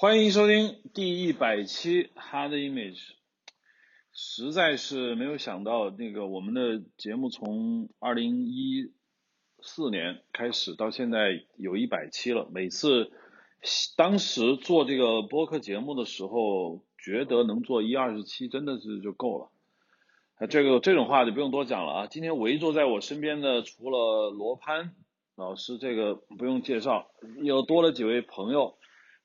欢迎收听第一百期 Hard Image。实在是没有想到，那个我们的节目从二零一四年开始到现在有一百期了。每次当时做这个播客节目的时候，觉得能做一二十期真的是就够了。啊，这个这种话就不用多讲了啊。今天围坐在我身边的除了罗潘老师，这个不用介绍，又多了几位朋友。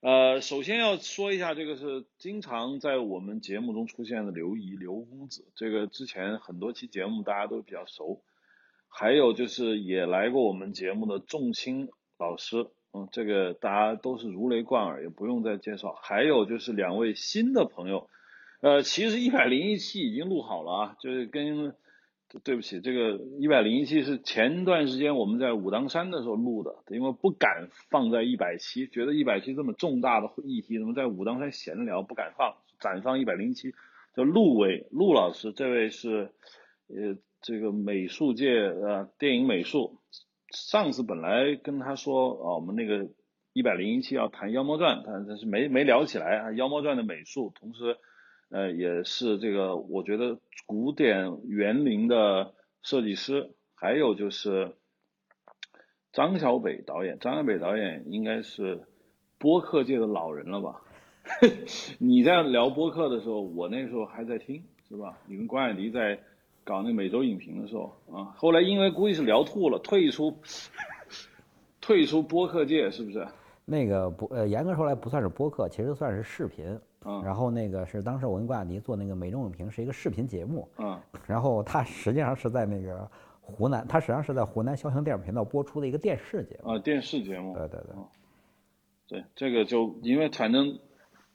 呃，首先要说一下，这个是经常在我们节目中出现的刘怡刘公子，这个之前很多期节目大家都比较熟。还有就是也来过我们节目的仲青老师，嗯，这个大家都是如雷贯耳，也不用再介绍。还有就是两位新的朋友，呃，其实一百零一期已经录好了啊，就是跟。对不起，这个一百零一期是前段时间我们在武当山的时候录的，因为不敢放在一百期，觉得一百期这么重大的议题，怎么在武当山闲聊不敢放，暂放一百零七。叫陆伟陆老师，这位是呃这个美术界呃电影美术，上次本来跟他说啊，我们那个一百零一期要谈《妖猫传》，但但是没没聊起来啊，《妖猫传》的美术，同时。呃，也是这个，我觉得古典园林的设计师，还有就是张小北导演。张小北导演应该是播客界的老人了吧？你在聊播客的时候，我那时候还在听，是吧？你跟关雅迪在搞那每周影评的时候啊，后来因为估计是聊吐了，退出退出播客界，是不是？那个不呃，严格说来不算是播客，其实算是视频。嗯，然后那个是当时我跟郭雅迪做那个美中影评，是一个视频节目。嗯，然后他实际上是在那个湖南，他实际上是在湖南潇湘电影频道播出的一个电视节目。啊，电视节目。对对对。对，这个就因为反正，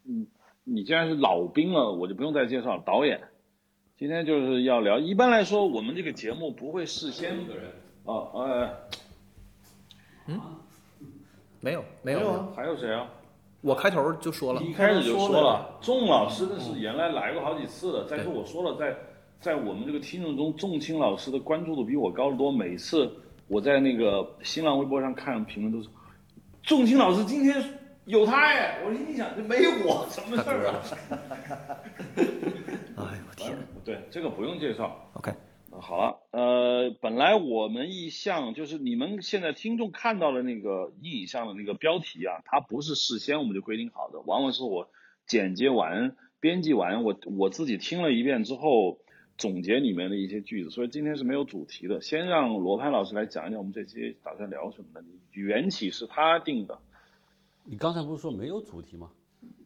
嗯，你既然是老兵了，我就不用再介绍了。导演，今天就是要聊。一般来说，我们这个节目不会事先。个人。哦，呃，嗯，没有，没有啊，还有谁啊？我开头就说了，一开始就说了，仲老师那是原来来过好几次的。再说我说了，在在我们这个听众中，仲青老师的关注度比我高得多。每次我在那个新浪微博上看评论，都是仲青老师今天有他哎，我心想这没我什么事儿啊？哎呦我天！对，这个不用介绍。OK。好了，呃，本来我们意向就是你们现在听众看到的那个影像的那个标题啊，它不是事先我们就规定好的，往往是我剪接完、编辑完，我我自己听了一遍之后总结里面的一些句子，所以今天是没有主题的。先让罗潘老师来讲一讲我们这期打算聊什么的。缘起是他定的。你刚才不是说没有主题吗？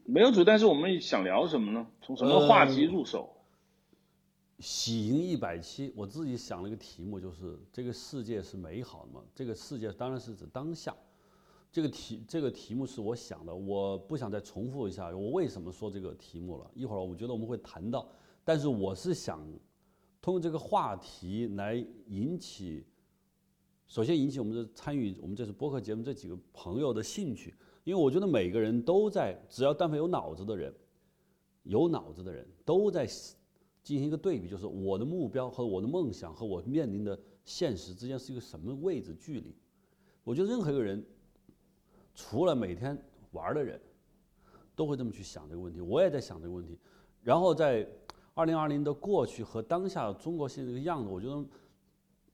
没有主，但是我们想聊什么呢？从什么话题入手？喜迎一百期，我自己想了一个题目，就是这个世界是美好的吗？这个世界当然是指当下。这个题这个题目是我想的，我不想再重复一下我为什么说这个题目了。一会儿我觉得我们会谈到，但是我是想通过这个话题来引起，首先引起我们的参与，我们这次播客节目这几个朋友的兴趣，因为我觉得每个人都在，只要但凡有脑子的人，有脑子的人都在。进行一个对比，就是我的目标和我的梦想和我面临的现实之间是一个什么位置距离？我觉得任何一个人，除了每天玩的人，都会这么去想这个问题。我也在想这个问题。然后在二零二零的过去和当下中国现在这个样子，我觉得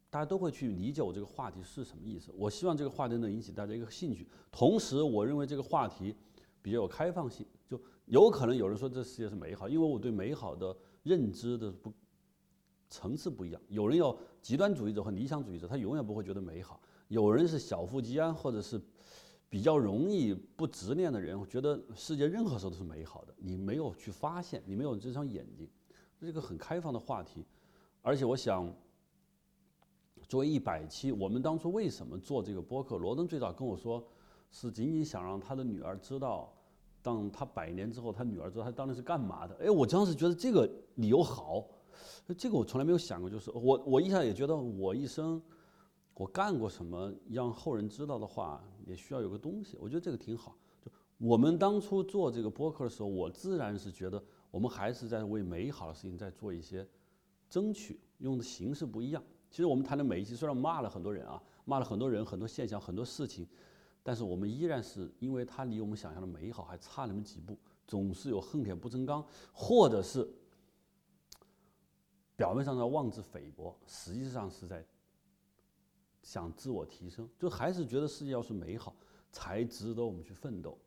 大家都会去理解我这个话题是什么意思。我希望这个话题能引起大家一个兴趣。同时，我认为这个话题比较有开放性，就有可能有人说这世界是美好，因为我对美好的。认知的不层次不一样，有人要极端主义者和理想主义者，他永远不会觉得美好；有人是小富即安，或者是比较容易不执念的人，觉得世界任何时候都是美好的。你没有去发现，你没有这双眼睛，这是一个很开放的话题。而且我想，作为一百期，我们当初为什么做这个播客？罗登最早跟我说，是仅仅想让他的女儿知道。当他百年之后，他女儿知道他当年是干嘛的？哎，我当时觉得这个理由好，这个我从来没有想过。就是我，我一下也觉得我一生我干过什么，让后人知道的话，也需要有个东西。我觉得这个挺好。就我们当初做这个播客的时候，我自然是觉得我们还是在为美好的事情在做一些争取，用的形式不一样。其实我们谈的每一期，虽然骂了很多人啊，骂了很多人、很多现象、很多事情。但是我们依然是因为它离我们想象的美好还差那么几步，总是有恨铁不成钢，或者是表面上在妄自菲薄，实际上是在想自我提升，就还是觉得世界要是美好，才值得我们去奋斗。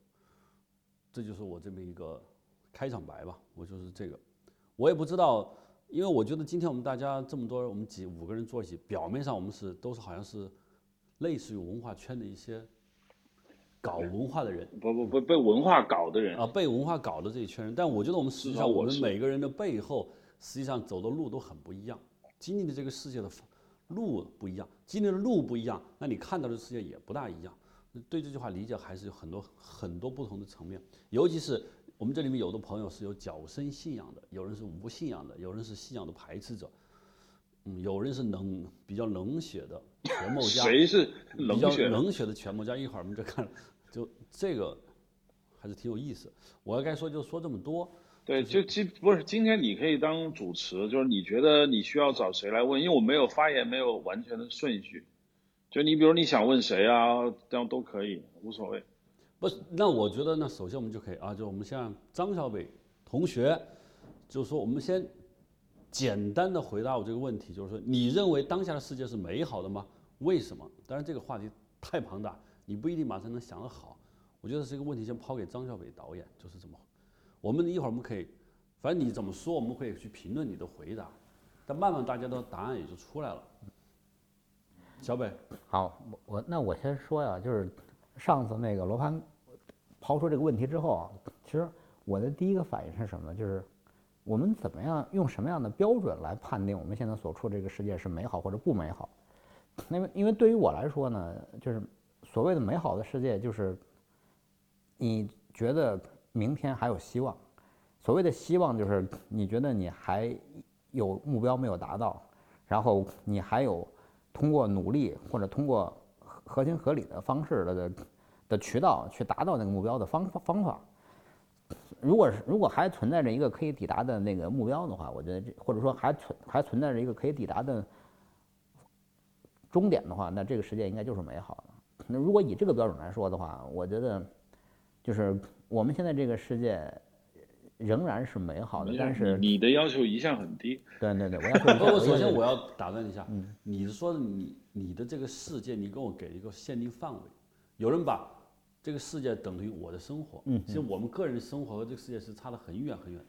这就是我这么一个开场白吧，我就是这个，我也不知道，因为我觉得今天我们大家这么多，我们几五个人坐一起，表面上我们是都是好像是类似于文化圈的一些搞文化的人。不不不被文化搞的人。啊，被文化搞的这一圈人，但我觉得我们实际上我们每个人的背后，实际上走的路都很不一样，经历的这个世界的路不一样，经历的路不一样，那你看到的世界也不大一样。对这句话理解还是有很多很多不同的层面，尤其是我们这里面有的朋友是有较深信仰的，有人是无信仰的，有人是信仰的排斥者，嗯，有人是冷比较冷血的全墨家，谁是冷血的？冷血的全墨家。一会儿我们就看，就这个还是挺有意思。我该说就说这么多，对，就今不是今天你可以当主持，就是你觉得你需要找谁来问，因为我没有发言，没有完全的顺序。就你比如你想问谁啊，这样都可以，无所谓。不是，那我觉得那，首先我们就可以啊，就我们先让张小北同学，就是说我们先简单的回答我这个问题，就是说你认为当下的世界是美好的吗？为什么？当然这个话题太庞大，你不一定马上能想得好。我觉得这个问题先抛给张小北导演，就是这么。我们一会儿我们可以，反正你怎么说，我们可以去评论你的回答，但慢慢大家的答案也就出来了。小北，好，我我那我先说呀，就是上次那个罗盘抛出这个问题之后啊，其实我的第一个反应是什么呢？就是我们怎么样用什么样的标准来判定我们现在所处这个世界是美好或者不美好？因为因为对于我来说呢，就是所谓的美好的世界，就是你觉得明天还有希望。所谓的希望，就是你觉得你还有目标没有达到，然后你还有通过努力或者通过合合情合理的方式的的的渠道去达到那个目标的方方法。如果是如果还存在着一个可以抵达的那个目标的话，我觉得这或者说还存还存在着一个可以抵达的终点的话，那这个世界应该就是美好的。那如果以这个标准来说的话，我觉得就是我们现在这个世界仍然是美好的，但是你你的要求一向很低，对对对，我要说一不，下我首先我要打断一下，你是说你你的这个世界，你给我给一个限定范围，有人把这个世界等于我的生活，嗯其实我们个人的生活和这个世界是差得很远很远的，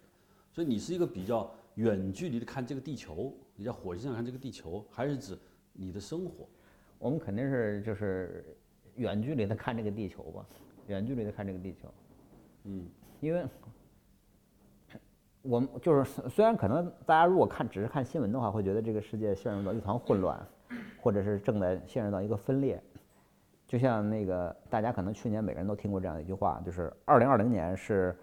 所以你是一个比较远距离的看这个地球，你在火星上看这个地球，还是指你的生活？我们肯定是就是远距离的看这个地球吧，远距离的看这个地球，嗯，因为我们就是虽然可能大家如果看只是看新闻的话，会觉得这个世界陷入到一团混乱，或者是正在陷入到一个分裂。就像那个大家可能去年每个人都听过这样一句话，就是二零二零年是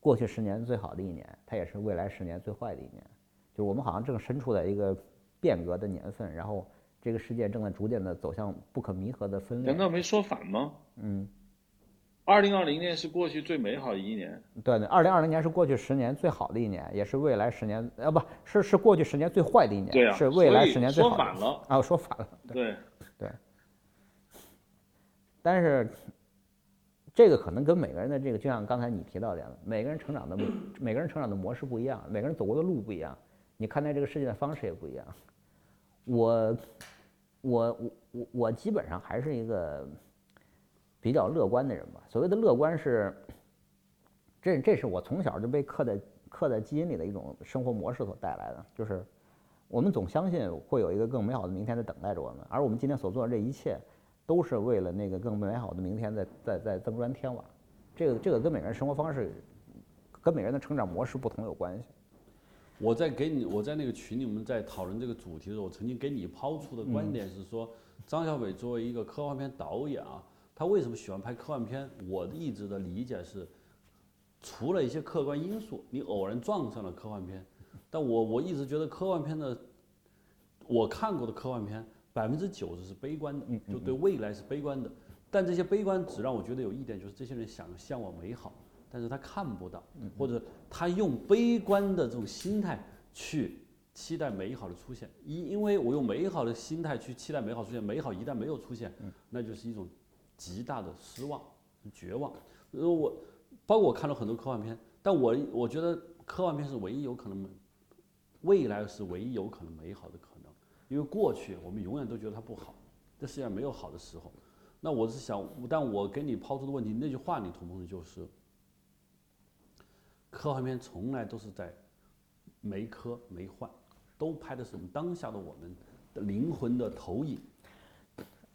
过去十年最好的一年，它也是未来十年最坏的一年。就是我们好像正身处在一个变革的年份，然后这个世界正在逐渐的走向不可弥合的分裂难。道没说反吗？嗯，二零二零年是过去最美好的一年，对对，二零二零年是过去十年最好的一年，也是未来十年呃不是是过去十年最坏的一年，对啊是未来十年最好的。说反了啊，我说反了。对，但是这个可能跟每个人的这个，就像刚才你提到的，每个人成长的每个人成长的模式不一样，每个人走过的路不一样，你看待这个世界的方式也不一样。我我我我我基本上还是一个比较乐观的人吧。所谓的乐观是，这这是我从小就被刻在刻在基因里的一种生活模式所带来的，就是我们总相信会有一个更美好的明天在等待着我们，而我们今天所做的这一切，都是为了那个更美好的明天在在在增砖添瓦。这个这个跟每个人生活方式，跟每个人的成长模式不同有关系。我在给你，我在那个群里，我们在讨论这个主题的时候，我曾经给你抛出的观点是说，张小北作为一个科幻片导演啊，他为什么喜欢拍科幻片？我一直的理解是，除了一些客观因素，你偶然撞上了科幻片，但我我一直觉得科幻片的，我看过的科幻片百分之九十是悲观的，就对未来是悲观的。但这些悲观只让我觉得有一点，就是这些人想向往美好，但是他看不到，或者他用悲观的这种心态去期待美好的出现。因因为我用美好的心态去期待美好出现，美好一旦没有出现，那就是一种极大的失望、绝望。呃，我包括我看了很多科幻片，但我我觉得科幻片是唯一有可能，未来是唯一有可能美好的可能，因为过去我们永远都觉得它不好，这世界上没有好的时候。那我是想，但我给你抛出的问题，那句话你同不同意？就是科幻片从来都是在没科没幻，都拍的是我们当下的我们的灵魂的投影。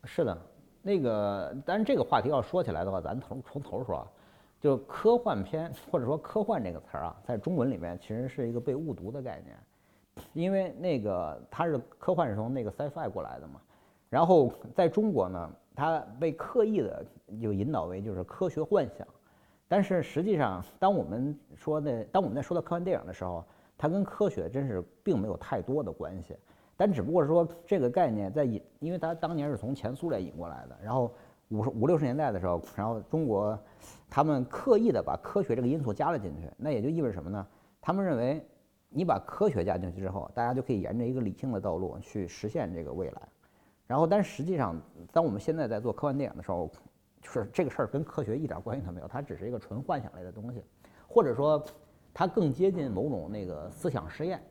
是的，那个，但是这个话题要说起来的话，咱从从头说啊，就科幻片或者说科幻这个词儿啊，在中文里面其实是一个被误读的概念，因为那个它是科幻是从那个 sci-fi 过来的嘛，然后在中国呢，它被刻意的就引导为就是科学幻想，但是实际上，当我们说的当我们在说到科幻电影的时候，它跟科学真是并没有太多的关系。但只不过说这个概念在引，因为它当年是从前苏联引过来的，然后五十五六十年代的时候，然后中国他们刻意的把科学这个因素加了进去，那也就意味着什么呢？他们认为你把科学加进去之后，大家就可以沿着一个理性的道路去实现这个未来。然后，但实际上，当我们现在在做科幻电影的时候，就是这个事儿跟科学一点关系都没有，它只是一个纯幻想类的东西，或者说它更接近某种那个思想实验。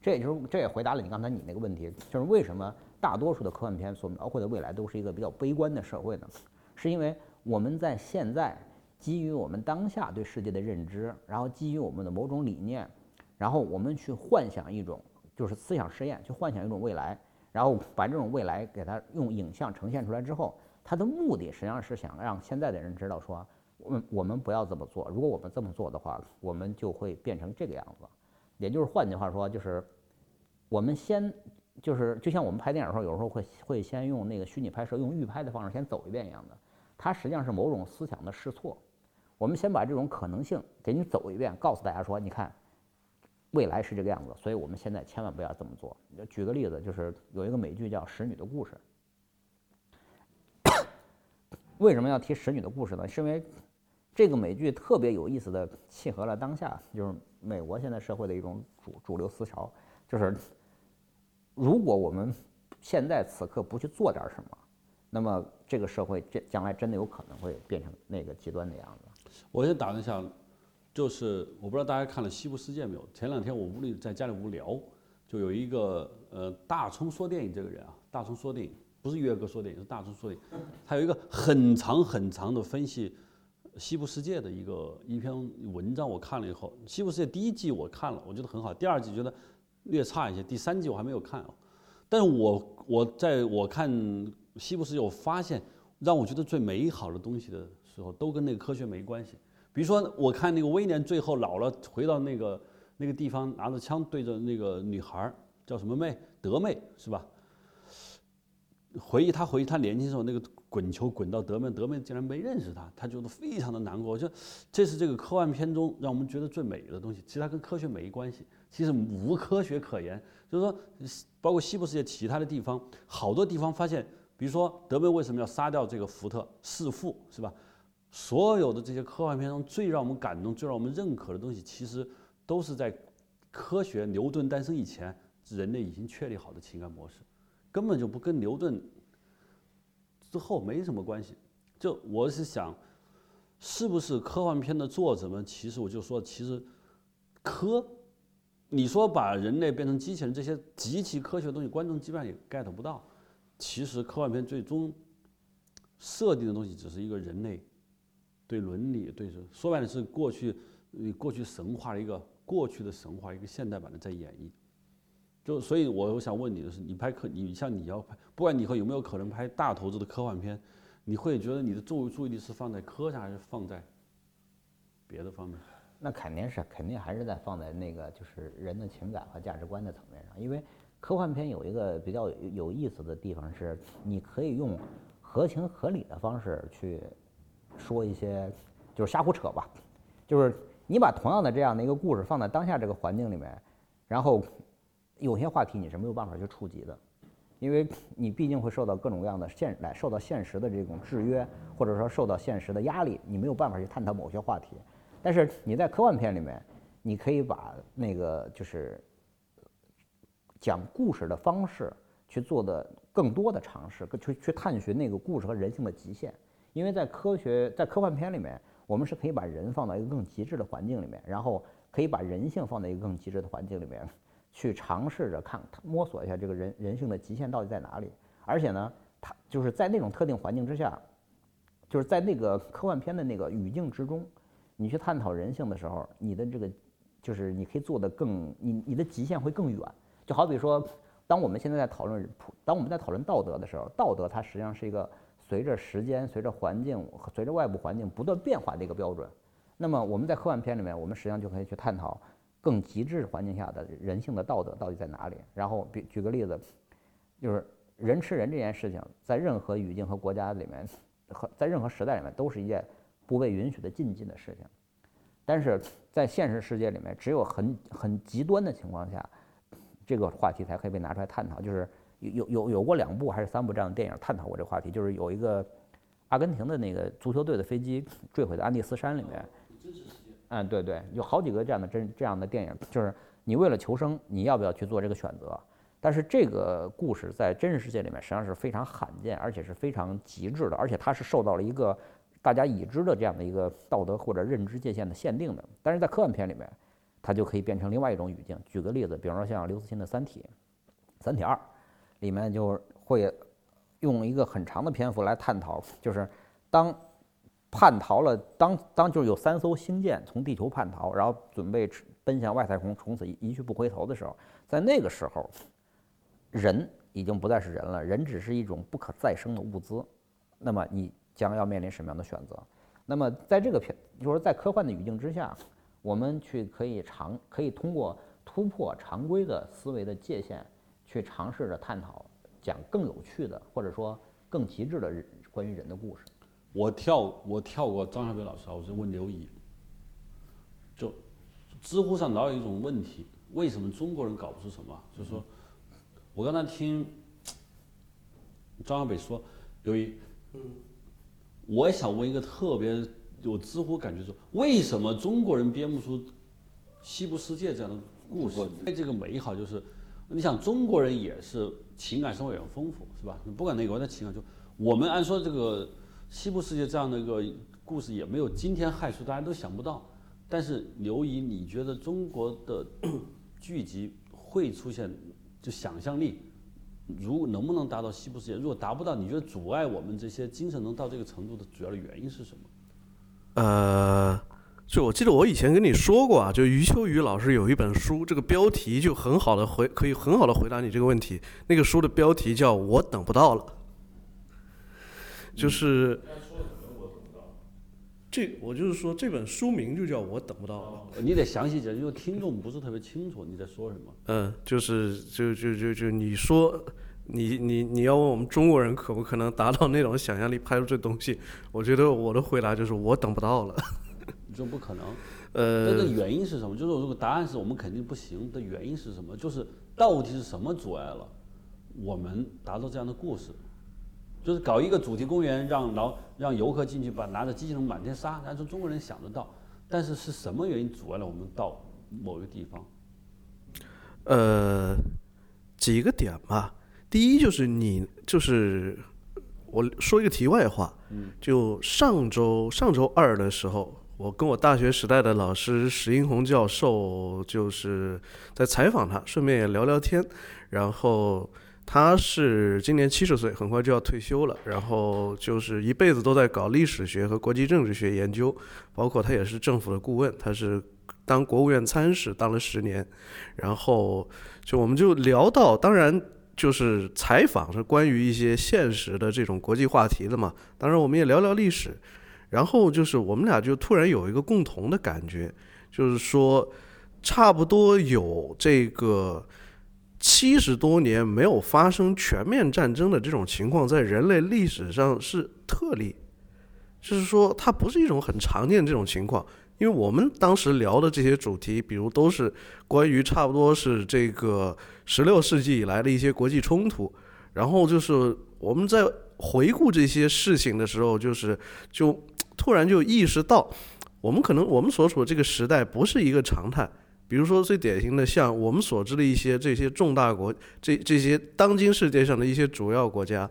这也就是这也回答了你刚才你那个问题，就是为什么大多数的科幻片所描绘的未来都是一个比较悲观的社会呢？是因为我们在现在基于我们当下对世界的认知，然后基于我们的某种理念，然后我们去幻想一种就是思想实验，去幻想一种未来，然后把这种未来给它用影像呈现出来之后，它的目的实际上是想让现在的人知道说，我们我们不要这么做，如果我们这么做的话，我们就会变成这个样子。也就是换句话说，就是我们先就是就像我们拍电影的时候，有时候会会先用那个虚拟拍摄，用预拍的方式先走一遍一样的。它实际上是某种思想的试错。我们先把这种可能性给你走一遍，告诉大家说，你看，未来是这个样子，所以我们现在千万不要这么做。举个例子，就是有一个美剧叫《使女的故事》。为什么要提《使女的故事》呢？是因为这个美剧特别有意思的契合了当下，就是美国现在社会的一种主主流思潮，就是如果我们现在此刻不去做点什么，那么这个社会这将来真的有可能会变成那个极端的样子。我先打断一下，就是我不知道大家看了《西部世界》没有？前两天我屋里在家里无聊，就有一个呃大葱说电影这个人啊，大葱说电影不是岳哥说电影，是大葱说电影，他有一个很长很长的分析西部世界的一个一篇文章，我看了以后，西部世界第一季我看了，我觉得很好，第二季觉得略差一些，第三季我还没有看。但是我我在我看西部世界，我发现让我觉得最美好的东西的时候，都跟那个科学没关系。比如说，我看那个威廉最后老了，回到那个那个地方，拿着枪对着那个女孩，叫什么妹？德妹是吧？回忆他回忆他年轻时候那个滚球滚到德妹，德妹竟然没认识他，他觉得非常的难过。我觉得这是这个科幻片中让我们觉得最美的东西。其实它跟科学没关系，其实无科学可言。就是说，包括西部世界其他的地方，好多地方发现，比如说德妹为什么要杀掉这个福特弑父，是吧？所有的这些科幻片中最让我们感动、最让我们认可的东西，其实都是在科学牛顿诞生以前，人类已经确立好的情感模式，根本就不跟牛顿之后没什么关系。就我是想，是不是科幻片的作者们，其实我就说，其实科，你说把人类变成机器人这些极其科学的东西，观众基本上也 get 不到。其实科幻片最终设定的东西，只是一个人类。对伦理，对说白了是过去，呃，过去神话的一个过去的神话，一个现代版的在演绎。就所以，我我想问你的是，你拍科，你像你要拍，不管你以后有没有可能拍大投资的科幻片，你会觉得你的注注意力是放在科上，还是放在别的方面？那肯定是，肯定还是在放在那个就是人的情感和价值观的层面上，因为科幻片有一个比较有意思的地方是，你可以用合情合理的方式去。说一些就是瞎胡扯吧，就是你把同样的这样的一个故事放在当下这个环境里面，然后有些话题你是没有办法去触及的，因为你毕竟会受到各种各样的现来受到现实的这种制约，或者说受到现实的压力，你没有办法去探讨某些话题。但是你在科幻片里面，你可以把那个就是讲故事的方式去做的更多的尝试，去去探寻那个故事和人性的极限。因为在科学在科幻片里面，我们是可以把人放到一个更极致的环境里面，然后可以把人性放在一个更极致的环境里面，去尝试着看摸索一下这个人人性的极限到底在哪里。而且呢，他就是在那种特定环境之下，就是在那个科幻片的那个语境之中，你去探讨人性的时候，你的这个就是你可以做得更你你的极限会更远。就好比说，当我们现在在讨论普，当我们在讨论道德的时候，道德它实际上是一个随着时间、随着环境、随着外部环境不断变化的一个标准。那么我们在科幻片里面，我们实际上就可以去探讨更极致环境下的人性的道德到底在哪里。然后，比举个例子，就是人吃人这件事情，在任何语境和国家里面，和在任何时代里面，都是一件不被允许的禁忌的事情。但是在现实世界里面，只有很很极端的情况下，这个话题才可以被拿出来探讨。就是有有有有过两部还是三部这样的电影探讨过这个话题，就是有一个阿根廷的那个足球队的飞机坠毁在安第斯山里面。嗯，对对，有好几个这样的真这样的电影，就是你为了求生，你要不要去做这个选择？但是这个故事在真实世界里面实际上是非常罕见，而且是非常极致的，而且它是受到了一个大家已知的这样的一个道德或者认知界限的限定的。但是在科幻片里面，它就可以变成另外一种语境。举个例子，比方说像刘慈欣的《三体》，《三体二》里面就会用一个很长的篇幅来探讨，就是当叛逃了，当当就有三艘星舰从地球叛逃，然后准备奔向外太空，从此一去不回头的时候，在那个时候。人已经不再是人了，人只是一种不可再生的物资。那么你将要面临什么样的选择？那么在这个片，就是在科幻的语境之下，我们去可以尝，可以通过突破常规的思维的界限，去尝试着探讨，讲更有趣的，或者说更极致的关于人的故事。我跳，我跳过张小北老师，我就问刘怡，就知乎上老有一种问题：为什么中国人搞不出什么？就是说。我刚才听张小北说，刘一，嗯，我也想问一个特别有知乎感觉说，为什么中国人编不出西部世界这样的故事？这个美好就是，你想中国人也是情感生活也很丰富，是吧？不管哪个国家情感，就我们按说这个西部世界这样的一个故事也没有惊天骇俗，大家都想不到。但是刘怡，你觉得中国的剧集会出现？就想象力，如能不能达到西部世界？如果达不到，你觉得阻碍我们这些精神能到这个程度的主要的原因是什么？呃，就我记得我以前跟你说过啊，就余秋雨老师有一本书，这个标题就很好的回，可以很好的回答你这个问题。那个书的标题叫我等不到了，就是。这我就是说，这本书名就叫我等不到了。你得详细讲，因为听众不是特别清楚你在说什么。嗯，就是就就就就你说，你你你要问我们中国人可不可能达到那种想象力拍出这东西？我觉得我的回答就是我等不到了。你说不可能？呃，这个原因是什么？就是如果答案是我们肯定不行的原因是什么？就是到底是什么阻碍了我们达到这样的故事？就是搞一个主题公园，让老让游客进去，把拿着机器人满天杀，但是中国人想得到，但是是什么原因阻碍了我们到某个地方？呃，几个点吧。第一就是你就是我说一个题外话，嗯，就上周上周二的时候，我跟我大学时代的老师石英红教授就是在采访他，顺便也聊聊天，然后。他是今年七十岁，很快就要退休了。然后就是一辈子都在搞历史学和国际政治学研究，包括他也是政府的顾问，他是当国务院参事当了十年。然后就我们就聊到，当然就是采访是关于一些现实的这种国际话题的嘛。当然我们也聊聊历史。然后就是我们俩就突然有一个共同的感觉，就是说差不多有这个。七十多年没有发生全面战争的这种情况，在人类历史上是特例，就是说它不是一种很常见这种情况。因为我们当时聊的这些主题，比如都是关于差不多是这个十六世纪以来的一些国际冲突，然后就是我们在回顾这些事情的时候，就是就突然就意识到，我们可能我们所处的这个时代不是一个常态。比如说最典型的，像我们所知的一些这些重大国，这这些当今世界上的一些主要国家，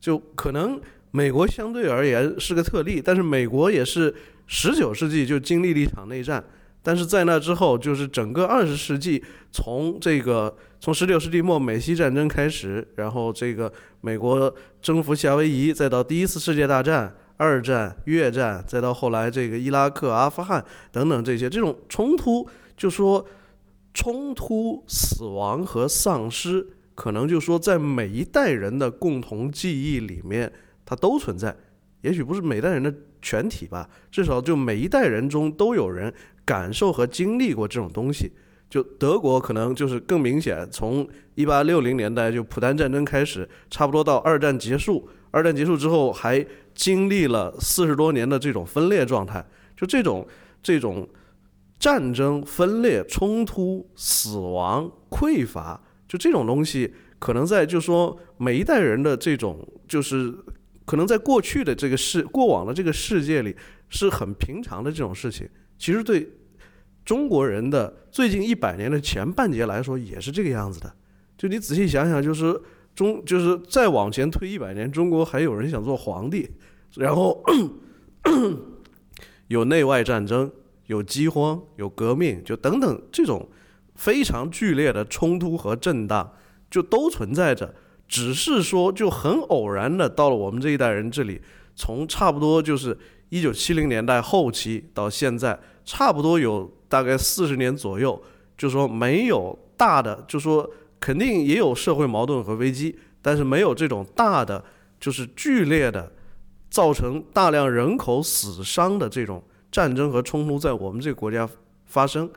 就可能美国相对而言是个特例，但是美国也是十九世纪就经历了一场内战，但是在那之后，就是整个二十世纪，从这个从十九世纪末美西战争开始，然后这个美国征服夏威夷，再到第一次世界大战、二战、越战，再到后来这个伊拉克、阿富汗等等这些这种冲突，就说冲突、死亡和丧失，可能就说在每一代人的共同记忆里面。它都存在，也许不是每代人的全体吧，至少就每一代人中都有人感受和经历过这种东西。就德国可能就是更明显，从一八六零年代就普丹战争开始，差不多到二战结束，二战结束之后还经历了四十多年的这种分裂状态。就这种这种战争、分裂、冲突、死亡、匮乏，就这种东西，可能在就说每一代人的这种就是。可能在过去的这个世、过往的这个世界里是很平常的这种事情，其实对中国人的最近一百年的前半截来说也是这个样子的。就你仔细想想，就是中，就是再往前推一百年，中国还有人想做皇帝，然后 有内外战争、有饥荒、有革命，就等等这种非常剧烈的冲突和震荡，就都存在着。只是说，就很偶然的到了我们这一代人这里，从差不多就是一九七零年代后期到现在，差不多有大概四十年左右，就说没有大的，就说肯定也有社会矛盾和危机，但是没有这种大的，就是剧烈的，造成大量人口死伤的这种战争和冲突在我们这个国家发生。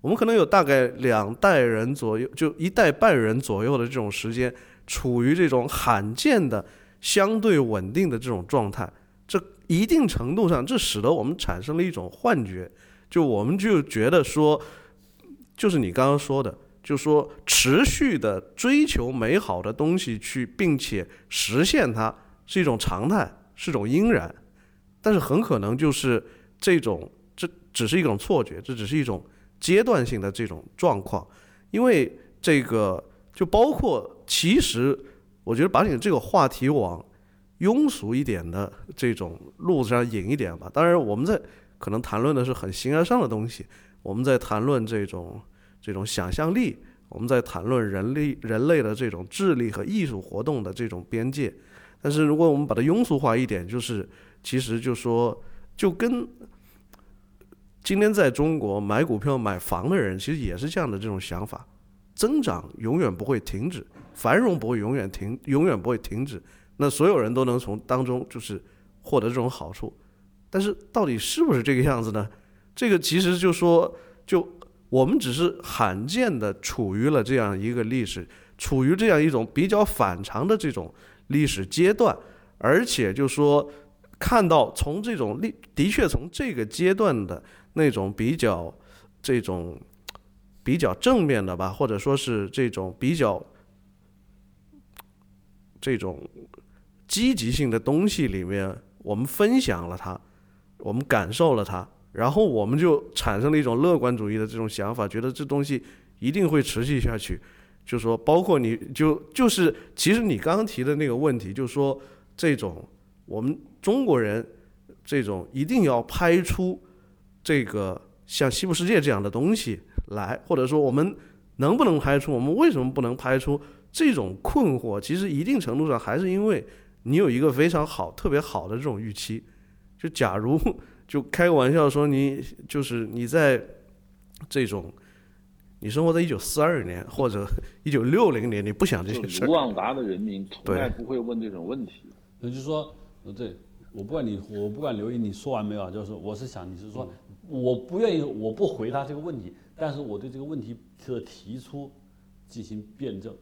我们可能有大概两代人左右，就一代半人左右的这种时间。处于这种罕见的相对稳定的这种状态，这一定程度上，这使得我们产生了一种幻觉，就我们就觉得说，就是你刚刚说的，就说持续的追求美好的东西去，并且实现它是一种常态，是一种应然，但是很可能就是这种，这只是一种错觉，这只是一种阶段性的这种状况，因为这个。就包括，其实我觉得把你这个话题往庸俗一点的这种路子上引一点吧。当然，我们在可能谈论的是很形而上的东西，我们在谈论这种这种想象力，我们在谈论人类人类的这种智力和艺术活动的这种边界。但是，如果我们把它庸俗化一点，就是其实就说，就跟今天在中国买股票、买房的人，其实也是这样的这种想法。增长永远不会停止，繁荣不会永远停，永远不会停止。那所有人都能从当中就是获得这种好处，但是到底是不是这个样子呢？这个其实就说，就我们只是罕见的处于了这样一个历史，处于这样一种比较反常的这种历史阶段，而且就说看到从这种历，的确从这个阶段的那种比较这种。比较正面的吧，或者说是这种比较这种积极性的东西里面，我们分享了它，我们感受了它，然后我们就产生了一种乐观主义的这种想法，觉得这东西一定会持续下去。就说包括你就就是其实你刚刚提的那个问题，就说这种我们中国人这种一定要拍出这个像西部世界这样的东西。来，或者说我们能不能拍出？我们为什么不能拍出这种困惑？其实一定程度上还是因为你有一个非常好、特别好的这种预期。就假如就开个玩笑说，你就是你在这种你生活在一九四二年或者一九六零年，你不想这些事儿。卢旺达的人民从来不会问这种问题。也就是说，呃，对我不管你，我不管刘毅你说完没有？就是我是想你是说，我不愿意，我不回答这个问题。但是我对这个问题的提出进行辩证，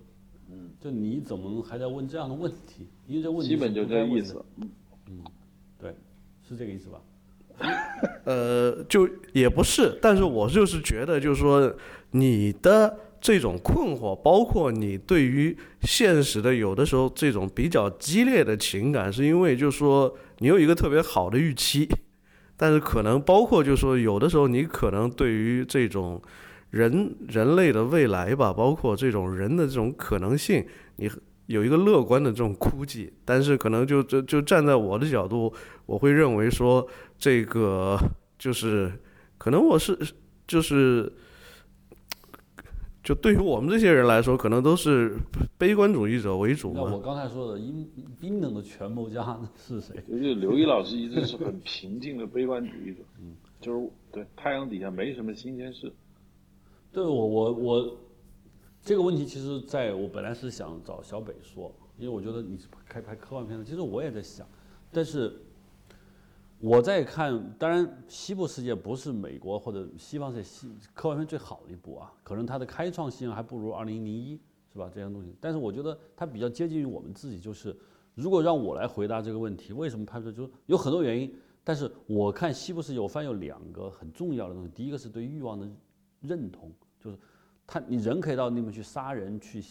嗯，就你怎么还在问这样的问题？因为这问题基本就这意思，嗯，对，是这个意思吧？呃，就也不是，但是我就是觉得，就是说你的这种困惑，包括你对于现实的有的时候这种比较激烈的情感，是因为就是说你有一个特别好的预期。但是可能包括，就是说，有的时候你可能对于这种人人类的未来吧，包括这种人的这种可能性，你有一个乐观的这种估计，但是可能就就就站在我的角度，我会认为说这个就是可能我是就是。就对于我们这些人来说，可能都是悲观主义者为主嘛。那我刚才说的阴冰冷的权谋家是谁？就是刘毅老师一直是很平静的悲观主义者，嗯，就是对太阳底下没什么新鲜事。对我我我这个问题，其实在我本来是想找小北说，因为我觉得你是开拍科幻片的，其实我也在想，但是我在看，当然西部世界不是美国或者西方世界西科幻片最好的一部啊，可能它的开创性还不如二零零一，是吧？这样东西，但是我觉得它比较接近于我们自己，就是如果让我来回答这个问题，为什么拍出来，就是有很多原因，但是我看西部世界，我发现有两个很重要的东西，第一个是对欲望的认同。就是他，你人可以到那边去杀人，去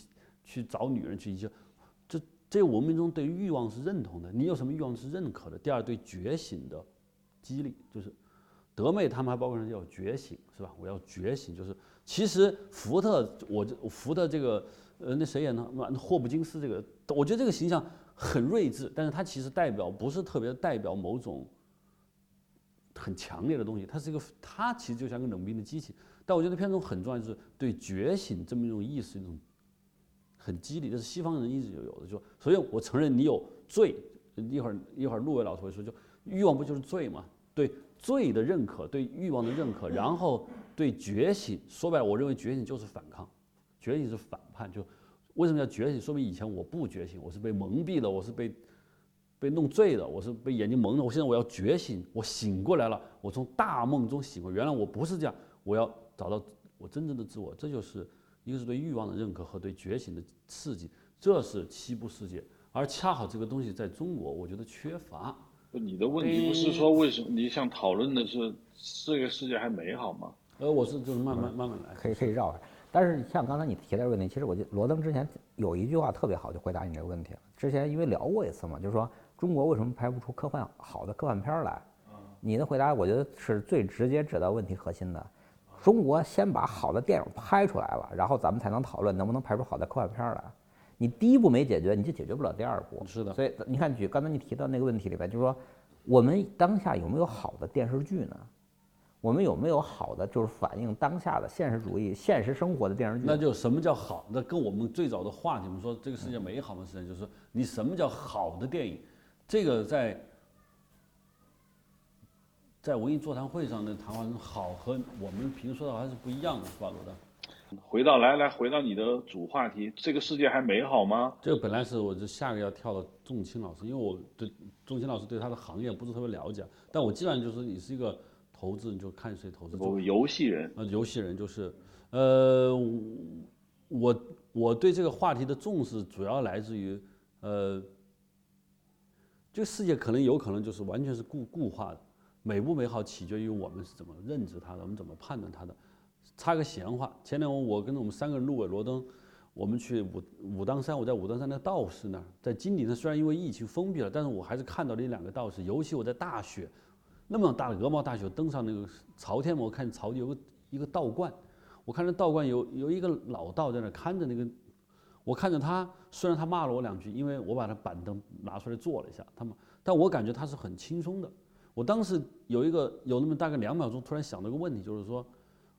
去找女人，去一些，这个文明中对欲望是认同的。你有什么欲望是认可的？第二，对觉醒的激励，就是德妹他们还包括人要觉醒，是吧？我要觉醒，就是其实福特，我福特这个呃那谁演的？霍普金斯这个，我觉得这个形象很睿智，但是他其实代表不是特别代表某种很强烈的东西，他是一个，他其实就像个冷冰的机器。但我觉得片中很重要，就是对觉醒这么一种意识，一种很激励，这是西方人一直就有的。就所以我承认你有罪，一会儿一会儿陆伟老师会说，就欲望不就是罪吗？对罪的认可，对欲望的认可，然后对觉醒，说白了，我认为觉醒就是反抗，觉醒是反叛。就为什么叫觉醒？说明以前我不觉醒，我是被蒙蔽的，我是被被弄醉的，我是被眼睛蒙的。我现在我要觉醒，我醒过来了，我从大梦中醒过，原来我不是这样，我要。找到我真正的自我，这就是一个是对欲望的认可和对觉醒的刺激，这是西部世界。而恰好这个东西在中国，我觉得缺乏。你的问题不是说为什么你想讨论的是这个世界还美好吗？呃，我是就是慢慢慢慢来，可以可以绕开。但是像刚才你提的问题，其实我就罗登之前有一句话特别好，就回答你这个问题了。之前因为聊过一次嘛，就是说中国为什么拍不出科幻好的科幻片来？你的回答我觉得是最直接指到问题核心的。中国先把好的电影拍出来了，然后咱们才能讨论能不能拍出好的科幻片来。你第一步没解决，你就解决不了第二步。是的。所以你看，举刚才你提到那个问题里边，就是说，我们当下有没有好的电视剧呢？我们有没有好的就是反映当下的现实主义、现实生活的电视剧？那就什么叫好？那跟我们最早的话题，我们说这个世界美好的事情，就是说你什么叫好的电影？这个在。在文艺座谈会上的谈话中，好和我们平时说的还是不一样的，是吧，罗丹？回到来来，回到你的主话题，这个世界还美好吗？这个本来是我就下个要跳到仲青老师，因为我对仲青老师对他的行业不是特别了解，但我基本上就是你是一个投资，你就看谁投资。我游戏人啊，游戏人就是，呃，我我对这个话题的重视主要来自于，呃，这个世界可能有可能就是完全是固固化的。美不美好取决于我们是怎么认知它的，我们怎么判断它的。插个闲话，前两天我跟着我们三个人，路尾、罗登，我们去武武当山，我在武当山的道士那儿，在金顶上，虽然因为疫情封闭了，但是我还是看到了一两个道士。尤其我在大雪，那么大的鹅毛大雪，登上那个朝天门我看朝有个一个道观，我看着道观有有一个老道在那看着那个，我看着他，虽然他骂了我两句，因为我把他板凳拿出来坐了一下，他们，但我感觉他是很轻松的。我当时有一个有那么大概两秒钟，突然想到一个问题，就是说，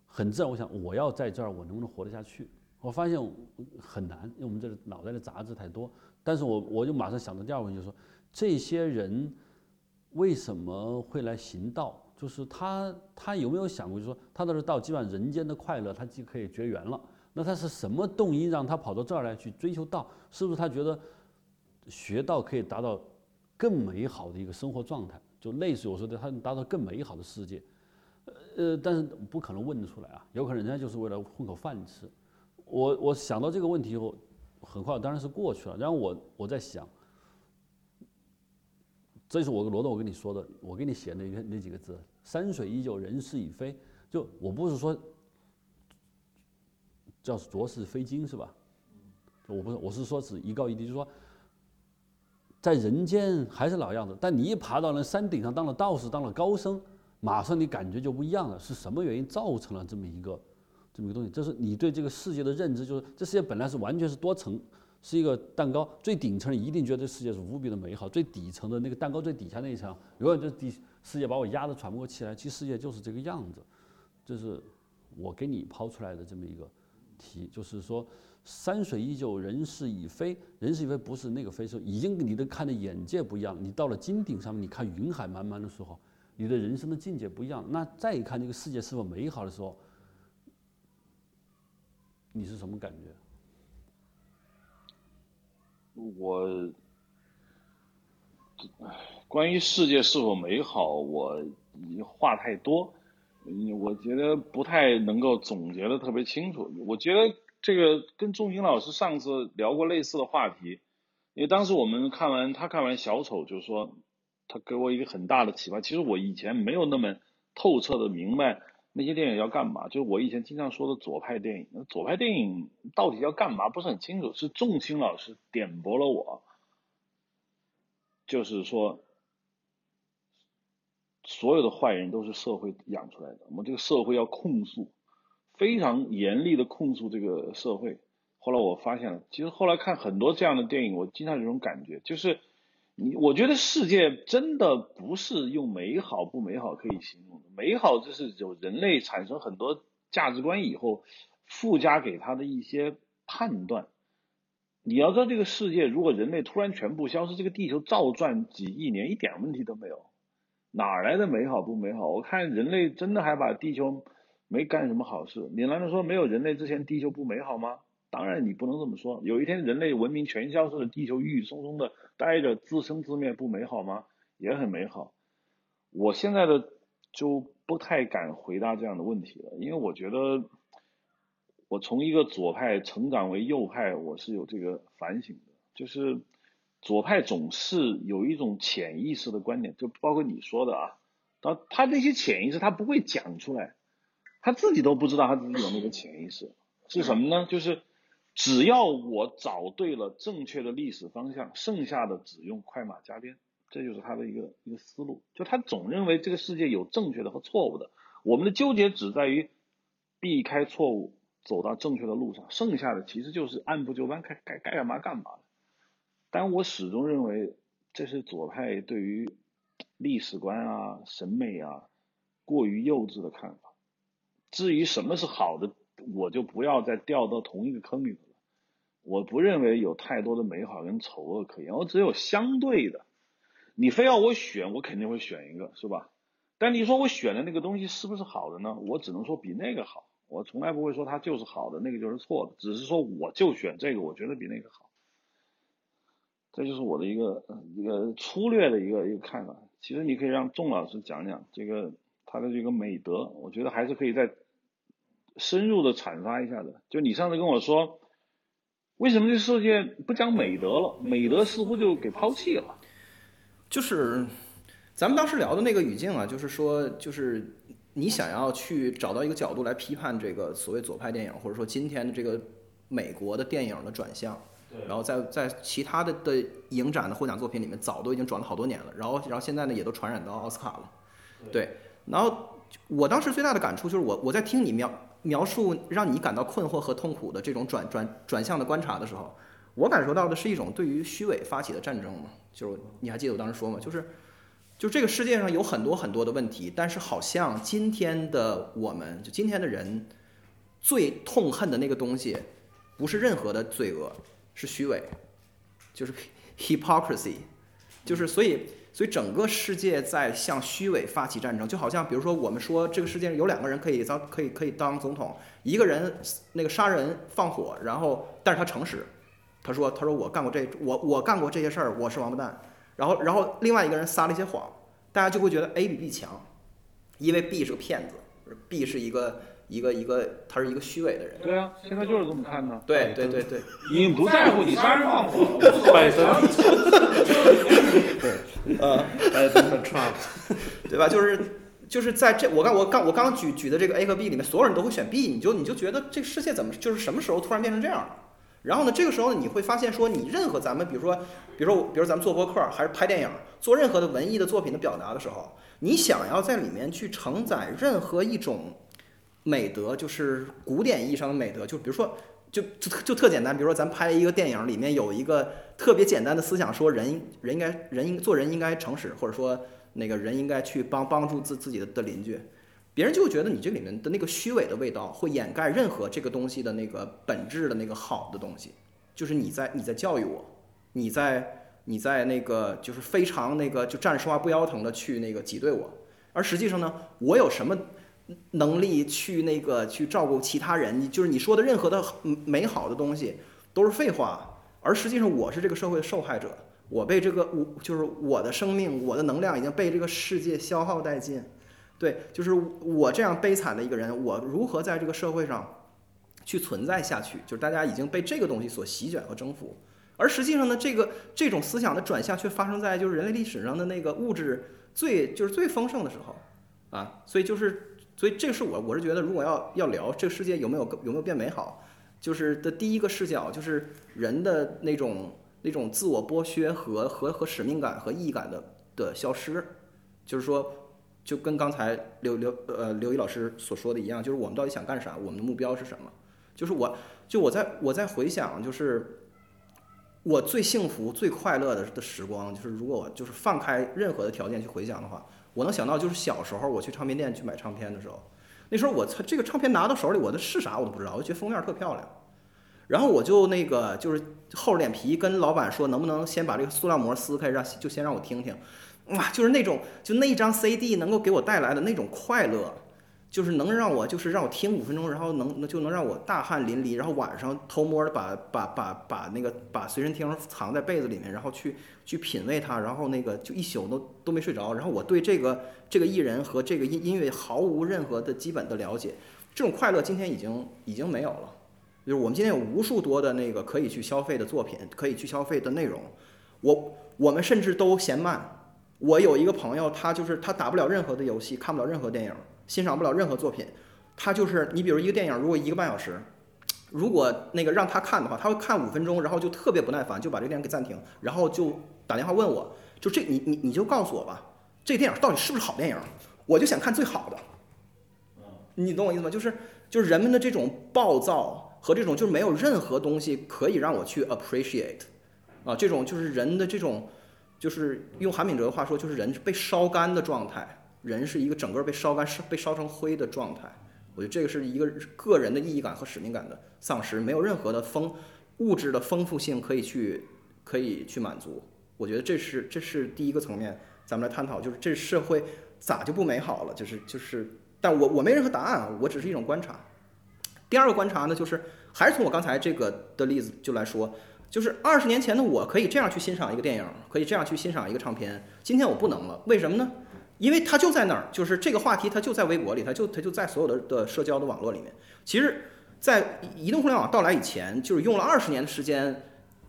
很自然，我想我要在这儿，我能不能活得下去？我发现很难，因为我们这里脑袋的杂质太多。但是我我就马上想到第二个问题，就是说，这些人为什么会来行道？就是他他有没有想过，就是说，他到这道，基本上人间的快乐，他既可以绝缘了。那他是什么动因让他跑到这儿来去追求道？是不是他觉得学道可以达到更美好的一个生活状态？就类似我说的，他能达到更美好的世界，呃，但是不可能问得出来啊，有可能人家就是为了混口饭吃。我我想到这个问题以后，很快当然是过去了。然后我我在想，这是我罗德我跟你说的，我给你写那那几个字：山水依旧，人事已非。就我不是说叫浊世非金是吧？我不是，我是说是一高一低，就是说。在人间还是老样子，但你一爬到那山顶上当了道士，当了高僧，马上你感觉就不一样了。是什么原因造成了这么一个这么一个东西？这是你对这个世界的认知，就是这世界本来是完全是多层，是一个蛋糕，最顶层一定觉得这世界是无比的美好，最底层的那个蛋糕最底下那一层，永远就是底世界把我压得喘不过气来。其实世界就是这个样子，这是我给你抛出来的这么一个题，就是说山水依旧，人事已非。人事已非不是那个非，是已经你的看的眼界不一样。你到了金顶上面，你看云海茫茫的时候，你的人生的境界不一样。那再一看这个世界是否美好的时候，你是什么感觉？我，关于世界是否美好，我话太多，我觉得不太能够总结的特别清楚。我觉得这个跟仲英老师上次聊过类似的话题，因为当时我们看完他看完小丑，就说他给我一个很大的启发。其实我以前没有那么透彻的明白那些电影要干嘛，就是我以前经常说的左派电影。左派电影到底要干嘛不是很清楚，是仲青老师点拨了我，就是说。所有的坏人都是社会养出来的，我们这个社会要控诉，非常严厉的控诉这个社会。后来我发现了，其实后来看很多这样的电影，我经常有种感觉，就是你，我觉得世界真的不是用美好不美好可以形容的，美好就是有人类产生很多价值观以后附加给他的一些判断。你要知道，这个世界如果人类突然全部消失，这个地球照转几亿年一点问题都没有。哪来的美好不美好？我看人类真的还把地球没干什么好事。你难道说没有人类之前地球不美好吗？当然你不能这么说。有一天人类文明全消失了，地球郁郁葱葱的待着，自生自灭不美好吗？也很美好。我现在的就不太敢回答这样的问题了，因为我觉得我从一个左派成长为右派，我是有这个反省的，就是。左派总是有一种潜意识的观点，就包括你说的啊，他他那些潜意识他不会讲出来，他自己都不知道他自己有那个潜意识是什么呢？就是只要我找对了正确的历史方向，剩下的只用快马加鞭，这就是他的一个一个思路。就他总认为这个世界有正确的和错误的，我们的纠结只在于避开错误，走到正确的路上，剩下的其实就是按部就班，该该该干嘛干嘛。但我始终认为，这是左派对于历史观啊、审美啊过于幼稚的看法。至于什么是好的，我就不要再掉到同一个坑里了。我不认为有太多的美好跟丑恶可言，我只有相对的。你非要我选，我肯定会选一个，是吧？但你说我选的那个东西是不是好的呢？我只能说比那个好。我从来不会说它就是好的，那个就是错的。只是说我就选这个，我觉得比那个好。这就是我的一个一个粗略的一个一个看法。其实你可以让仲老师讲讲这个他的这个美德，我觉得还是可以再深入的阐发一下的。就你上次跟我说，为什么这世界不讲美德了？美德似乎就给抛弃了。就是咱们当时聊的那个语境啊，就是说，就是你想要去找到一个角度来批判这个所谓左派电影，或者说今天的这个美国的电影的转向。然后在在其他的的影展的获奖作品里面，早都已经转了好多年了。然后然后现在呢，也都传染到奥斯卡了。对，然后我当时最大的感触就是，我我在听你描描述让你感到困惑和痛苦的这种转转转向的观察的时候，我感受到的是一种对于虚伪发起的战争嘛。就是你还记得我当时说吗？就是就这个世界上有很多很多的问题，但是好像今天的我们就今天的人最痛恨的那个东西，不是任何的罪恶。是虚伪，就是 hypocrisy，就是所以所以整个世界在向虚伪发起战争，就好像比如说我们说这个世界上有两个人可以当可以可以当总统，一个人那个杀人放火，然后但是他诚实，他说他说我干过这我我干过这些事儿，我是王八蛋，然后然后另外一个人撒了一些谎，大家就会觉得 A 比 B 强，因为 B 是个骗子，B 是一个。一个一个，他是一个虚伪的人。对啊，现在就是这么看的。对对对对，你不在乎你杀人放火，拜登，对，呃，Trump，对吧？就是就是在这，我刚我刚我刚刚举举的这个 A 和 B 里面，所有人都会选 B，你就你就觉得这个世界怎么就是什么时候突然变成这样了？然后呢，这个时候呢，你会发现说，你任何咱们比如说，比如说比如咱们做播客还是拍电影，做任何的文艺的作品的表达的时候，你想要在里面去承载任何一种。美德就是古典意义上的美德，就比如说，就就就特简单，比如说咱拍一个电影，里面有一个特别简单的思想，说人人应该人应做人应该诚实，或者说那个人应该去帮帮助自自己的的邻居，别人就觉得你这里面的那个虚伪的味道会掩盖任何这个东西的那个本质的那个好的东西，就是你在你在教育我，你在你在那个就是非常那个就站着说话不腰疼的去那个挤兑我，而实际上呢，我有什么？能力去那个去照顾其他人，你就是你说的任何的美好的东西都是废话，而实际上我是这个社会的受害者，我被这个我就是我的生命，我的能量已经被这个世界消耗殆尽，对，就是我这样悲惨的一个人，我如何在这个社会上去存在下去？就是大家已经被这个东西所席卷和征服，而实际上呢，这个这种思想的转向却发生在就是人类历史上的那个物质最就是最丰盛的时候啊，所以就是。所以这是我，我是觉得，如果要要聊这个世界有没有有没有变美好，就是的第一个视角，就是人的那种那种自我剥削和和和使命感和意义感的的消失，就是说，就跟刚才刘刘呃刘毅老师所说的一样，就是我们到底想干啥？我们的目标是什么？就是我就我在我在回想，就是我最幸福最快乐的的时光，就是如果我就是放开任何的条件去回想的话。我能想到就是小时候我去唱片店去买唱片的时候，那时候我操这个唱片拿到手里，我的是啥我都不知道，我就觉得封面特漂亮，然后我就那个就是厚着脸皮跟老板说能不能先把这个塑料膜撕开，让就先让我听听，哇，就是那种就那一张 CD 能够给我带来的那种快乐。就是能让我，就是让我听五分钟，然后能就能让我大汗淋漓，然后晚上偷摸的把把把把那个把随身听藏在被子里面，然后去去品味它，然后那个就一宿都都没睡着。然后我对这个这个艺人和这个音音乐毫无任何的基本的了解，这种快乐今天已经已经没有了。就是我们今天有无数多的那个可以去消费的作品，可以去消费的内容，我我们甚至都嫌慢。我有一个朋友，他就是他打不了任何的游戏，看不了任何电影。欣赏不了任何作品，他就是你，比如一个电影，如果一个半小时，如果那个让他看的话，他会看五分钟，然后就特别不耐烦，就把这个电影给暂停，然后就打电话问我，就这你你你就告诉我吧，这电影到底是不是好电影？我就想看最好的。你懂我意思吗？就是就是人们的这种暴躁和这种就是没有任何东西可以让我去 appreciate，啊，这种就是人的这种，就是用韩炳哲的话说，就是人被烧干的状态。人是一个整个被烧干、烧被烧成灰的状态，我觉得这个是一个个人的意义感和使命感的丧失，没有任何的丰物质的丰富性可以去可以去满足。我觉得这是这是第一个层面，咱们来探讨，就是这社会咋就不美好了？就是就是，但我我没任何答案，我只是一种观察。第二个观察呢，就是还是从我刚才这个的例子就来说，就是二十年前的我可以这样去欣赏一个电影，可以这样去欣赏一个唱片，今天我不能了，为什么呢？因为它就在那儿，就是这个话题，它就在微博里，它就它就在所有的的社交的网络里面。其实，在移动互联网到来以前，就是用了二十年的时间，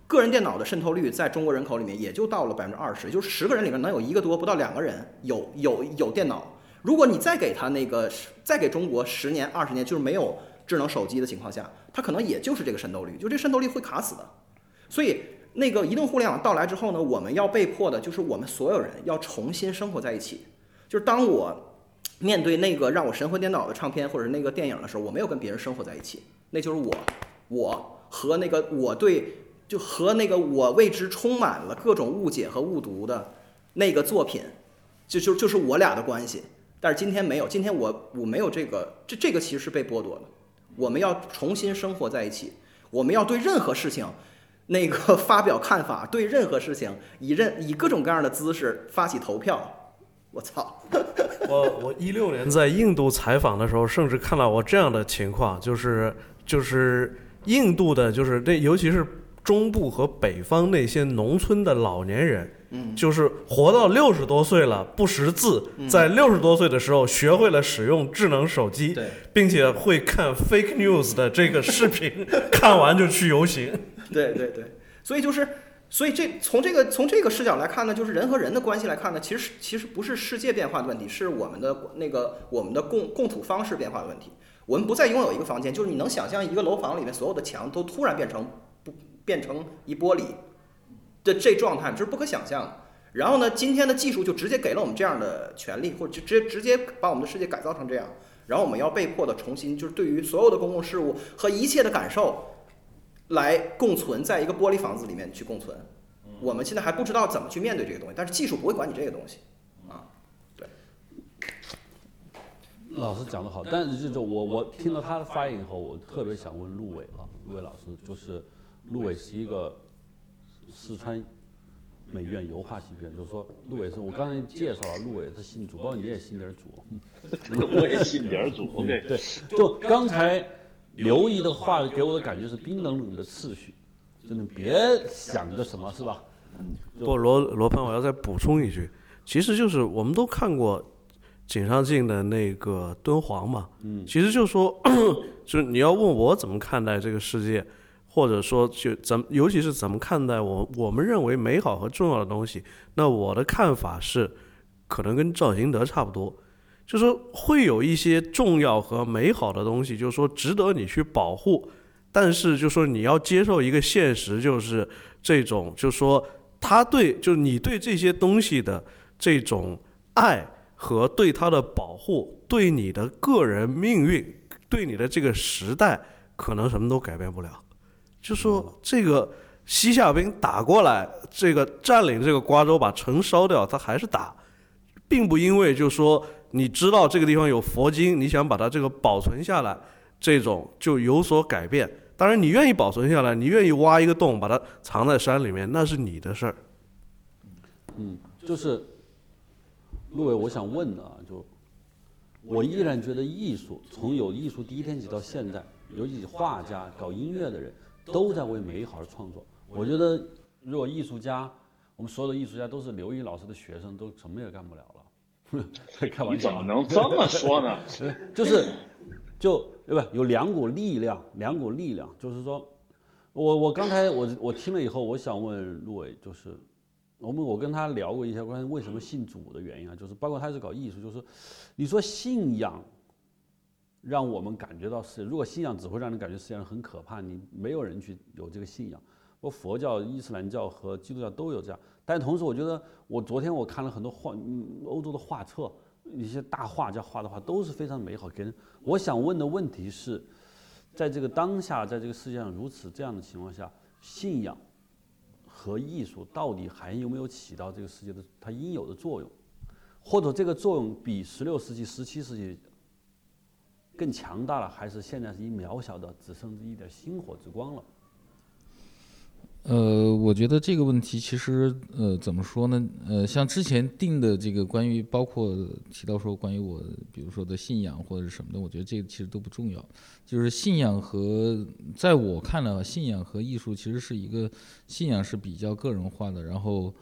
个人电脑的渗透率在中国人口里面也就到了百分之二十，就是十个人里面能有一个多，不到两个人有有有电脑。如果你再给他那个再给中国十年二十年，就是没有智能手机的情况下，它可能也就是这个渗透率，就这渗透率会卡死的。所以，那个移动互联网到来之后呢，我们要被迫的就是我们所有人要重新生活在一起。就是当我面对那个让我神魂颠倒的唱片或者那个电影的时候，我没有跟别人生活在一起，那就是我，我和那个我对就和那个我为之充满了各种误解和误读的那个作品，就就就是我俩的关系。但是今天没有，今天我我没有这个，这这个其实是被剥夺的。我们要重新生活在一起，我们要对任何事情那个发表看法，对任何事情以任以各种各样的姿势发起投票。我操！我我一六年在印度采访的时候，甚至看到过这样的情况，就是就是印度的，就是那尤其是中部和北方那些农村的老年人，嗯，就是活到六十多岁了不识字，在六十多岁的时候学会了使用智能手机，对，并且会看 fake news 的这个视频，看完就去游行。对对对，所以就是。所以这从这个从这个视角来看呢，就是人和人的关系来看呢，其实其实不是世界变化的问题，是我们的那个我们的共共处方式变化的问题。我们不再拥有一个房间，就是你能想象一个楼房里面所有的墙都突然变成不变成一玻璃的这状态，这是不可想象的。然后呢，今天的技术就直接给了我们这样的权利，或者就直接直接把我们的世界改造成这样。然后我们要被迫的重新，就是对于所有的公共事务和一切的感受。来共存，在一个玻璃房子里面去共存。我们现在还不知道怎么去面对这个东西，但是技术不会管你这个东西。啊，对。老师讲的好，但是就是我我听了他的发言以后，我特别想问陆伟了，陆伟老师，就是陆伟是一个四川美院油画系毕业，就是说陆伟是我刚才介绍了陆伟他信主，包括你也信点主，我也信点主，OK，对，就刚才刘毅的话给我的感觉是冰冷冷的次序，真的别想着什么是吧？不，罗罗盘，我要再补充一句，其实就是我们都看过井上镜的那个敦煌嘛，嗯，其实就是说，就是你要问我怎么看待这个世界，或者说就怎么，尤其是怎么看待我我们认为美好和重要的东西，那我的看法是，可能跟赵行德差不多，就说会有一些重要和美好的东西，就是说值得你去保护，但是就说你要接受一个现实，就是这种，就说他对，就你对这些东西的这种爱和对它的保护，对你的个人命运，对你的这个时代，可能什么都改变不了。就说这个西夏兵打过来，这个占领这个瓜州，把城烧掉，他还是打，并不因为就说你知道这个地方有佛经，你想把它这个保存下来，这种就有所改变。当然，你愿意保存下来，你愿意挖一个洞把它藏在山里面，那是你的事儿。嗯，就是陆伟，我想问的啊，就我依然觉得艺术从有艺术第一天起到现在，尤其是画家、搞音乐的人，都在为美好而创作。我觉得，如果艺术家，我们所有的艺术家都是刘毅老师的学生，都什么也干不了。开玩笑，你怎么能这么说呢？就是，就对吧？有两股力量，两股力量，就是说，我我刚才我我听了以后，我想问陆伟，就是我们我跟他聊过一些关于为什么信主的原因啊，就是包括他是搞艺术，就是你说信仰让我们感觉到世界，如果信仰只会让人感觉世界上很可怕，你没有人去有这个信仰。我佛教、伊斯兰教和基督教都有这样，但同时我觉得，我昨天我看了很多画，嗯，欧洲的画册，一些大画家画的画都是非常美好。给人，我想问的问题是，在这个当下，在这个世界上如此这样的情况下，信仰和艺术到底还有没有起到这个世界的它应有的作用，或者这个作用比十六世纪、十七世纪更强大了，还是现在是一渺小的，只剩一点星火之光了？呃，我觉得这个问题其实，呃，怎么说呢？呃，像之前定的这个关于，包括提到说关于我，比如说的信仰或者是什么的，我觉得这个其实都不重要。就是信仰和，在我看来，信仰和艺术其实是一个，信仰是比较个人化的，然后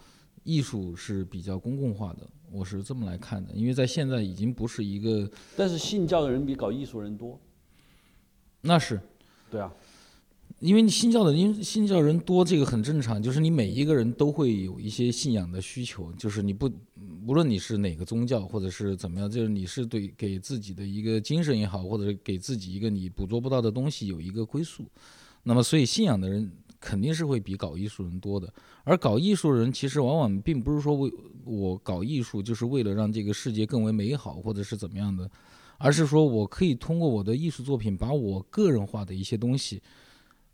艺术是比较公共化的。我是这么来看的，因为在现在已经不是一个，但是信教的人比搞艺术人多，那是对啊。因为你信教的，因为信教人多，这个很正常。就是你每一个人都会有一些信仰的需求，就是你不，无论你是哪个宗教，或者是怎么样，就是你是对给自己的一个精神也好，或者是给自己一个你捕捉不到的东西有一个归宿。那么，所以信仰的人肯定是会比搞艺术人多的。而搞艺术人其实往往并不是说为我搞艺术就是为了让这个世界更为美好，或者是怎么样的，而是说我可以通过我的艺术作品，把我个人化的一些东西。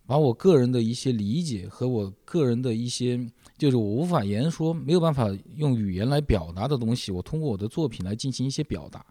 把我个人的一些理解和我个人的一些，就是我无法言说、没有办法用语言来表达的东西，我通过我的作品来进行一些表达。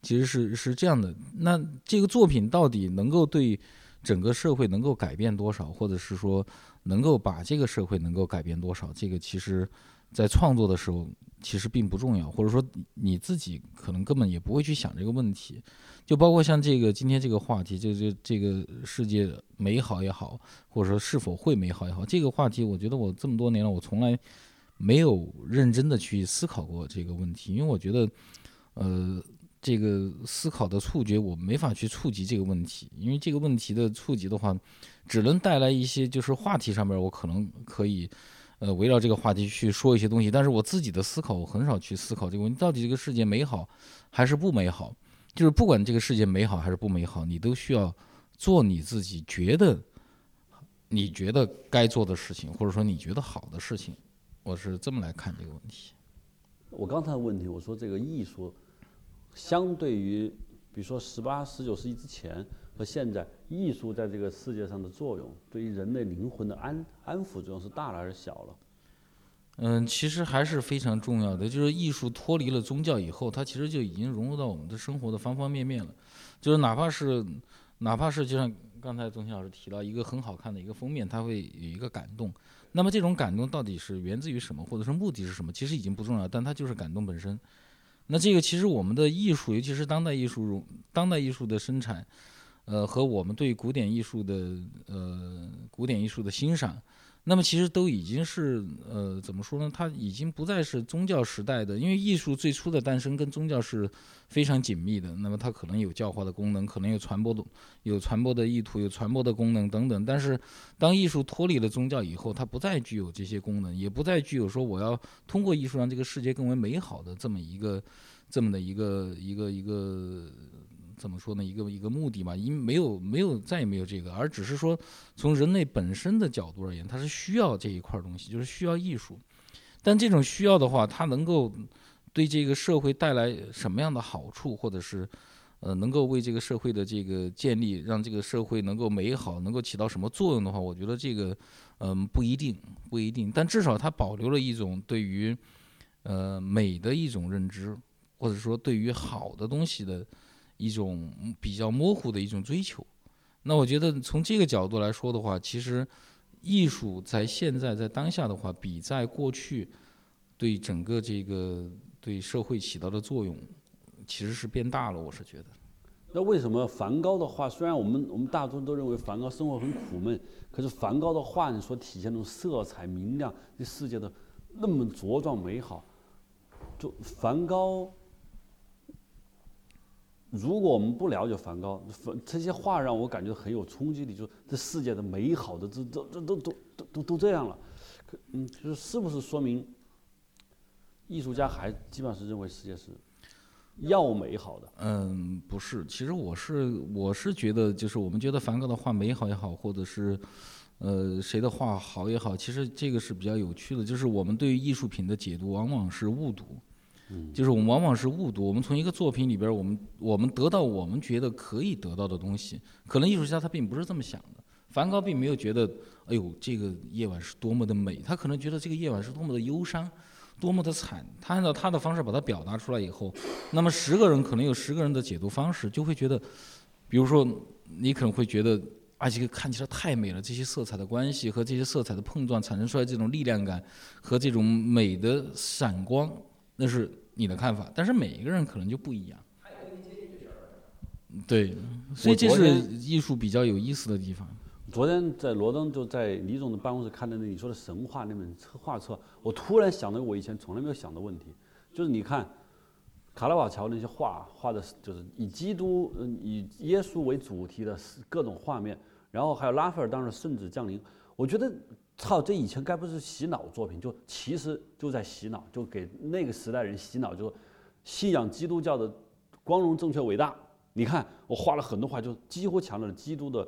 其实是是这样的。那这个作品到底能够对整个社会能够改变多少，或者是说能够把这个社会能够改变多少？这个其实，在创作的时候其实并不重要，或者说你自己可能根本也不会去想这个问题。就包括像这个今天这个话题，就就这个世界美好也好，或者说是否会美好也好，这个话题，我觉得我这么多年了，我从来没有认真的去思考过这个问题，因为我觉得，呃，这个思考的触觉我没法去触及这个问题，因为这个问题的触及的话，只能带来一些就是话题上面我可能可以，呃，围绕这个话题去说一些东西，但是我自己的思考，我很少去思考这个问题，到底这个世界美好还是不美好？就是不管这个世界美好还是不美好，你都需要做你自己觉得你觉得该做的事情，或者说你觉得好的事情。我是这么来看这个问题。我刚才的问题，我说这个艺术相对于比如说十八、十九世纪之前和现在，艺术在这个世界上的作用，对于人类灵魂的安安抚作用是大了还是小了？嗯，其实还是非常重要的，就是艺术脱离了宗教以后，它其实就已经融入到我们的生活的方方面面了。就是哪怕是，哪怕是就像刚才宗庆老师提到一个很好看的一个封面，它会有一个感动。那么这种感动到底是源自于什么，或者是目的是什么，其实已经不重要，但它就是感动本身。那这个其实我们的艺术，尤其是当代艺术，当代艺术的生产，呃，和我们对古典艺术的呃古典艺术的欣赏。那么其实都已经是呃怎么说呢？它已经不再是宗教时代的，因为艺术最初的诞生跟宗教是非常紧密的。那么它可能有教化的功能，可能有传播的有传播的意图，有传播的功能等等。但是当艺术脱离了宗教以后，它不再具有这些功能，也不再具有说我要通过艺术让这个世界更为美好的这么一个这么的一个一个一个。怎么说呢？一个一个目的嘛，因没有没有再也没有这个，而只是说从人类本身的角度而言，它是需要这一块东西，就是需要艺术。但这种需要的话，它能够对这个社会带来什么样的好处，或者是呃能够为这个社会的这个建立，让这个社会能够美好，能够起到什么作用的话，我觉得这个嗯不一定不一定。但至少它保留了一种对于呃美的一种认知，或者说对于好的东西的。一种比较模糊的一种追求，那我觉得从这个角度来说的话，其实艺术在现在在当下的话，比在过去对整个这个对社会起到的作用，其实是变大了。我是觉得。那为什么梵高的画，虽然我们我们大众都认为梵高生活很苦闷，可是梵高的画所体现的色彩明亮，这世界的那么茁壮美好，就梵高。如果我们不了解梵高，梵这些画让我感觉很有冲击力，就是这世界的美好的这这这都都都都都这样了，嗯，就是是不是说明艺术家还基本上是认为世界是要美好的？嗯，不是，其实我是我是觉得，就是我们觉得梵高的画美好也好，或者是呃谁的画好也好，其实这个是比较有趣的，就是我们对于艺术品的解读往往是误读。就是我们往往是误读，我们从一个作品里边，我们我们得到我们觉得可以得到的东西，可能艺术家他并不是这么想的。梵高并没有觉得，哎呦，这个夜晚是多么的美，他可能觉得这个夜晚是多么的忧伤，多么的惨。他按照他的方式把它表达出来以后，那么十个人可能有十个人的解读方式，就会觉得，比如说你可能会觉得，啊，这个看起来太美了，这些色彩的关系和这些色彩的碰撞产生出来这种力量感和这种美的闪光，那是。你的看法，但是每一个人可能就不一样。对，所以这是艺术比较有意思的地方。昨天在罗登就在李总的办公室看的那你说的神话那本画册，我突然想到我以前从来没有想的问题，就是你看卡拉瓦乔那些画画的，就是以基督、以耶稣为主题的各种画面，然后还有拉斐尔当时圣子降临，我觉得。操，这以前该不是洗脑作品？就其实就在洗脑，就给那个时代人洗脑，就信仰基督教的光荣、正确、伟大。你看，我画了很多画，就几乎强调了基督的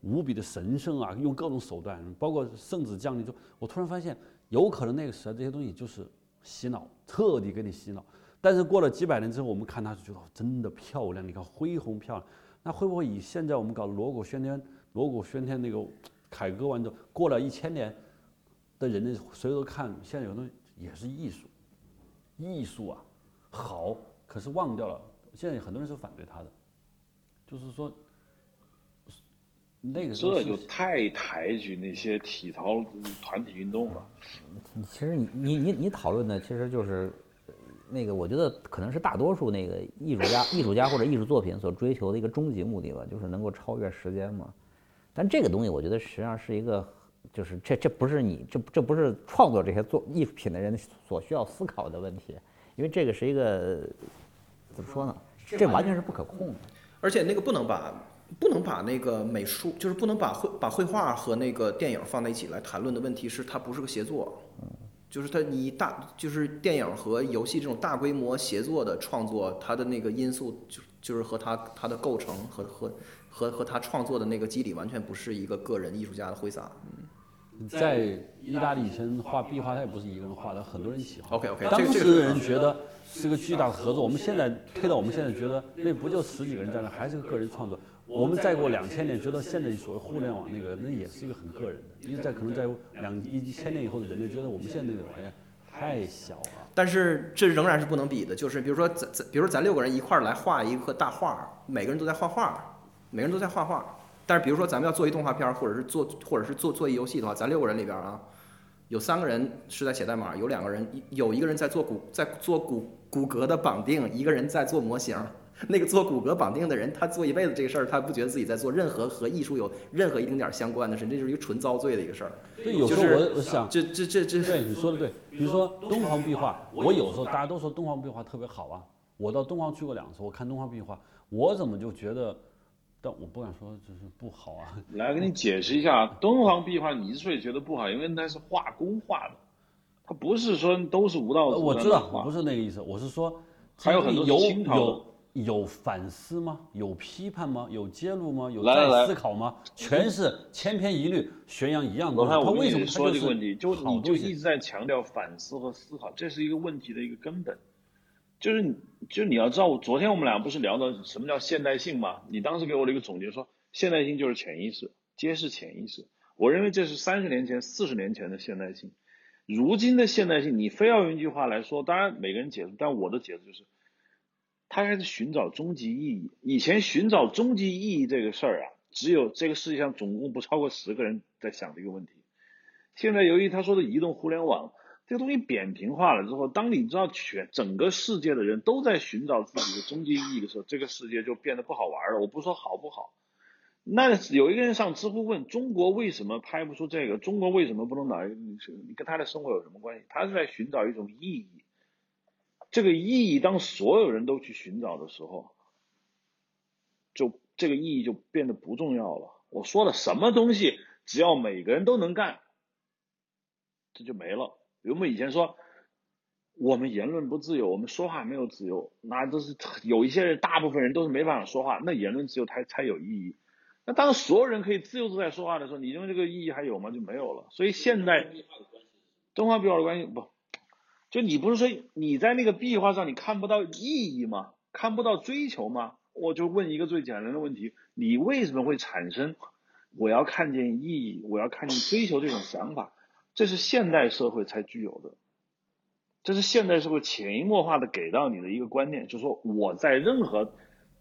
无比的神圣啊，用各种手段，包括圣子降临。就我突然发现，有可能那个时代这些东西就是洗脑，彻底给你洗脑。但是过了几百年之后，我们看它就觉得真的漂亮。你看恢宏漂亮，那会不会以现在我们搞锣鼓喧天、锣鼓喧天那个？凯歌完之后，过了一千年的人呢，谁都看现在有东西也是艺术，艺术啊，好，可是忘掉了。现在很多人是反对他的，就是说，那个这就太抬举那些体操团体运动了。其实你你你你讨论的其实就是那个，我觉得可能是大多数那个艺术家、艺术家或者艺术作品所追求的一个终极目的吧，就是能够超越时间嘛。但这个东西，我觉得实际上是一个，就是这这不是你这这不是创作这些做艺术品的人所需要思考的问题，因为这个是一个怎么说呢？这完全是不可控的。而且那个不能把不能把那个美术，就是不能把绘把绘画和那个电影放在一起来谈论的问题是，它不是个协作。就是它你大就是电影和游戏这种大规模协作的创作，它的那个因素就就是和它它的构成和和。和和他创作的那个基底完全不是一个个人艺术家的挥洒，嗯，在意大利以前画壁画，他也不是一个人画的，很多人一起画。OK OK，当时个人觉得是个巨大的合作，我们现在推到我们现在觉得那不就十几个人在那，还是个个人创作。我们再过两千年，觉得现在所谓互联网那个，那也是一个很个人的，因为在可能在两一千年以后的人类觉得我们现在那个玩意儿太小了。但是这仍然是不能比的，就是比如说咱咱，比如说咱六个人一块儿来画一个大画，每个人都在画画，每个人都在画画。但是比如说咱们要做一动画片儿，或者是做或者是做做一游戏的话，咱六个人里边儿啊，有三个人是在写代码，有两个人有一个人在做骨在做骨骨骼的绑定，一个人在做模型。那个做骨骼绑定的人，他做一辈子这个事儿，他不觉得自己在做任何和艺术有任何一丁点儿相关的事，这就是一个纯遭罪的一个事儿。对，有时候我我想，这这这这对你说的对，比如说敦煌壁画，我有时候大家都说敦煌壁画特别好啊，我到敦煌去过两次，我看敦煌壁画，我怎么就觉得，但我不敢说就是不好啊。来给你解释一下，敦煌壁画你之所以觉得不好，因为那是画工画的，它不是说都是吴道呃子我知道，我不是那个意思，我是说，还有很多是有清朝的有有反思吗？有批判吗？有揭露吗？有来来来再思考吗？全是千篇一律宣扬一样的罗盘，东西，它我跟为什么你说这个问题，就好你就一直在强调反思和思考，这是一个问题的一个根本。就是，就你要知道，我昨天我们俩不是聊到什么叫现代性吗？你当时给我的一个总结说，现代性就是潜意识，揭示潜意识。我认为这是三十年前、四十年前的现代性。如今的现代性，你非要用一句话来说，当然每个人解释，但我的解释就是，他开始寻找终极意义。以前寻找终极意义这个事儿啊，只有这个世界上总共不超过十个人在想这个问题。现在由于他说的移动互联网这个东西扁平化了之后，当你知道全整个世界的人都在寻找自己的终极意义的时候，这个世界就变得不好玩了。我不说好不好，那有一个人上知乎问中国为什么拍不出这个？中国为什么不能哪一个？你跟他的生活有什么关系？他是在寻找一种意义。这个意义当所有人都去寻找的时候，就这个意义就变得不重要了。我说了，什么东西只要每个人都能干，这就没了。比如我们以前说，我们言论不自由，我们说话没有自由，那都是有一些人，大部分人都是没办法说话，那言论自由才才有意义。那当所有人可以自由自在说话的时候，你认为这个意义还有吗？就没有了。所以现在东方壁画的关系不，就你不是说你在那个壁画上你看不到意义吗？看不到追求吗？我就问一个最简单的问题：你为什么会产生我要看见意义，我要看见追求这种想法？这是现代社会才具有的，这是现代社会潜移默化的给到你的一个观念，就是说我在任何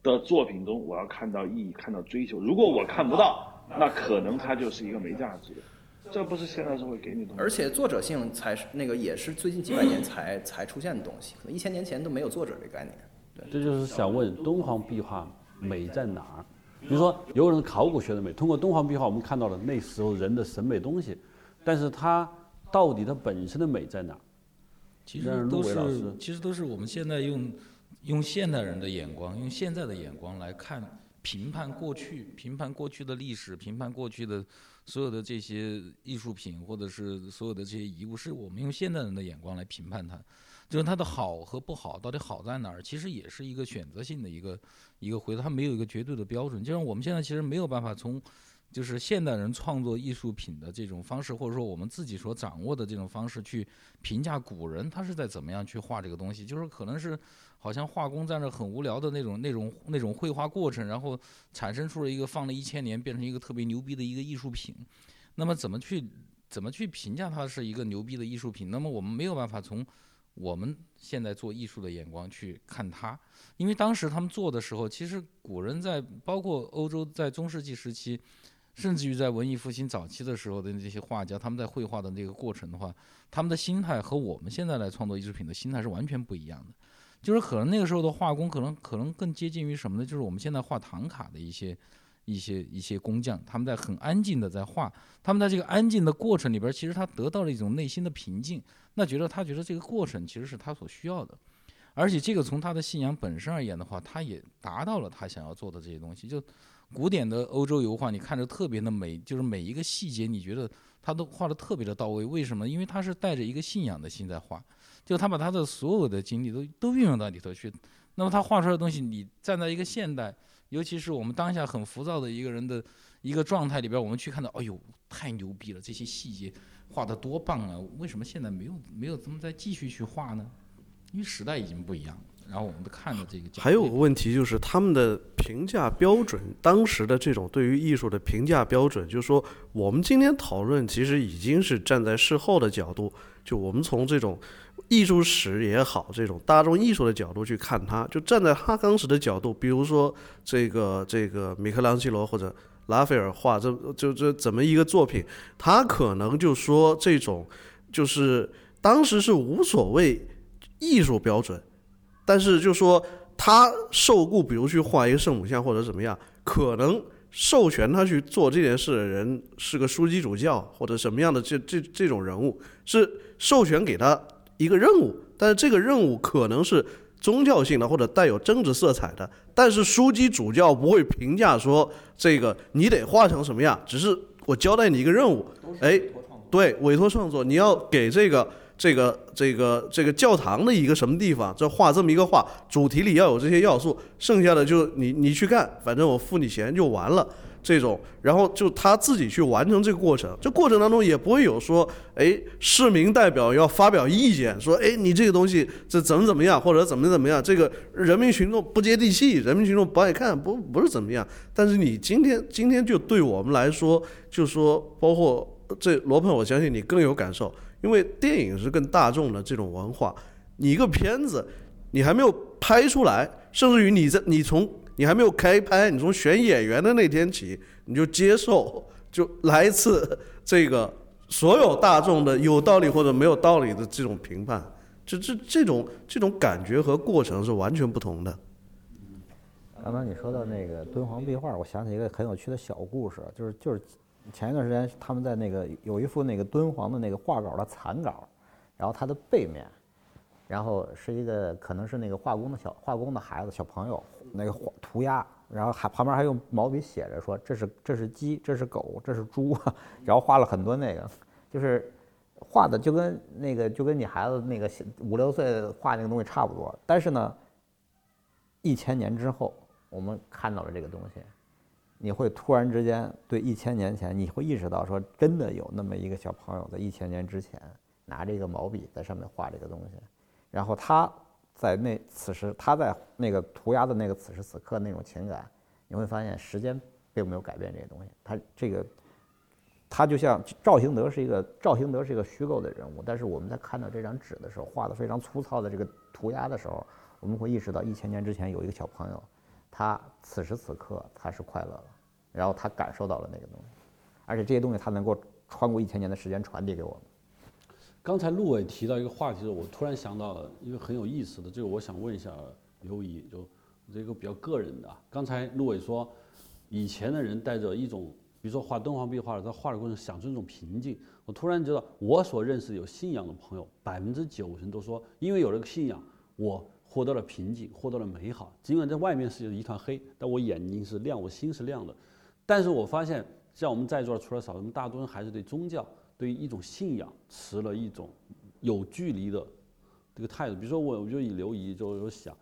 的作品中，我要看到意义，看到追求。如果我看不到，那可能它就是一个没价值的。这不是现代社会给你的东西。而且作者性才是那个也是最近几百年才才出现的东西，可能一千年前都没有作者这个概念。对这就是想问敦煌壁画美在哪儿？比如说，有人考古学的美，通过敦煌壁画我们看到了那时候人的审美东西，但是它到底它本身的美在哪儿？其实都是其实都是我们现在用用现代人的眼光，用现在的眼光来看评判过去，评判过去的历史，评判过去的所有的这些艺术品或者是所有的这些遗物，是我们用现代人的眼光来评判它。就是它的好和不好到底好在哪儿，其实也是一个选择性的一个一个回答，它没有一个绝对的标准。就像我们现在其实没有办法从就是现代人创作艺术品的这种方式，或者说我们自己所掌握的这种方式去评价古人他是在怎么样去画这个东西，就是可能是好像画工在那很无聊的那种那种那种绘画过程，然后产生出了一个放了一千年变成一个特别牛逼的一个艺术品。那么怎么去怎么去评价它是一个牛逼的艺术品？那么我们没有办法从我们现在做艺术的眼光去看它，因为当时他们做的时候，其实古人在包括欧洲在中世纪时期，甚至于在文艺复兴早期的时候的这些画家，他们在绘画的那个过程的话，他们的心态和我们现在来创作艺术品的心态是完全不一样的。就是可能那个时候的画工，可能可能更接近于什么呢？就是我们现在画唐卡的一些一些一些工匠，他们在很安静的在画，他们在这个安静的过程里边，其实他得到了一种内心的平静。那觉得他觉得这个过程其实是他所需要的，而且这个从他的信仰本身而言的话，他也达到了他想要做的这些东西。就古典的欧洲油画，你看着特别的美，就是每一个细节，你觉得他都画的特别的到位。为什么？因为他是带着一个信仰的心在画，就他把他的所有的精力都都运用到里头去。那么他画出来的东西，你站在一个现代尤其是我们当下很浮躁的一个人的一个状态里边，我们去看到，哎呦，太牛逼了，这些细节画的多棒啊！为什么现在没有没有这么再继续去画呢？因为时代已经不一样。然后我们看的这个还有个问题就是他们的评价标准，当时的这种对于艺术的评价标准，就是说我们今天讨论其实已经是站在事后的角度，就我们从这种艺术史也好，这种大众艺术的角度去看它，就站在他当时的角度，比如说这个这个米开朗基罗或者拉斐尔画这就这怎么一个作品，他可能就说这种就是当时是无所谓艺术标准。但是就说他受雇，比如去画一个圣母像或者怎么样，可能授权他去做这件事的人是个枢机主教或者什么样的这这这种人物，是授权给他一个任务，但是这个任务可能是宗教性的或者带有政治色彩的，但是枢机主教不会评价说这个你得画成什么样，只是我交代你一个任务，哎，对，委托创作，你要给这个这个这个这个教堂的一个什么地方，这画这么一个画，主题里要有这些要素，剩下的就你你去干，反正我付你钱就完了。这种，然后就他自己去完成这个过程，这过程当中也不会有说，哎，市民代表要发表意见，说，哎，你这个东西这怎么怎么样，或者怎么怎么样，这个人民群众不接地气，人民群众不爱看，不不是怎么样。但是你今天今天就对我们来说，就说包括这罗鹏，我相信你更有感受，因为电影是更大众的这种文化，你一个片子你还没有拍出来，甚至于你在你从你还没有开拍，你从选演员的那天起，你就接受，就来一次这个所有大众的有道理或者没有道理的这种评判，这这这种这种感觉和过程是完全不同的。刚刚你说到那个敦煌壁画，我想起一个很有趣的小故事，就是就是前一段时间他们在那个有一幅那个敦煌的那个画稿的残稿，然后它的背面，然后是一个可能是那个画工的小画工的孩子小朋友那个画涂鸦，然后还旁边还用毛笔写着说这是这是鸡，这是狗，这是猪，然后画了很多那个，就是画的就跟那个就跟你孩子那个五六岁画那个东西差不多，但是呢，一千年之后。我们看到了这个东西，你会突然之间对一千年前，你会意识到说，真的有那么一个小朋友在一千年之前拿着一个毛笔在上面画这个东西，然后他在那此时他在那个涂鸦的那个此时此刻那种情感，你会发现时间并没有改变这些东西，他这个他就像赵兴德是一个赵兴德是一个虚构的人物，但是我们在看到这张纸的时候，画的非常粗糙的这个涂鸦的时候，我们会意识到一千年之前有一个小朋友。他此时此刻他是快乐的，然后他感受到了那个东西，而且这些东西他能够穿过一千年的时间传递给我们。刚才陆伟提到一个话题，我突然想到了一个很有意思的，这个我想问一下刘怡，就这个比较个人的。刚才陆伟说，以前的人带着一种，比如说画敦煌壁画，在画的过程享受一种平静。我突然觉得，我所认识有信仰的朋友，百分之九十都说，因为有了个信仰，我。获得了平静，获得了美好。尽管在外面是一团黑，但我眼睛是亮，我心是亮的。但是我发现，像我们在座除了少数，大多数人还是对宗教、对于一种信仰持了一种有距离的这个态度。比如说，我我就以刘仪就有想，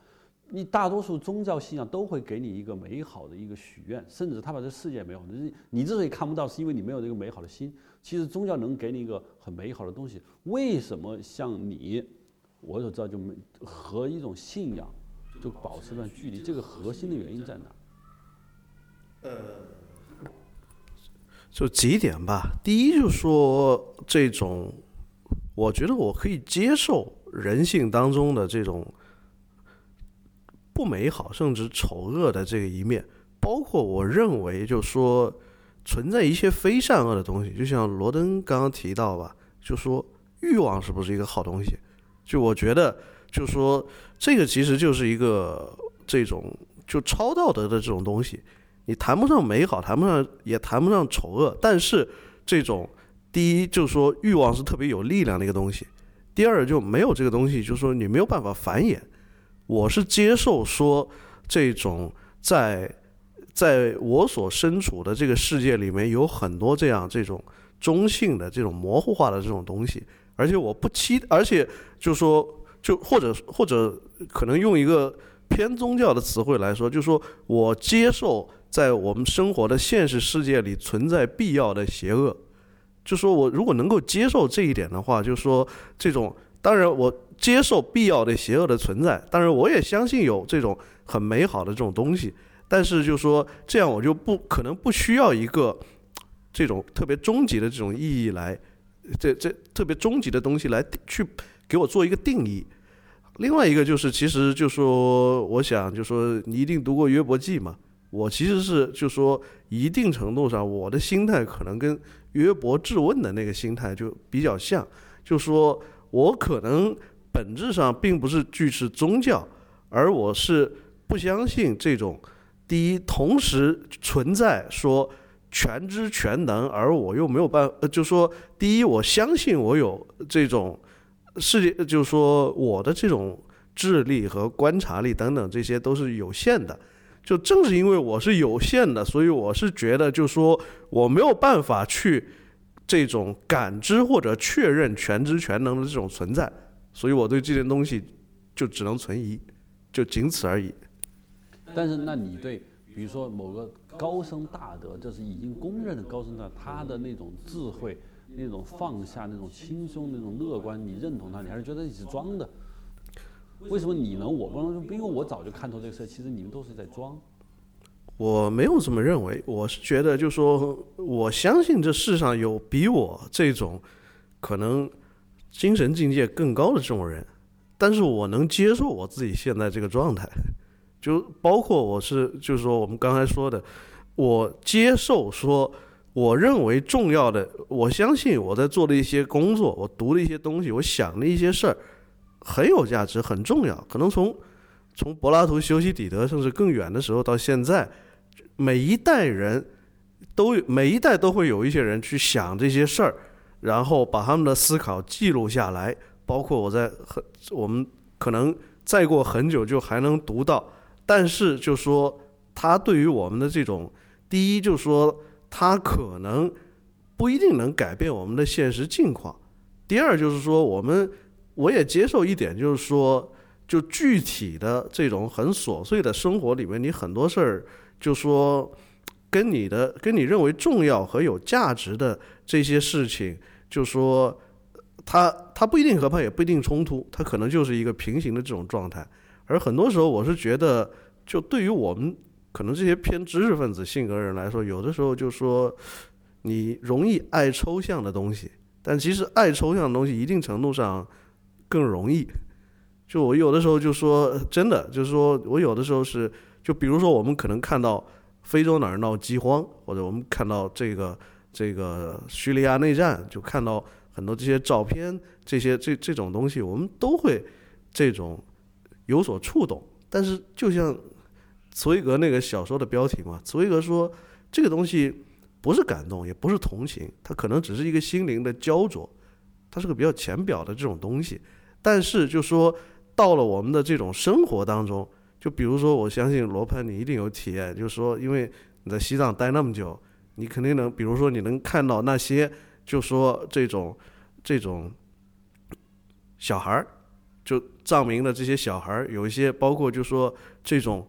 你大多数宗教信仰都会给你一个美好的一个许愿，甚至他把这世界美好，你你之所以看不到，是因为你没有这个美好的心。其实宗教能给你一个很美好的东西。为什么像你？我所知道就没和一种信仰就保持一段距离，这个核心的原因在哪？呃，就几点吧。第一，就是说这种，我觉得我可以接受人性当中的这种不美好甚至丑恶的这个一面，包括我认为，就说存在一些非善恶的东西。就像罗登刚刚提到吧，就说欲望是不是一个好东西？就我觉得，就说这个其实就是一个这种就超道德的这种东西，你谈不上美好，谈不上也谈不上丑恶，但是这种第一就是说欲望是特别有力量的一个东西，第二就没有这个东西，就是说你没有办法繁衍。我是接受说这种在在我所身处的这个世界里面有很多这样这种中性的这种模糊化的这种东西。而且我不期，而且就说，就或者或者可能用一个偏宗教的词汇来说，就是说我接受在我们生活的现实世界里存在必要的邪恶。就说我如果能够接受这一点的话，就说这种，当然我接受必要的邪恶的存在，当然我也相信有这种很美好的这种东西，但是就说这样我就不可能不需要一个这种特别终极的这种意义来，这这特别终极的东西来去给我做一个定义。另外一个就是，其实就说我想就说你一定读过约伯记嘛，我其实是就说一定程度上我的心态可能跟。约伯质问的那个心态就比较像，就说我可能本质上并不是拒斥宗教，而我是不相信这种第一同时存在说全知全能，而我又没有办，法，就说第一我相信我有这种世界，就是说我的这种智力和观察力等等这些都是有限的。就正是因为我是有限的，所以我是觉得，就说我没有办法去这种感知或者确认全知全能的这种存在，所以我对这件东西就只能存疑，就仅此而已。但是，那你对，比如说某个高僧大德，就是已经公认的高僧大，他的那种智慧、那种放下、那种轻松、那种乐观，你认同他，你还是觉得你是装的？为什么你能我不能？因为我早就看透这个事，其实你们都是在装。我没有这么认为，我是觉得，就说我相信这世上有比我这种可能精神境界更高的这种人，但是我能接受我自己现在这个状态，就包括我是，就是说我们刚才说的，我接受说，我认为重要的，我相信我在做的一些工作，我读的一些东西，我想的一些事儿。很有价值，很重要。可能从从柏拉图、修昔底德，甚至更远的时候到现在，每一代人都每一代都会有一些人去想这些事儿，然后把他们的思考记录下来。包括我在很我们可能再过很久就还能读到。但是就说他对于我们的这种，第一就说他可能不一定能改变我们的现实境况。第二就是说我们。我也接受一点，就是说，就具体的这种很琐碎的生活里面，你很多事儿，就说跟你的跟你认为重要和有价值的这些事情，就说它它不一定合拍，也不一定冲突，它可能就是一个平行的这种状态。而很多时候，我是觉得，就对于我们可能这些偏知识分子性格的人来说，有的时候就说你容易爱抽象的东西，但其实爱抽象的东西，一定程度上。更容易，就我有的时候就说真的，就是说我有的时候是，就比如说我们可能看到非洲哪儿闹饥荒，或者我们看到这个这个叙利亚内战，就看到很多这些照片，这些这这种东西，我们都会这种有所触动。但是就像茨威格那个小说的标题嘛，茨威格说这个东西不是感动，也不是同情，它可能只是一个心灵的焦灼，它是个比较浅表的这种东西。但是，就说到了我们的这种生活当中，就比如说，我相信罗盘你一定有体验，就是说，因为你在西藏待那么久，你肯定能，比如说，你能看到那些，就说这种这种小孩儿，就藏民的这些小孩儿，有一些包括就说这种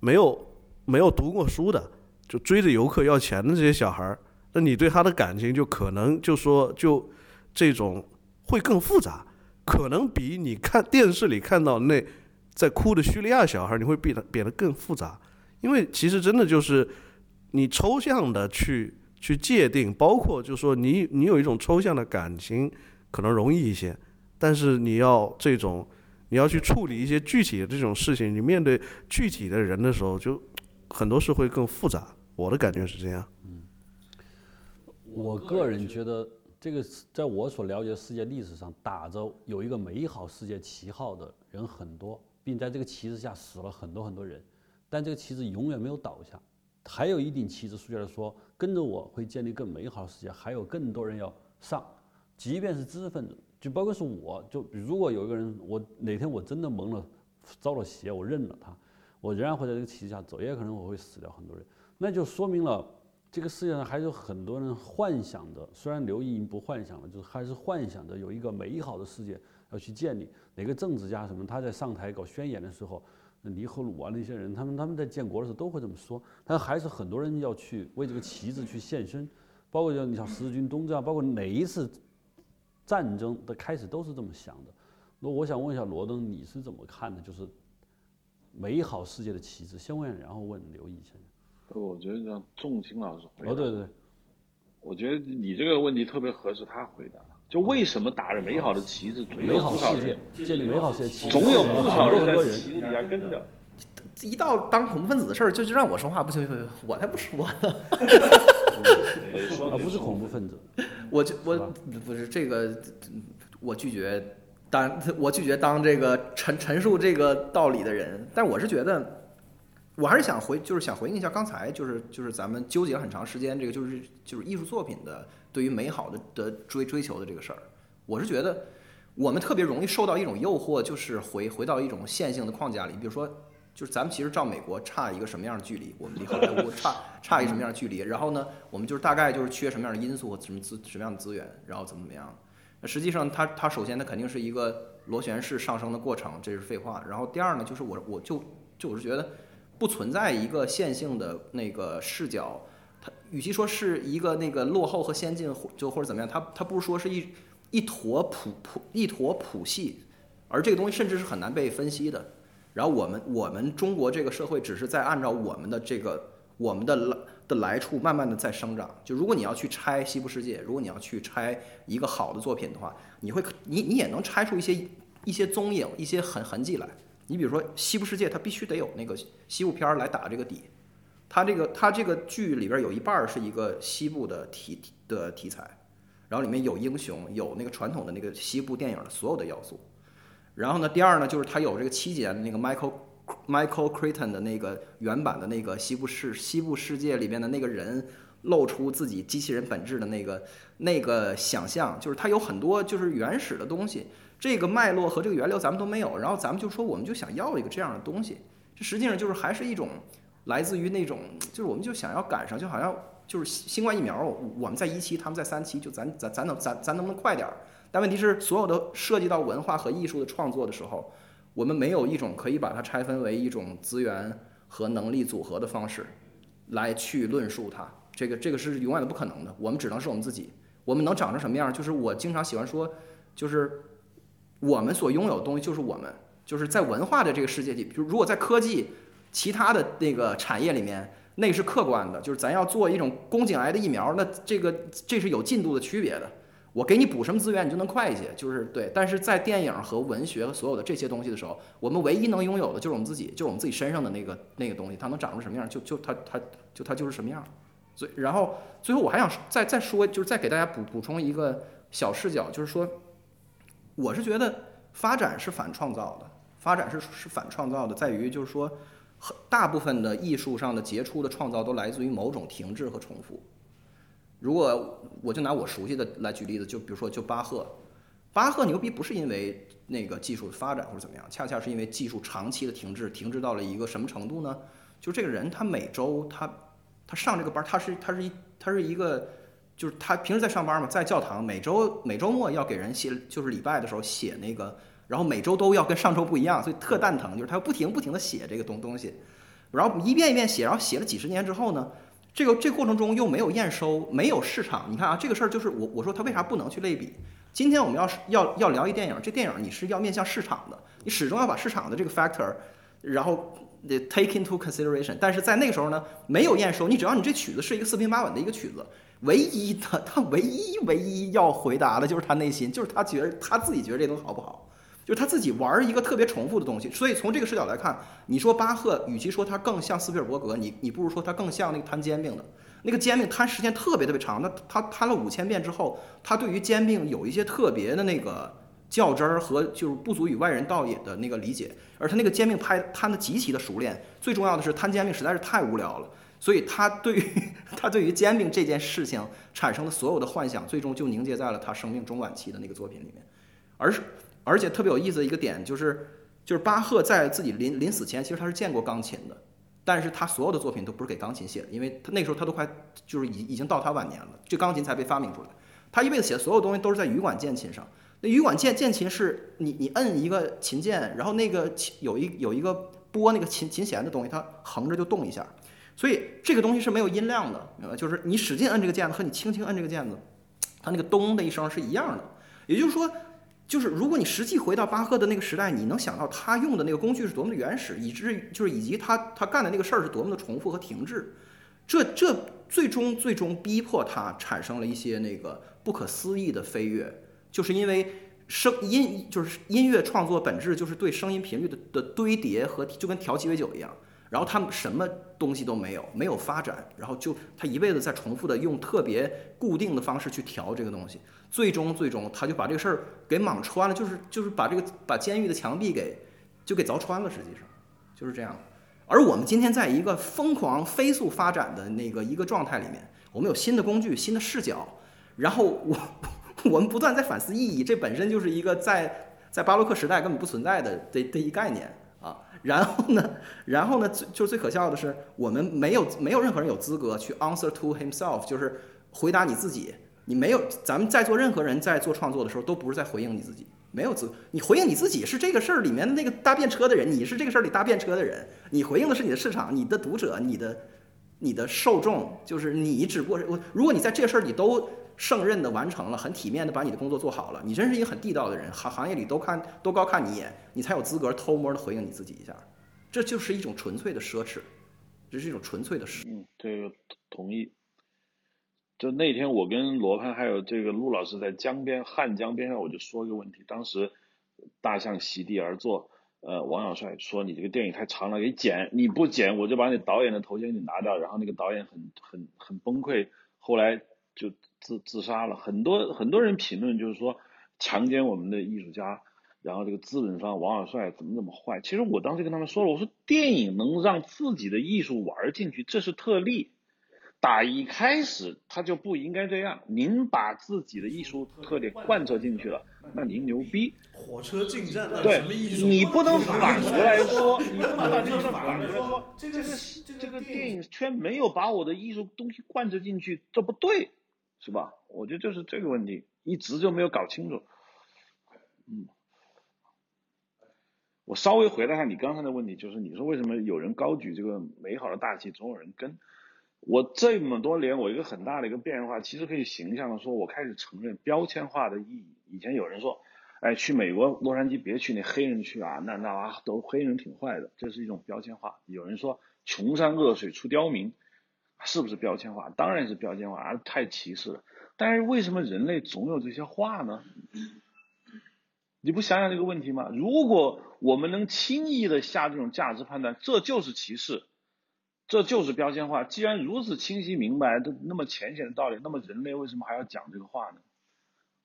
没有没有读过书的，就追着游客要钱的这些小孩儿，那你对他的感情就可能就说就这种会更复杂。可能比你看电视里看到那在哭的叙利亚小孩，你会变得变得更复杂，因为其实真的就是你抽象的去去界定，包括就是说你你有一种抽象的感情可能容易一些，但是你要这种你要去处理一些具体的这种事情，你面对具体的人的时候，就很多事会更复杂。我的感觉是这样。嗯，我个人觉得。这个在我所了解的世界历史上，打着有一个美好世界旗号的人很多，并在这个旗帜下死了很多很多人，但这个旗帜永远没有倒下。还有一顶旗帜，书记说，跟着我会建立更美好的世界，还有更多人要上，即便是知识分子，就包括是我，就如果有一个人，我哪天我真的蒙了，遭了邪，我认了他，我仍然会在这个旗帜下走，也可能我会死掉很多人，那就说明了。这个世界上还有很多人幻想着，虽然刘毅不幻想了，就是还是幻想着有一个美好的世界要去建立。哪个政治家什么他在上台搞宣言的时候，尼赫鲁啊那些人，他们他们在建国的时候都会这么说，但还是很多人要去为这个旗帜去献身，包括像你像十字军东征啊，包括哪一次战争的开始都是这么想的。那我想问一下罗登，你是怎么看的？就是美好世界的旗帜，先问，然后问刘毅先生。我觉得让仲青老师回答。哦，对对对，我觉得你这个问题特别合适他回答。就为什么打着美好的旗帜，总有美好不少世界人，建立美好世界旗帜，总有不少人在很多人旗帜底下跟着。一到当恐怖分子的事儿，就就让我说话，不行不行，我才不说呢。啊，不是恐怖分子，我就我不是这个，我拒绝当我拒绝当这个陈陈述这个道理的人。但我是觉得，我还是想回，就是想回应一下刚才就是就是咱们纠结了很长时间这个就是就是艺术作品的对于美好的的追追求的这个事儿。我是觉得我们特别容易受到一种诱惑，就是回回到一种线性的框架里，比如说。就是咱们其实照美国差一个什么样的距离，我们离好莱坞差差一个什么样的距离，然后呢，我们就是大概就是缺什么样的因素和什么资什么样的资源，然后怎么怎么样。那实际上它它首先它肯定是一个螺旋式上升的过程，这是废话。然后第二呢，就是我我就就我是觉得不存在一个线性的那个视角，它与其说是一个那个落后和先进，就或者怎么样，它它不如说是一一坨谱谱一坨谱系，而这个东西甚至是很难被分析的。然后我们我们中国这个社会只是在按照我们的这个我们的来的来处慢慢的在生长。就如果你要去拆西部世界，如果你要去拆一个好的作品的话，你会你你也能拆出一些一些踪影、一些痕痕迹来。你比如说西部世界，它必须得有那个西部片儿来打这个底。它这个它这个剧里边有一半是一个西部的题的题材，然后里面有英雄，有那个传统的那个西部电影的所有的要素。然后呢，第二呢，就是它有这个七姐那个 Michael Michael Crichton 的那个原版的那个西部世西部世界里边的那个人露出自己机器人本质的那个那个想象，就是它有很多就是原始的东西，这个脉络和这个源流咱们都没有，然后咱们就说我们就想要一个这样的东西，这实际上就是还是一种来自于那种就是我们就想要赶上，就好像就是新冠疫苗，我们在一期，他们在三期，就咱咱咱能咱咱能不能快点儿？但问题是，所有的涉及到文化和艺术的创作的时候，我们没有一种可以把它拆分为一种资源和能力组合的方式，来去论述它。这个这个是永远都不可能的。我们只能是我们自己。我们能长成什么样？就是我经常喜欢说，就是我们所拥有的东西就是我们，就是在文化的这个世界里，就如果在科技其他的那个产业里面，那是客观的，就是咱要做一种宫颈癌的疫苗，那这个这是有进度的区别的。我给你补什么资源，你就能快一些，就是对。但是在电影和文学和所有的这些东西的时候，我们唯一能拥有的就是我们自己，就是我们自己身上的那个那个东西，它能长成什么样，就就它它就它就是什么样。所以，然后最后我还想再再说，就是再给大家补补充一个小视角，就是说，我是觉得发展是反创造的，发展是是反创造的，在于就是说，大部分的艺术上的杰出的创造都来自于某种停滞和重复。如果我就拿我熟悉的来举例子，就比如说就巴赫，巴赫牛逼不是因为那个技术的发展或者怎么样，恰恰是因为技术长期的停滞，停滞到了一个什么程度呢？就这个人他每周他他上这个班，他是他是一他是一个，就是他平时在上班嘛，在教堂每周每周末要给人写，就是礼拜的时候写那个，然后每周都要跟上周不一样，所以特蛋疼，就是他要不停不停的写这个东东西，然后一遍一遍写，然后写了几十年之后呢？这个这过程中又没有验收，没有市场。你看啊，这个事儿就是我我说他为啥不能去类比？今天我们要要要聊一电影，这电影你是要面向市场的，你始终要把市场的这个 factor，然后 take into consideration。但是在那个时候呢，没有验收，你只要你这曲子是一个四平八稳的一个曲子，唯一的 他唯一唯一要回答的就是他内心，就是他觉得他自己觉得这东西好不好。就是他自己玩一个特别重复的东西，所以从这个视角来看，你说巴赫，与其说他更像斯皮尔伯格，你你不如说他更像那个摊煎饼的，那个煎饼摊时间特别特别长，那他摊了五千遍之后，他对于煎饼有一些特别的那个较真儿和就是不足以外人道也的那个理解，而他那个煎饼拍摊的极其的熟练，最重要的是摊煎饼实在是太无聊了，所以他对于 他对于煎饼这件事情产生的所有的幻想，最终就凝结在了他生命中晚期的那个作品里面，而是。而且特别有意思的一个点就是，就是巴赫在自己临临死前，其实他是见过钢琴的，但是他所有的作品都不是给钢琴写的，因为他那时候他都快就是已已经到他晚年了，这钢琴才被发明出来。他一辈子写的所有东西都是在羽管键琴上。那羽管键键琴是你你摁一个琴键，然后那个琴有一有一个拨那个琴琴弦的东西，它横着就动一下，所以这个东西是没有音量的，明白？就是你使劲摁这个键子和你轻轻摁这个键子，它那个咚的一声是一样的。也就是说，就是如果你实际回到巴赫的那个时代，你能想到他用的那个工具是多么的原始，以至于就是以及他他干的那个事儿是多么的重复和停滞，这这最终最终逼迫他产生了一些那个不可思议的飞跃，就是因为声音就是音乐创作本质就是对声音频率的的堆叠和就跟调鸡尾酒一样。然后他们什么东西都没有，没有发展，然后就他一辈子在重复的用特别固定的方式去调这个东西，最终最终他就把这个事儿给莽穿了，就是就是把这个把监狱的墙壁给就给凿穿了，实际上就是这样。而我们今天在一个疯狂飞速发展的那个一个状态里面，我们有新的工具、新的视角，然后我 我们不断在反思意义，这本身就是一个在在巴洛克时代根本不存在的的的一概念。然后呢，然后呢，最就是最可笑的是，我们没有没有任何人有资格去 answer to himself，就是回答你自己。你没有，咱们在座任何人在做创作的时候，都不是在回应你自己，没有资。你回应你自己是这个事儿里面的那个搭便车的人，你是这个事儿里搭便车的人，你回应的是你的市场、你的读者、你的你的受众，就是你只不过我。如果你在这事儿你都。胜任的完成了，很体面的把你的工作做好了，你真是一个很地道的人，行行业里都看都高看你一眼，你才有资格偷摸的回应你自己一下，这就是一种纯粹的奢侈，这是一种纯粹的奢。嗯，这个同意。就那天我跟罗盘还有这个陆老师在江边汉江边上，我就说一个问题，当时大象席地而坐，呃，王小帅说你这个电影太长了，给剪，你不剪我就把你导演的头衔给你拿掉，然后那个导演很很很崩溃，后来就。自自杀了很多很多人评论就是说强奸我们的艺术家，然后这个资本方王小帅怎么怎么坏？其实我当时跟他们说了，我说电影能让自己的艺术玩进去，这是特例，打一开始他就不应该这样。您把自己的艺术特点贯彻进去了，那您牛逼。火车进站，对，你不能反过来说，你不能反过来说，这个这个电影圈没有把我的艺术东西贯彻进去，这不对。是吧？我觉得就是这个问题，一直就没有搞清楚。嗯，我稍微回答一下你刚才的问题，就是你说为什么有人高举这个美好的大旗，总有人跟？我这么多年，我一个很大的一个变化，其实可以形象的说，我开始承认标签化的意义。以前有人说，哎，去美国洛杉矶别去那黑人去啊，那那啊都黑人挺坏的，这是一种标签化。有人说，穷山恶水出刁民。是不是标签化？当然是标签化，太歧视了。但是为什么人类总有这些话呢？你不想想这个问题吗？如果我们能轻易的下这种价值判断，这就是歧视，这就是标签化。既然如此清晰明白的那么浅显的道理，那么人类为什么还要讲这个话呢？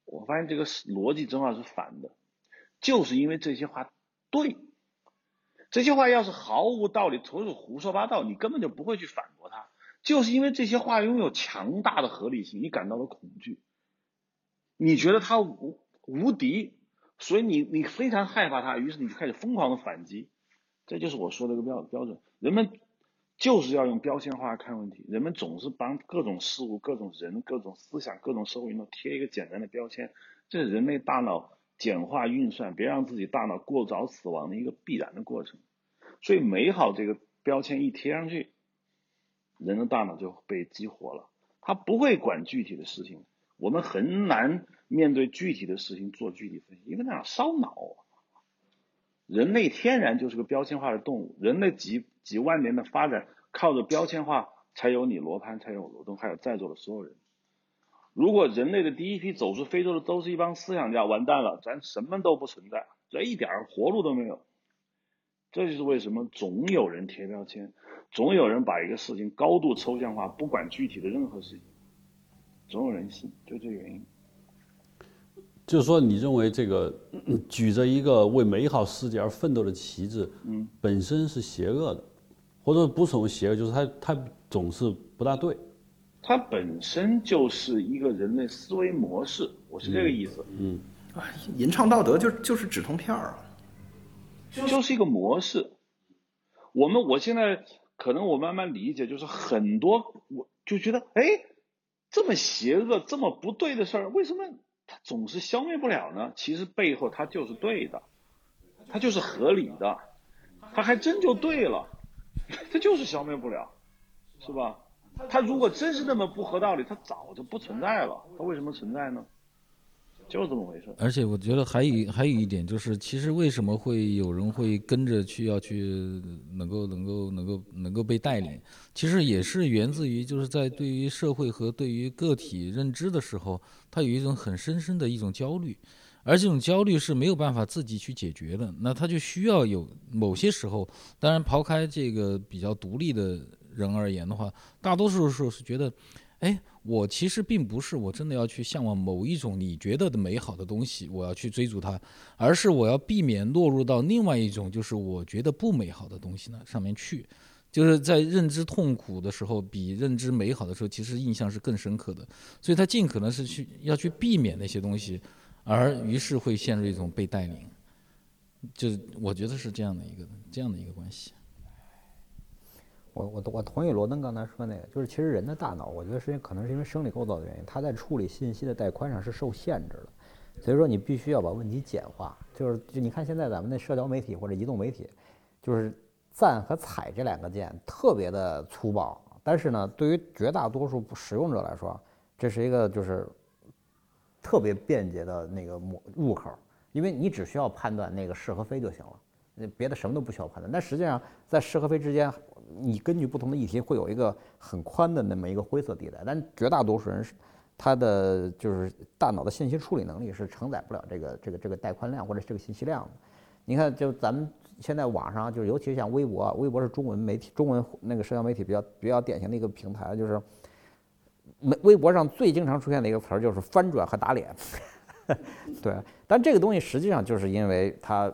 我发现这个逻辑正好是反的，就是因为这些话对，这些话要是毫无道理，纯属胡说八道，你根本就不会去反驳他。就是因为这些话拥有强大的合理性，你感到了恐惧，你觉得他无无敌，所以你你非常害怕他，于是你就开始疯狂的反击，这就是我说的一个标标准。人们就是要用标签化看问题，人们总是帮各种事物、各种人、各种思想、各种社会运动贴一个简单的标签，这是人类大脑简化运算，别让自己大脑过早死亡的一个必然的过程。所以美好这个标签一贴上去。人的大脑就被激活了，他不会管具体的事情，我们很难面对具体的事情做具体分析，因为那样烧脑。人类天然就是个标签化的动物，人类几几万年的发展靠着标签化才有你罗盘，才有罗东，还有在座的所有人。如果人类的第一批走出非洲的都是一帮思想家，完蛋了，咱什么都不存在，这一点活路都没有。这就是为什么总有人贴标签。总有人把一个事情高度抽象化，不管具体的任何事情，总有人信，就这原因。就是说，你认为这个举着一个为美好世界而奋斗的旗帜，嗯，本身是邪恶的，或者不从邪恶，就是它它总是不大对。它本身就是一个人类思维模式，我是这个意思。嗯，啊，吟唱道德就就是止痛片儿，就是一个模式。我们我现在。可能我慢慢理解，就是很多我就觉得，哎，这么邪恶、这么不对的事儿，为什么它总是消灭不了呢？其实背后它就是对的，它就是合理的，他还真就对了，他就是消灭不了，是吧？他如果真是那么不合道理，他早就不存在了。他为什么存在呢？就这么回事。而且我觉得还有还有一点就是，其实为什么会有人会跟着去要去能够能够能够能够被带领，其实也是源自于就是在对于社会和对于个体认知的时候，他有一种很深深的一种焦虑，而这种焦虑是没有办法自己去解决的，那他就需要有某些时候，当然抛开这个比较独立的人而言的话，大多数时候是觉得。哎，我其实并不是我真的要去向往某一种你觉得的美好的东西，我要去追逐它，而是我要避免落入到另外一种就是我觉得不美好的东西呢上面去。就是在认知痛苦的时候，比认知美好的时候，其实印象是更深刻的。所以他尽可能是去要去避免那些东西，而于是会陷入一种被带领。就我觉得是这样的一个这样的一个关系。我我我同意罗登刚才说那个，就是其实人的大脑，我觉得是因为可能是因为生理构造的原因，它在处理信息的带宽上是受限制的，所以说你必须要把问题简化。就是就你看现在咱们的社交媒体或者移动媒体，就是赞和踩这两个键特别的粗暴，但是呢，对于绝大多数使用者来说，这是一个就是特别便捷的那个入入口，因为你只需要判断那个是和非就行了，那别的什么都不需要判断。但实际上在是和非之间。你根据不同的议题会有一个很宽的那么一个灰色地带，但绝大多数人是他的就是大脑的信息处理能力是承载不了这个这个这个带宽量或者这个信息量的。你看，就咱们现在网上就是尤其像微博，微博是中文媒体中文那个社交媒体比较比较典型的一个平台，就是微微博上最经常出现的一个词儿就是翻转和打脸。对，但这个东西实际上就是因为它。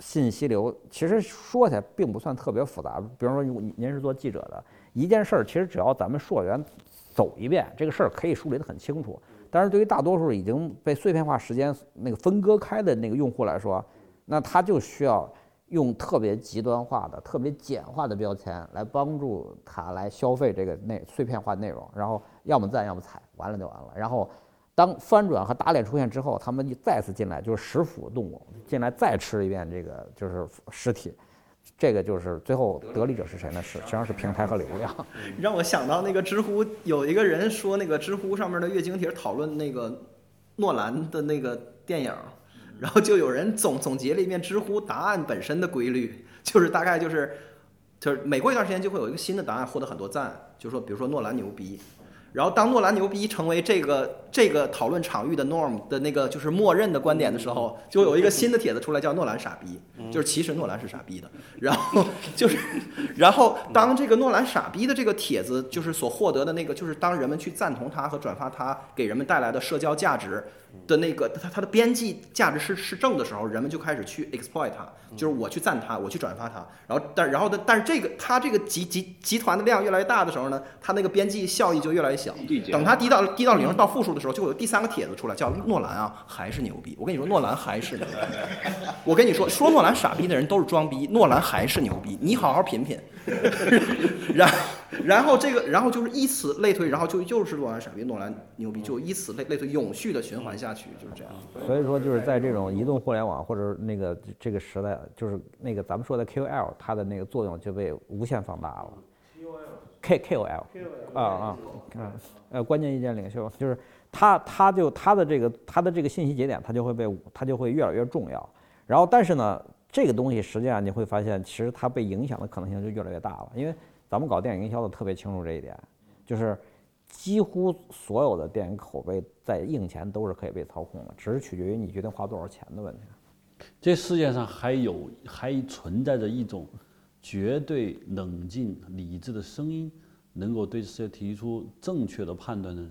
信息流其实说起来并不算特别复杂，比方说您您是做记者的，一件事儿其实只要咱们溯源走一遍，这个事儿可以梳理得很清楚。但是对于大多数已经被碎片化时间那个分割开的那个用户来说，那他就需要用特别极端化的、特别简化的标签来帮助他来消费这个内碎片化内容，然后要么赞，要么踩，完了就完了。然后。当翻转和打脸出现之后，他们就再次进来，就是食腐动物进来再吃一遍这个就是尸体，这个就是最后得利者是谁呢？是实际上是平台和流量。让我想到那个知乎有一个人说，那个知乎上面的月经帖讨论那个诺兰的那个电影，然后就有人总总结了一遍知乎答案本身的规律，就是大概就是就是每过一段时间就会有一个新的答案获得很多赞，就是说比如说诺兰牛逼。然后，当诺兰牛逼成为这个这个讨论场域的 norm 的那个就是默认的观点的时候，就有一个新的帖子出来，叫诺兰傻逼，就是其实诺兰是傻逼的。然后就是，然后当这个诺兰傻逼的这个帖子就是所获得的那个，就是当人们去赞同他和转发他给人们带来的社交价值。的那个，它它的边际价值是是正的时候，人们就开始去 exploit 它，就是我去赞它，我去转发它，然后但然后的但是这个它这个集集集团的量越来越大的时候呢，它那个边际效益就越来越小。等它低到低到零到负数的时候，就会有第三个帖子出来，叫诺兰啊还是牛逼。我跟你说，诺兰还是牛逼。我跟你说，说诺兰傻逼的人都是装逼，诺兰还是牛逼。你好好品品。然然后这个然后就是以此类推，然后就又是诺兰傻逼，诺兰牛逼，就以此类类推，永续的循环下。去就是这样，所以说就是在这种移动互联网或者那个这个时代，就是那个咱们说的 KOL，它的那个作用就被无限放大了。K KOL 啊啊啊呃关键意见领袖，就是他他就他的这个他的这个信息节点，他就会被他就会越来越重要。然后但是呢，这个东西实际上你会发现，其实它被影响的可能性就越来越大了。因为咱们搞电影营销的特别清楚这一点，就是。几乎所有的电影口碑在映前都是可以被操控的，只是取决于你决定花多少钱的问题。这世界上还有还存在着一种绝对冷静理智的声音，能够对世界提出正确的判断的人。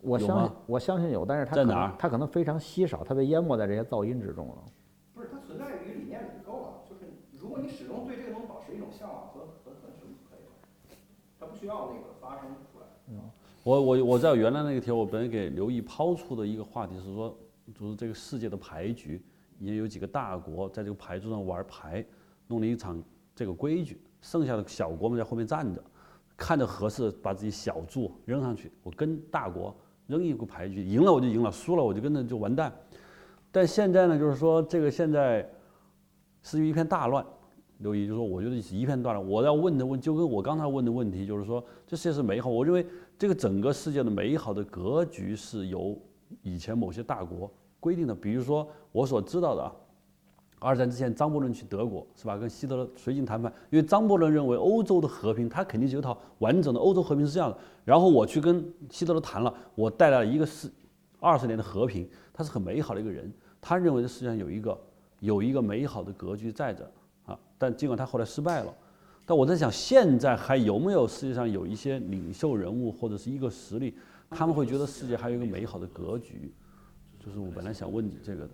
我相信，我相信有，但是它在哪儿？它可能非常稀少，它被淹没在这些噪音之中了。不是，它存在于理念里就够了。就是如果你始终对这个东西保持一种向往和和和什么可以了，它不需要那个发生出来。我我我在原来那个帖，我本来给刘毅抛出的一个话题是说，就是这个世界的牌局，也有几个大国在这个牌桌上玩牌，弄了一场这个规矩，剩下的小国们在后面站着，看着合适把自己小注扔上去，我跟大国扔一个牌局，赢了我就赢了，输了我就跟着就完蛋。但现在呢，就是说这个现在是一片大乱，刘毅就说，我觉得是一片断了。我要问的问，就跟我刚才问的问题，就是说，这世界是美好。我认为这个整个世界的美好的格局是由以前某些大国规定的。比如说我所知道的啊，二战之前张伯伦去德国是吧，跟希特勒随行谈判，因为张伯伦认为欧洲的和平，他肯定是有套完整的欧洲和平是这样的。然后我去跟希特勒谈了，我带来了一个是二十年的和平，他是很美好的一个人，他认为这世界上有一个有一个美好的格局在这。啊，但尽管他后来失败了，但我在想，现在还有没有世界上有一些领袖人物或者是一个实力，他们会觉得世界还有一个美好的格局？就是我本来想问你这个的，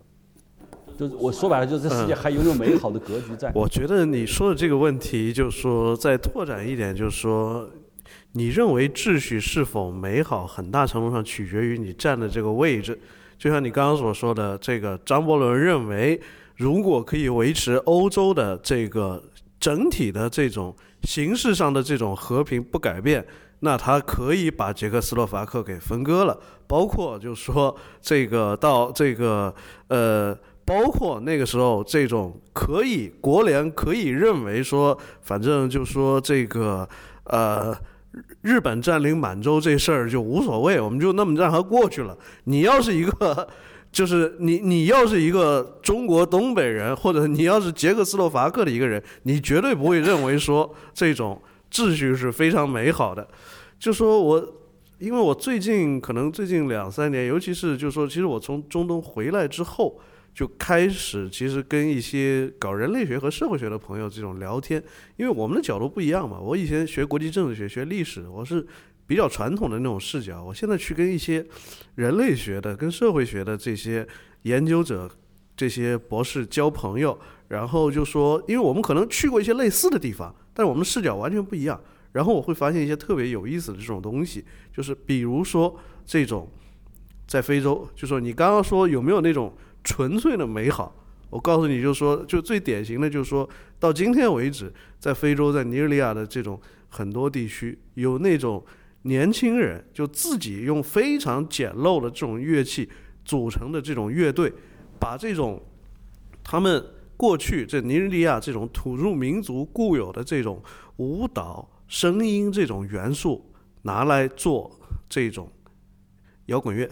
就是我说白了，就是这世界还有没有美好的格局在？我觉得你说的这个问题，就是说再拓展一点，就是说，你认为秩序是否美好，很大程度上取决于你站的这个位置。就像你刚刚所说的，这个张伯伦认为。如果可以维持欧洲的这个整体的这种形式上的这种和平不改变，那他可以把捷克斯洛伐克给分割了，包括就是说这个到这个呃，包括那个时候这种可以国联可以认为说，反正就说这个呃，日本占领满洲这事儿就无所谓，我们就那么让它过去了。你要是一个。就是你，你要是一个中国东北人，或者你要是捷克斯洛伐克的一个人，你绝对不会认为说这种秩序是非常美好的。就说我，因为我最近可能最近两三年，尤其是就说，其实我从中东回来之后，就开始其实跟一些搞人类学和社会学的朋友这种聊天，因为我们的角度不一样嘛。我以前学国际政治学、学历史，我是。比较传统的那种视角，我现在去跟一些人类学的、跟社会学的这些研究者、这些博士交朋友，然后就说，因为我们可能去过一些类似的地方，但是我们视角完全不一样。然后我会发现一些特别有意思的这种东西，就是比如说这种在非洲，就说你刚刚说有没有那种纯粹的美好？我告诉你，就说就最典型的，就是说到今天为止，在非洲，在尼日利亚的这种很多地区，有那种。年轻人就自己用非常简陋的这种乐器组成的这种乐队，把这种他们过去这尼日利亚这种土著民族固有的这种舞蹈声音这种元素拿来做这种摇滚乐，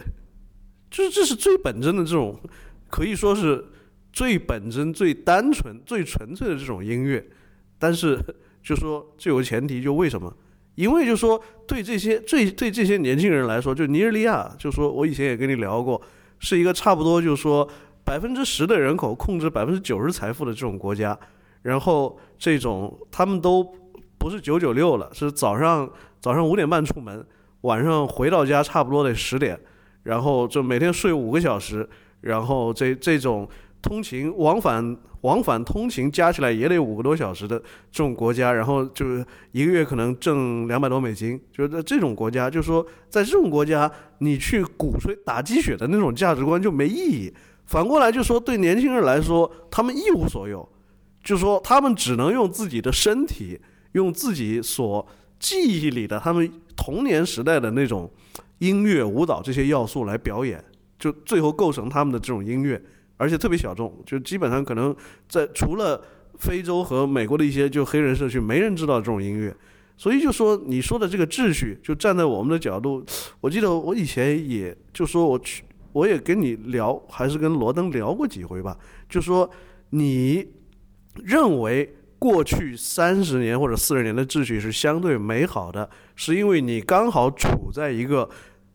就是这是最本真的这种，可以说是最本真、最单纯、最纯粹的这种音乐。但是就说这有个前提，就为什么？因为就说对这些最对这些年轻人来说，就尼日利亚，就说我以前也跟你聊过，是一个差不多就是说百分之十的人口控制百分之九十财富的这种国家，然后这种他们都不是九九六了，是早上早上五点半出门，晚上回到家差不多得十点，然后就每天睡五个小时，然后这这种。通勤往返往返通勤加起来也得五个多小时的这种国家，然后就是一个月可能挣两百多美金，就是在这种国家，就说在这种国家，你去鼓吹打鸡血的那种价值观就没意义。反过来就说对年轻人来说，他们一无所有，就说他们只能用自己的身体，用自己所记忆里的他们童年时代的那种音乐、舞蹈这些要素来表演，就最后构成他们的这种音乐。而且特别小众，就基本上可能在除了非洲和美国的一些就黑人社区，没人知道这种音乐。所以就说你说的这个秩序，就站在我们的角度，我记得我以前也就说我去，我也跟你聊，还是跟罗登聊过几回吧。就说你认为过去三十年或者四十年的秩序是相对美好的，是因为你刚好处在一个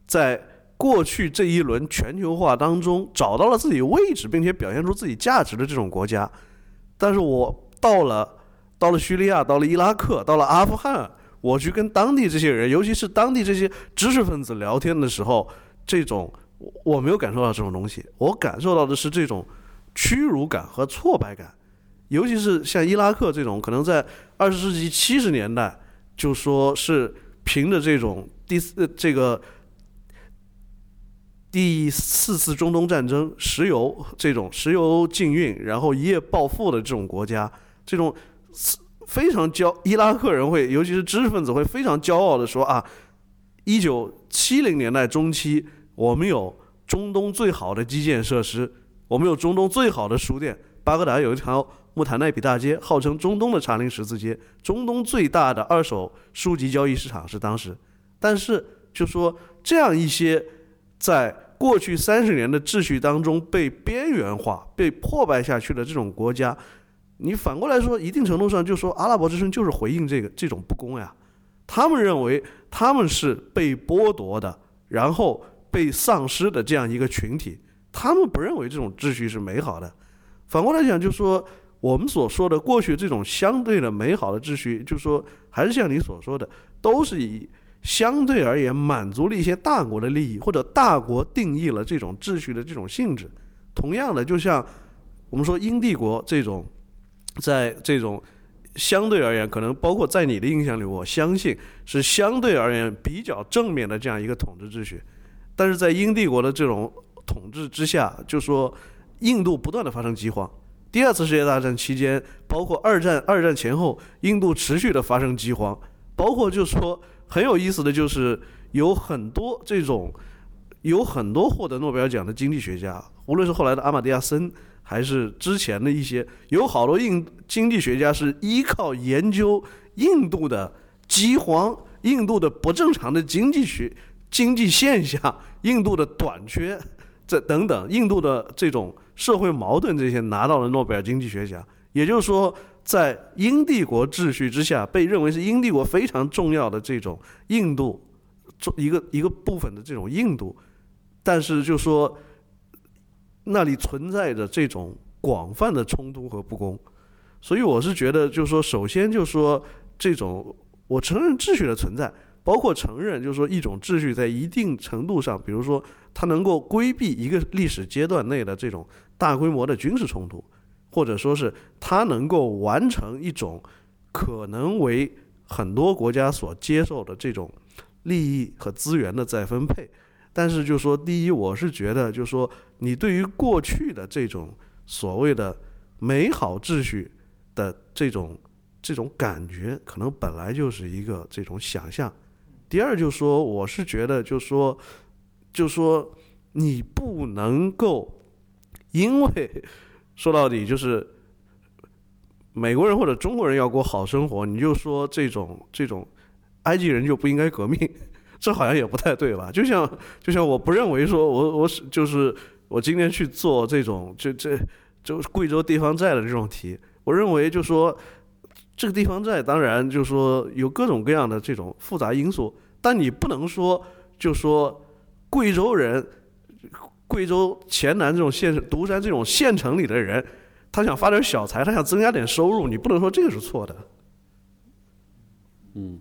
在。过去这一轮全球化当中，找到了自己位置，并且表现出自己价值的这种国家，但是我到了，到了叙利亚，到了伊拉克，到了阿富汗，我去跟当地这些人，尤其是当地这些知识分子聊天的时候，这种我没有感受到这种东西，我感受到的是这种屈辱感和挫败感，尤其是像伊拉克这种，可能在二十世纪七十年代就说是凭着这种第四这个。第四次中东战争，石油这种石油禁运，然后一夜暴富的这种国家，这种非常骄，伊拉克人会，尤其是知识分子会非常骄傲的说啊，一九七零年代中期，我们有中东最好的基建设施，我们有中东最好的书店，巴格达有一条穆坦奈比大街，号称中东的查林十字街，中东最大的二手书籍交易市场是当时。但是就说这样一些在过去三十年的秩序当中被边缘化、被破败下去的这种国家，你反过来说，一定程度上就说阿拉伯之春就是回应这个这种不公呀。他们认为他们是被剥夺的，然后被丧失的这样一个群体，他们不认为这种秩序是美好的。反过来讲，就说我们所说的过去这种相对的美好的秩序，就说还是像你所说的，都是以相对而言满足了一些大国的利益，或者大国定义了这种秩序的这种性质。同样的，就像我们说英帝国这种，在这种相对而言，可能包括在你的印象里，我相信是相对而言比较正面的这样一个统治秩序。但是在英帝国的这种统治之下，就说印度不断的发生饥荒。第二次世界大战期间，包括二战二战前后，印度持续的发生饥荒。包括就是说很有意思的就是有很多这种有很多获得诺贝尔奖的经济学家，无论是后来的阿马蒂亚森，还是之前的一些，有好多印经济学家是依靠研究印度的饥荒、印度的不正常的经济学经济现象、印度的短缺这等等，印度的这种社会矛盾这些拿到了诺贝尔经济学奖。也就是说，在英帝国秩序之下，被认为是英帝国非常重要的这种印度，一个一个部分的这种印度，但是就说那里存在着这种广泛的冲突和不公，所以我是觉得，就是说，首先就说这种我承认秩序的存在，包括承认就是说一种秩序在一定程度上，比如说它能够规避一个历史阶段内的这种大规模的军事冲突。或者说是它能够完成一种可能为很多国家所接受的这种利益和资源的再分配，但是就说第一，我是觉得就说你对于过去的这种所谓的美好秩序的这种这种感觉，可能本来就是一个这种想象。第二，就说我是觉得就说就说你不能够因为。说到底就是美国人或者中国人要过好生活，你就说这种这种埃及人就不应该革命，这好像也不太对吧？就像就像我不认为说我我是就是我今天去做这种这这就贵州地方债的这种题，我认为就说这个地方债当然就说有各种各样的这种复杂因素，但你不能说就说贵州人。贵州黔南这种县独山这种县城里的人，他想发点小财，他想增加点收入，你不能说这个是错的。嗯，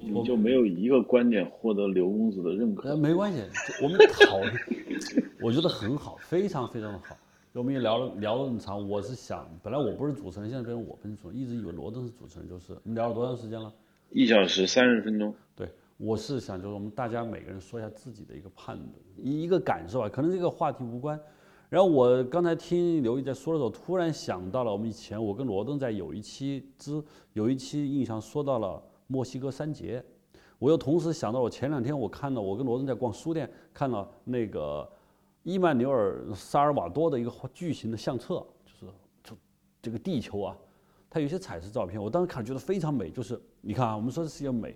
你就没有一个观点获得刘公子的认可？呃，没关系，我们讨论，我觉得很好，非常非常的好。我们也聊了聊了那么长，我是想，本来我不是主持人，现在变成我变成主持人，一直以为罗登是主持人，就是我们聊了多长时间了？一小时三十分钟。我是想，就是我们大家每个人说一下自己的一个判断，一一个感受啊，可能这个话题无关。然后我刚才听刘毅在说的时候，突然想到了我们以前我跟罗登在有一期之有一期印象说到了墨西哥三杰，我又同时想到我前两天我看到我跟罗登在逛书店看到那个伊曼纽尔萨尔瓦多的一个巨型的相册，就是就这个地球啊，它有些彩色照片，我当时看觉得非常美，就是你看啊，我们说的是一个美。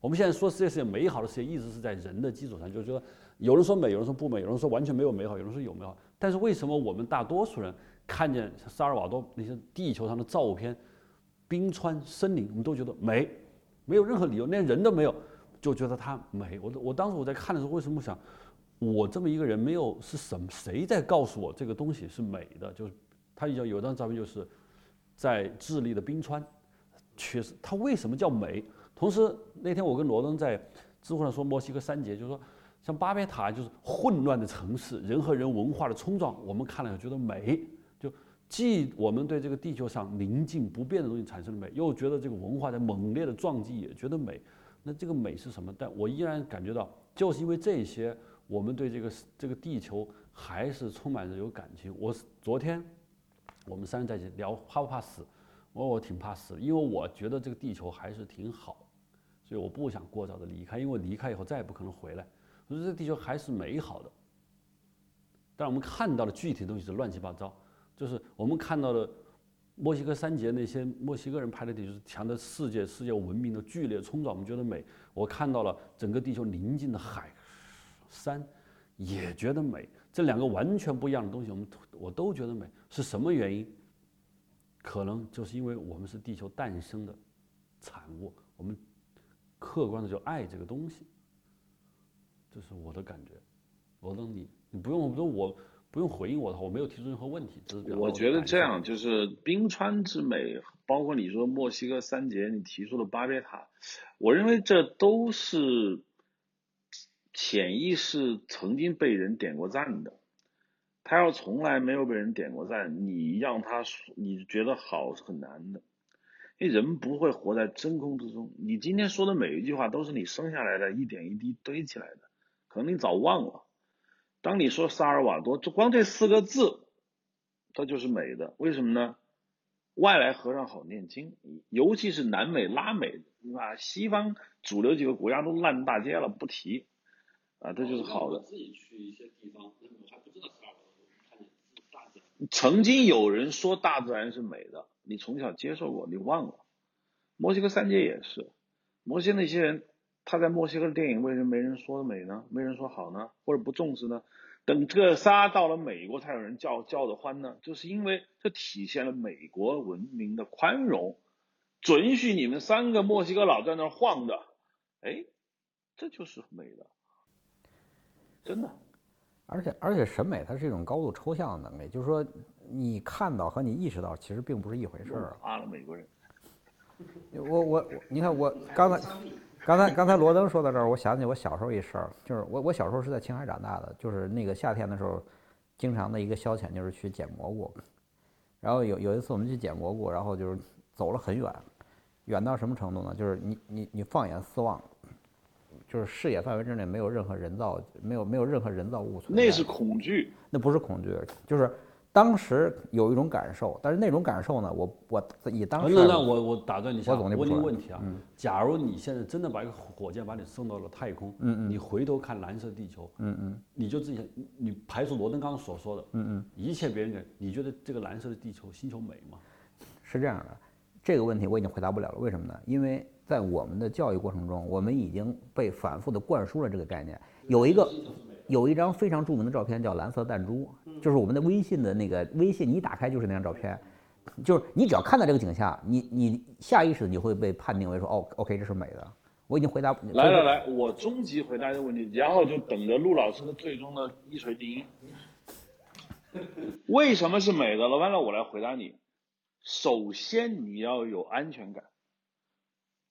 我们现在说世界是美好的世界，一直是在人的基础上，就是说，有人说美，有人说不美，有人说完全没有美好，有人说有美好。但是为什么我们大多数人看见萨尔瓦多那些地球上的照片，冰川、森林，我们都觉得美，没有任何理由，连人都没有，就觉得它美。我我当时我在看的时候，为什么想，我这么一个人没有是什么谁在告诉我这个东西是美的？就是他有有张照片，就是在智利的冰川，确实，它为什么叫美？同时，那天我跟罗登在知乎上说墨西哥三杰，就是说像巴别塔就是混乱的城市，人和人文化的冲撞，我们看了觉得美。就既我们对这个地球上宁静不变的东西产生了美，又觉得这个文化在猛烈的撞击也觉得美。那这个美是什么？但我依然感觉到，就是因为这些，我们对这个这个地球还是充满着有感情。我昨天我们三人在一起聊怕不怕死？我我挺怕死，因为我觉得这个地球还是挺好。所以我不想过早的离开，因为离开以后再也不可能回来。我说这地球还是美好的，但我们看到的具体东西是乱七八糟。就是我们看到的墨西哥三杰那些墨西哥人拍的地球是强的世界世界文明的剧烈冲撞，我们觉得美。我看到了整个地球宁静的海山，也觉得美。这两个完全不一样的东西，我们我都觉得美，是什么原因？可能就是因为我们是地球诞生的产物，我们客观的就爱这个东西，这是我的感觉。罗登，你你不用，不用我不用回应我的话，我没有提出任何问题，只是我觉得这样就是冰川之美，包括你说墨西哥三杰，你提出的巴别塔，我认为这都是潜意识曾经被人点过赞的。他要从来没有被人点过赞，你让他你觉得好是很难的，因为人不会活在真空之中。你今天说的每一句话都是你生下来的一点一滴堆起来的，可能你早忘了。当你说萨尔瓦多，就光这四个字，它就是美的。为什么呢？外来和尚好念经，尤其是南美、拉美，啊，西方主流几个国家都烂大街了，不提，啊，这就是好的。自己去一些地方，我还不知道萨尔瓦多，看见大自然。曾经有人说大自然是美的，你从小接受过，你忘了。墨西哥三杰也是，墨西哥那些人，他在墨西哥的电影为什么没人说美呢？没人说好呢？或者不重视呢？等特斯拉到了美国，才有人叫叫的欢呢？就是因为这体现了美国文明的宽容，准许你们三个墨西哥佬在那晃的，哎，这就是美的，真的。而且而且审美它是一种高度抽象的能力，就是说你看到和你意识到其实并不是一回事儿。怕了美国人。我我我，你看我刚才刚才刚才罗登说到这儿，我想起我小时候一事儿，就是我我小时候是在青海长大的，就是那个夏天的时候，经常的一个消遣就是去捡蘑菇，然后有有一次我们去捡蘑菇，然后就是走了很远，远到什么程度呢？就是你你你放眼四望，就是视野范围之内没有任何人造没有没有任何人造物存在。那是恐惧，那不是恐惧，就是当时有一种感受，但是那种感受呢，我我以当时那那我我打断你一下，我总问你个问题啊。假如你现在真的把一个火箭把你送到了太空，嗯嗯你回头看蓝色地球，嗯嗯你就自己你你排除罗登刚刚所说的，嗯嗯。一切别人给，你觉得这个蓝色的地球星球美吗？是这样的，这个问题我已经回答不了了。为什么呢？因为在我们的教育过程中，我们已经被反复的灌输了这个概念。有一个有一张非常著名的照片叫蓝色弹珠，就是我们的微信的那个微信，你一打开就是那张照片，就是你只要看到这个景象，你你下意识你会被判定为说哦，OK，这是美的。我已经回答来来来，我终极回答这个问题，然后就等着陆老师的最终的一锤定音。为什么是美的？老板让我来回答你。首先你要有安全感。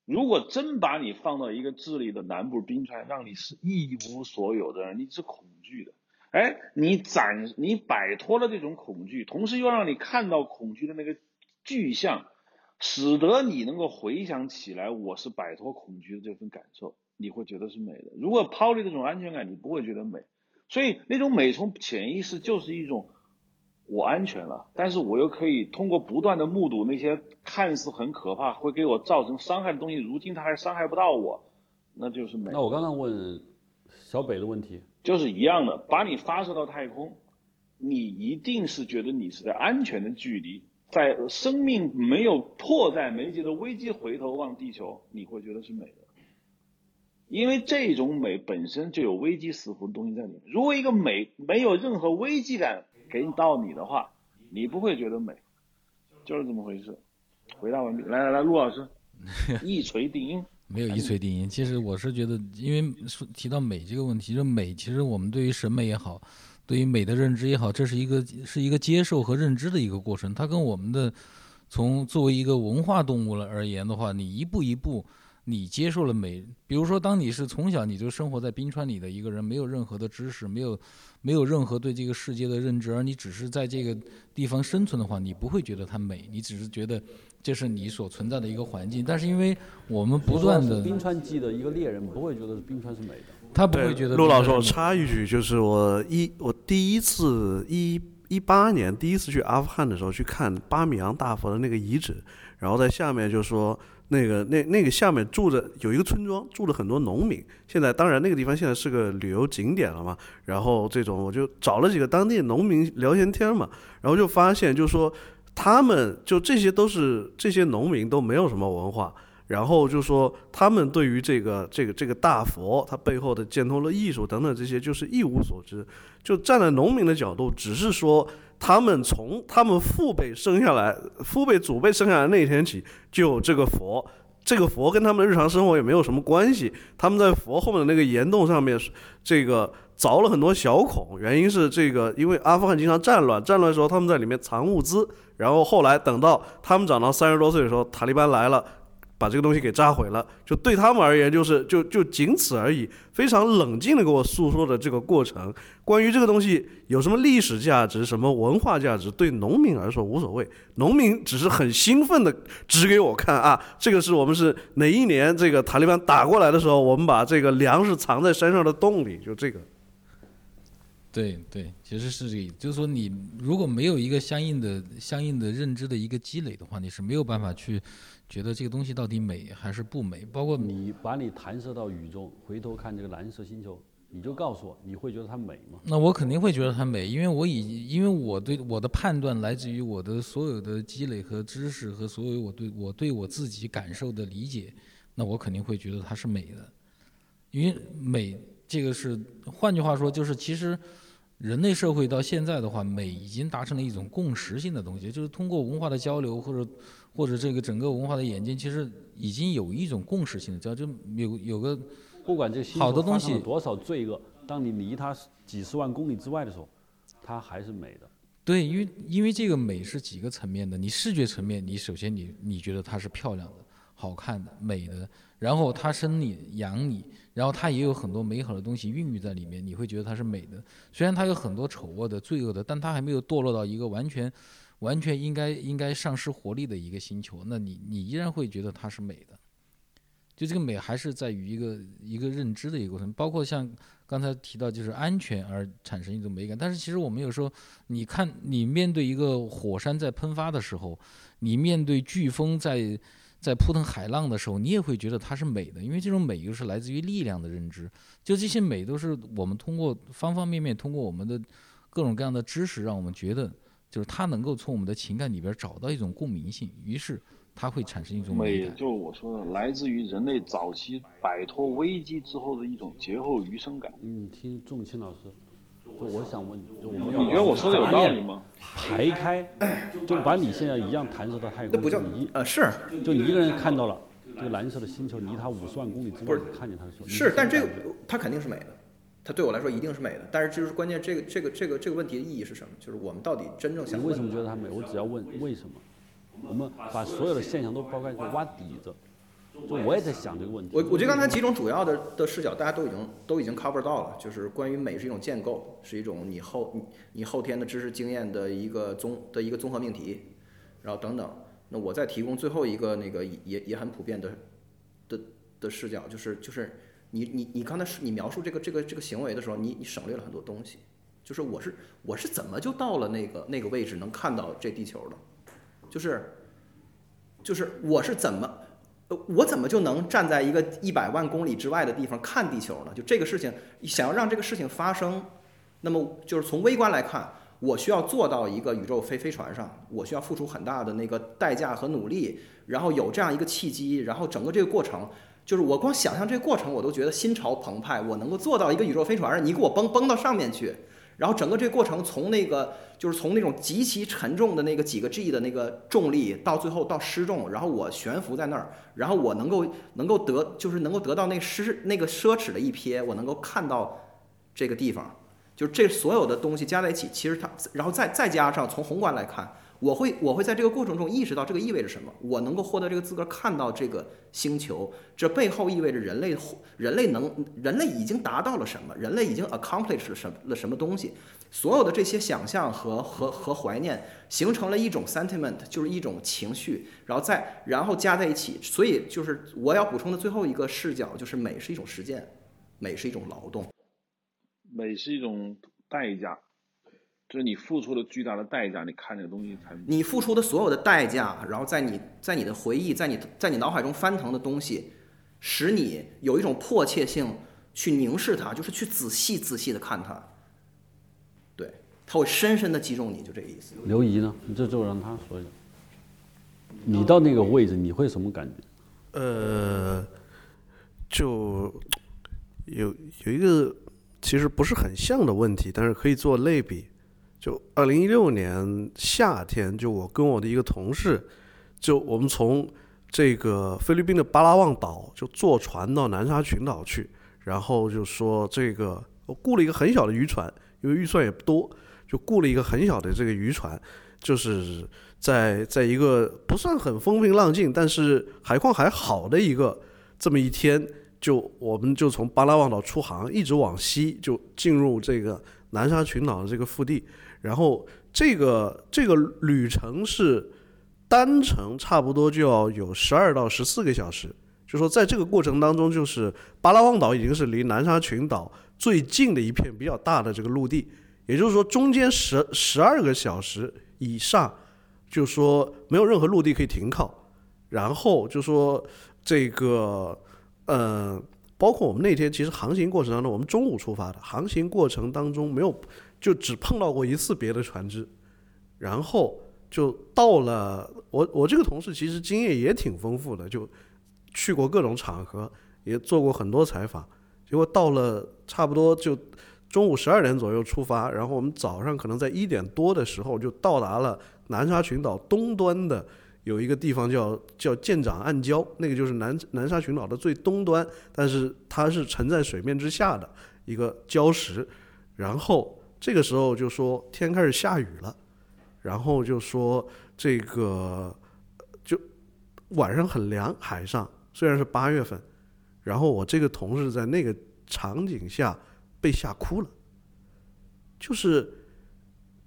如果真把你放到一个智利的南部冰川，让你是一无所有的，你是恐惧的。哎，你展你摆脱了这种恐惧，同时又让你看到恐惧的那个具象，使得你能够回想起来，我是摆脱恐惧的这份感受，你会觉得是美的。如果抛离这种安全感，你不会觉得美。所以那种美从潜意识就是一种我安全了，但是我又可以通过不断的目睹那些看似很可怕、会给我造成伤害的东西，如今它还伤害不到我，那就是美。那我刚刚问小北的问题，就是一样的，把你发射到太空，你一定是觉得你是在安全的距离，在生命没有迫在眉睫的危机回头望地球，你会觉得是美的。因为这种美本身就有危机四伏的东西在里面。如果一个美没有任何危机感给你到你的话，你不会觉得美，就是这么回事。回答完毕，来来来，陆老师，一锤定音。没有一锤定音。其实我是觉得，因为说提到美这个问题，就美，其实我们对于审美也好，对于美的认知也好，这是一个是一个接受和认知的一个过程。它跟我们的从作为一个文化动物了而言的话，你一步一步。你接受了美，比如说，当你是从小你就生活在冰川里的一个人，没有任何的知识，没有，没有任何对这个世界的认知，而你只是在这个地方生存的话，你不会觉得它美，你只是觉得这是你所存在的一个环境。但是因为我们不断的，冰川季的一个猎人不会觉得冰川是美的，他不会觉得。陆老师，我插一句，就是我一我第一次一一八年第一次去阿富汗的时候，去看巴米扬大佛的那个遗址，然后在下面就说。那个那那个下面住着有一个村庄，住了很多农民。现在当然那个地方现在是个旅游景点了嘛。然后这种我就找了几个当地农民聊闲天嘛，然后就发现就说他们就这些都是这些农民都没有什么文化。然后就说他们对于这个这个这个大佛，它背后的建通的艺术等等这些，就是一无所知。就站在农民的角度，只是说他们从他们父辈生下来、父辈祖辈生下来那一天起，就有这个佛。这个佛跟他们日常生活也没有什么关系。他们在佛后面的那个岩洞上面，这个凿了很多小孔，原因是这个，因为阿富汗经常战乱，战乱的时候他们在里面藏物资。然后后来等到他们长到三十多岁的时候，塔利班来了。把这个东西给炸毁了，就对他们而言，就是就就仅此而已。非常冷静的给我诉说的这个过程，关于这个东西有什么历史价值、什么文化价值，对农民来说无所谓。农民只是很兴奋的指给我看啊，这个是我们是哪一年这个塔利班打过来的时候，我们把这个粮食藏在山上的洞里，就这个。对对，其实是这意思，就是说你如果没有一个相应的相应的认知的一个积累的话，你是没有办法去。觉得这个东西到底美还是不美？包括你把你弹射到宇宙，回头看这个蓝色星球，你就告诉我，你会觉得它美吗？那我肯定会觉得它美，因为我已，因为我对我的判断来自于我的所有的积累和知识和所有我对我对我自己感受的理解，那我肯定会觉得它是美的，因为美这个是，换句话说就是其实人类社会到现在的话，美已经达成了一种共识性的东西，就是通过文化的交流或者。或者这个整个文化的演进，其实已经有一种共识性的，叫就有有个不管这好多东西多少罪恶，当你离它几十万公里之外的时候，它还是美的。对，因为因为这个美是几个层面的，你视觉层面，你首先你你觉得它是漂亮的、好看的、美的，然后它生你养你，然后它也有很多美好的东西孕育在里面，你会觉得它是美的。虽然它有很多丑恶的、罪恶的，但它还没有堕落到一个完全。完全应该应该丧失活力的一个星球，那你你依然会觉得它是美的，就这个美还是在于一个一个认知的一个过程，包括像刚才提到就是安全而产生一种美感。但是其实我们有时候，你看你面对一个火山在喷发的时候，你面对飓风在在扑腾海浪的时候，你也会觉得它是美的，因为这种美又是来自于力量的认知。就这些美都是我们通过方方面面，通过我们的各种各样的知识，让我们觉得。就是他能够从我们的情感里边找到一种共鸣性，于是它会产生一种美。就是我说的，来自于人类早期摆脱危机之后的一种劫后余生感。嗯，听仲青老师，就我想问，就我们你觉得我说的有道理吗？排开，就把你现在一样弹射到太空。那不叫你呃是，就你一个人看到了这个蓝色的星球，离他五十万公里之外看见它的时候，是，但这个它肯定是美的。它对我来说一定是美的，但是就是关键，这个这个这个这个问题的意义是什么？就是我们到底真正想？你为什么觉得它美？我只要问为什么？我们把所有的现象都抛开，挖底子。就我也在想这个问题。我我觉得刚才几种主要的的视角，大家都已经都已经 cover 到了，就是关于美是一种建构，是一种你后你后天的知识经验的一个综的一个综合命题，然后等等。那我再提供最后一个那个也也很普遍的的的视角，就是就是。你你你刚才是你描述这个这个这个行为的时候，你你省略了很多东西，就是我是我是怎么就到了那个那个位置能看到这地球的，就是就是我是怎么呃我怎么就能站在一个一百万公里之外的地方看地球呢？就这个事情想要让这个事情发生，那么就是从微观来看，我需要坐到一个宇宙飞飞船上，我需要付出很大的那个代价和努力，然后有这样一个契机，然后整个这个过程。就是我光想象这个过程，我都觉得心潮澎湃。我能够坐到一个宇宙飞船上，你给我崩崩到上面去，然后整个这个过程从那个就是从那种极其沉重的那个几个 G 的那个重力，到最后到失重，然后我悬浮在那儿，然后我能够能够得就是能够得到那奢那个奢侈的一瞥，我能够看到这个地方，就这所有的东西加在一起，其实它，然后再再加上从宏观来看。我会我会在这个过程中意识到这个意味着什么，我能够获得这个资格看到这个星球，这背后意味着人类人类能人类已经达到了什么，人类已经 accomplished 了什么了什么东西，所有的这些想象和和和怀念形成了一种 sentiment，就是一种情绪，然后再然后加在一起，所以就是我要补充的最后一个视角就是美是一种实践，美是一种劳动，美是一种代价。就是你付出了巨大的代价，你看这个东西才你付出的所有的代价，然后在你在你的回忆，在你在你脑海中翻腾的东西，使你有一种迫切性去凝视它，就是去仔细仔细的看它。对，它会深深的击中你，就这个意思。刘怡呢？你这就让他说一下。你到那个位置，你会什么感觉？呃，就有有一个其实不是很像的问题，但是可以做类比。就二零一六年夏天，就我跟我的一个同事，就我们从这个菲律宾的巴拉望岛就坐船到南沙群岛去，然后就说这个我雇了一个很小的渔船，因为预算也不多，就雇了一个很小的这个渔船，就是在在一个不算很风平浪静，但是海况还好的一个这么一天，就我们就从巴拉望岛出航，一直往西就进入这个南沙群岛的这个腹地。然后这个这个旅程是单程差不多就要有十二到十四个小时，就说在这个过程当中，就是巴拉望岛已经是离南沙群岛最近的一片比较大的这个陆地，也就是说中间十十二个小时以上，就说没有任何陆地可以停靠，然后就说这个呃，包括我们那天其实航行过程当中，我们中午出发的，航行过程当中没有。就只碰到过一次别的船只，然后就到了我我这个同事其实经验也挺丰富的，就去过各种场合，也做过很多采访。结果到了差不多就中午十二点左右出发，然后我们早上可能在一点多的时候就到达了南沙群岛东端的有一个地方叫叫舰长暗礁，那个就是南南沙群岛的最东端，但是它是沉在水面之下的一个礁石，然后。这个时候就说天开始下雨了，然后就说这个就晚上很凉，海上虽然是八月份，然后我这个同事在那个场景下被吓哭了，就是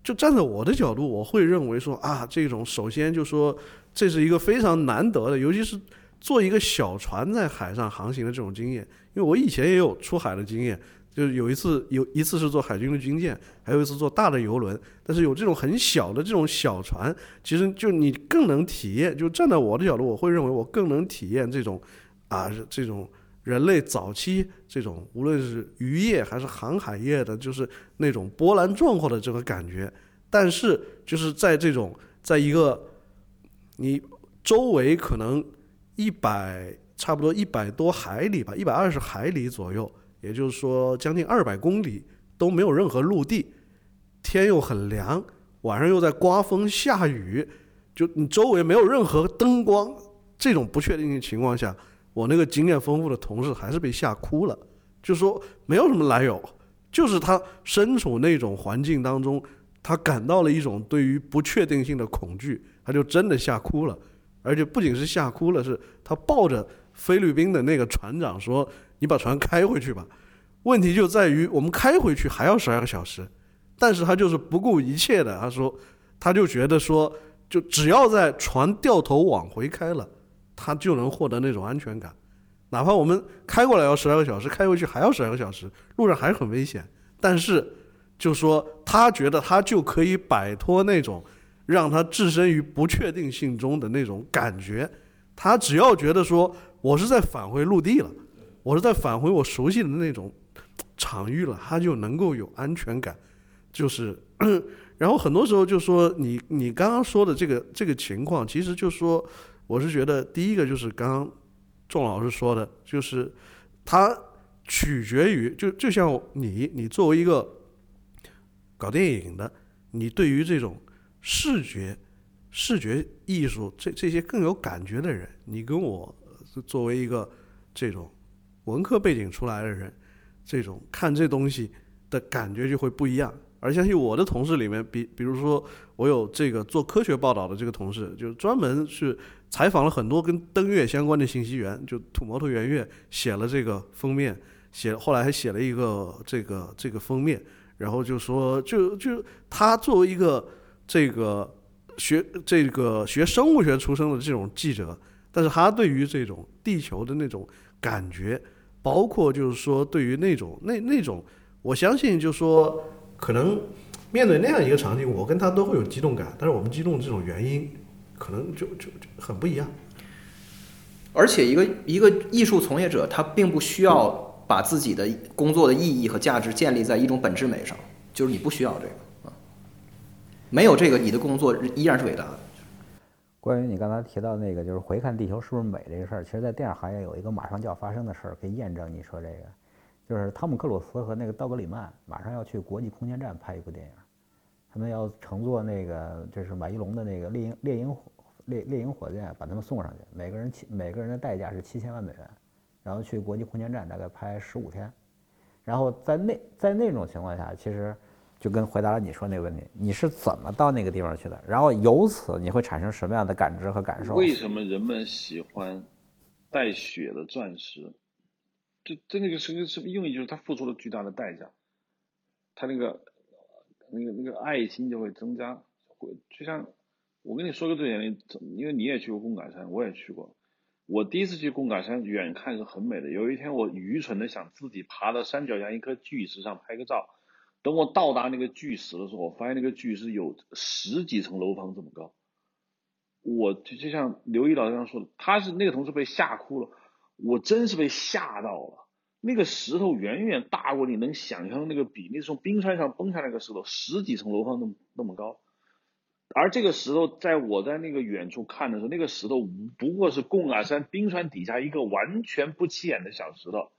就站在我的角度，我会认为说啊，这种首先就说这是一个非常难得的，尤其是坐一个小船在海上航行的这种经验，因为我以前也有出海的经验。就是有一次，有一次是坐海军的军舰，还有一次坐大的游轮。但是有这种很小的这种小船，其实就你更能体验。就站在我的角度，我会认为我更能体验这种，啊，这种人类早期这种无论是渔业还是航海业的，就是那种波澜壮阔的这个感觉。但是就是在这种，在一个你周围可能一百差不多一百多海里吧，一百二十海里左右。也就是说，将近二百公里都没有任何陆地，天又很凉，晚上又在刮风下雨，就你周围没有任何灯光，这种不确定性情况下，我那个经验丰富的同事还是被吓哭了。就说没有什么来由，就是他身处那种环境当中，他感到了一种对于不确定性的恐惧，他就真的吓哭了。而且不仅是吓哭了，是他抱着菲律宾的那个船长说。你把船开回去吧，问题就在于我们开回去还要十二个小时，但是他就是不顾一切的，他说，他就觉得说，就只要在船掉头往回开了，他就能获得那种安全感，哪怕我们开过来要十二个小时，开回去还要十二个小时，路上还是很危险，但是就说他觉得他就可以摆脱那种让他置身于不确定性中的那种感觉，他只要觉得说我是在返回陆地了。我是在返回我熟悉的那种场域了，他就能够有安全感，就是，然后很多时候就说你你刚刚说的这个这个情况，其实就说我是觉得第一个就是刚刚仲老师说的，就是它取决于就就像你你作为一个搞电影的，你对于这种视觉视觉艺术这这些更有感觉的人，你跟我作为一个这种。文科背景出来的人，这种看这东西的感觉就会不一样。而相信我的同事里面，比比如说我有这个做科学报道的这个同事，就专门是采访了很多跟登月相关的信息源，就土摩托圆月写了这个封面，写后来还写了一个这个这个封面，然后就说就就他作为一个这个学这个学生物学出身的这种记者，但是他对于这种地球的那种感觉。包括就是说，对于那种那那种，我相信就是说，可能面对那样一个场景，我跟他都会有激动感，但是我们激动这种原因可能就就就很不一样。而且一个一个艺术从业者，他并不需要把自己的工作的意义和价值建立在一种本质美上，就是你不需要这个，没有这个，你的工作依然是伟大的。关于你刚才提到那个，就是回看地球是不是美这个事儿，其实，在电影行业有一个马上就要发生的事儿，可以验证你说这个，就是汤姆克鲁斯和那个道格里曼马上要去国际空间站拍一部电影，他们要乘坐那个就是马一龙的那个猎鹰猎鹰火猎猎鹰火箭把他们送上去，每个人七每个人的代价是七千万美元，然后去国际空间站大概拍十五天，然后在那在那种情况下，其实。就跟回答了你说那个问题，你是怎么到那个地方去的？然后由此你会产生什么样的感知和感受？为什么人们喜欢带血的钻石？这这那个是个什么用意？就是他付出了巨大的代价，他那个那个那个爱心就会增加。会就像我跟你说个最简单，因为你也去过贡嘎山，我也去过。我第一次去贡嘎山，远看是很美的。有一天我愚蠢的想自己爬到山脚下一颗巨石上拍个照。等我到达那个巨石的时候，我发现那个巨石有十几层楼房这么高。我就就像刘一老师刚说的，他是那个同事被吓哭了，我真是被吓到了。那个石头远远大过你能想象的那个比例，从冰川上崩下来个石头，十几层楼房那么那么高。而这个石头在我在那个远处看的时候，那个石头不过是贡嘎山冰川底下一个完全不起眼的小石头。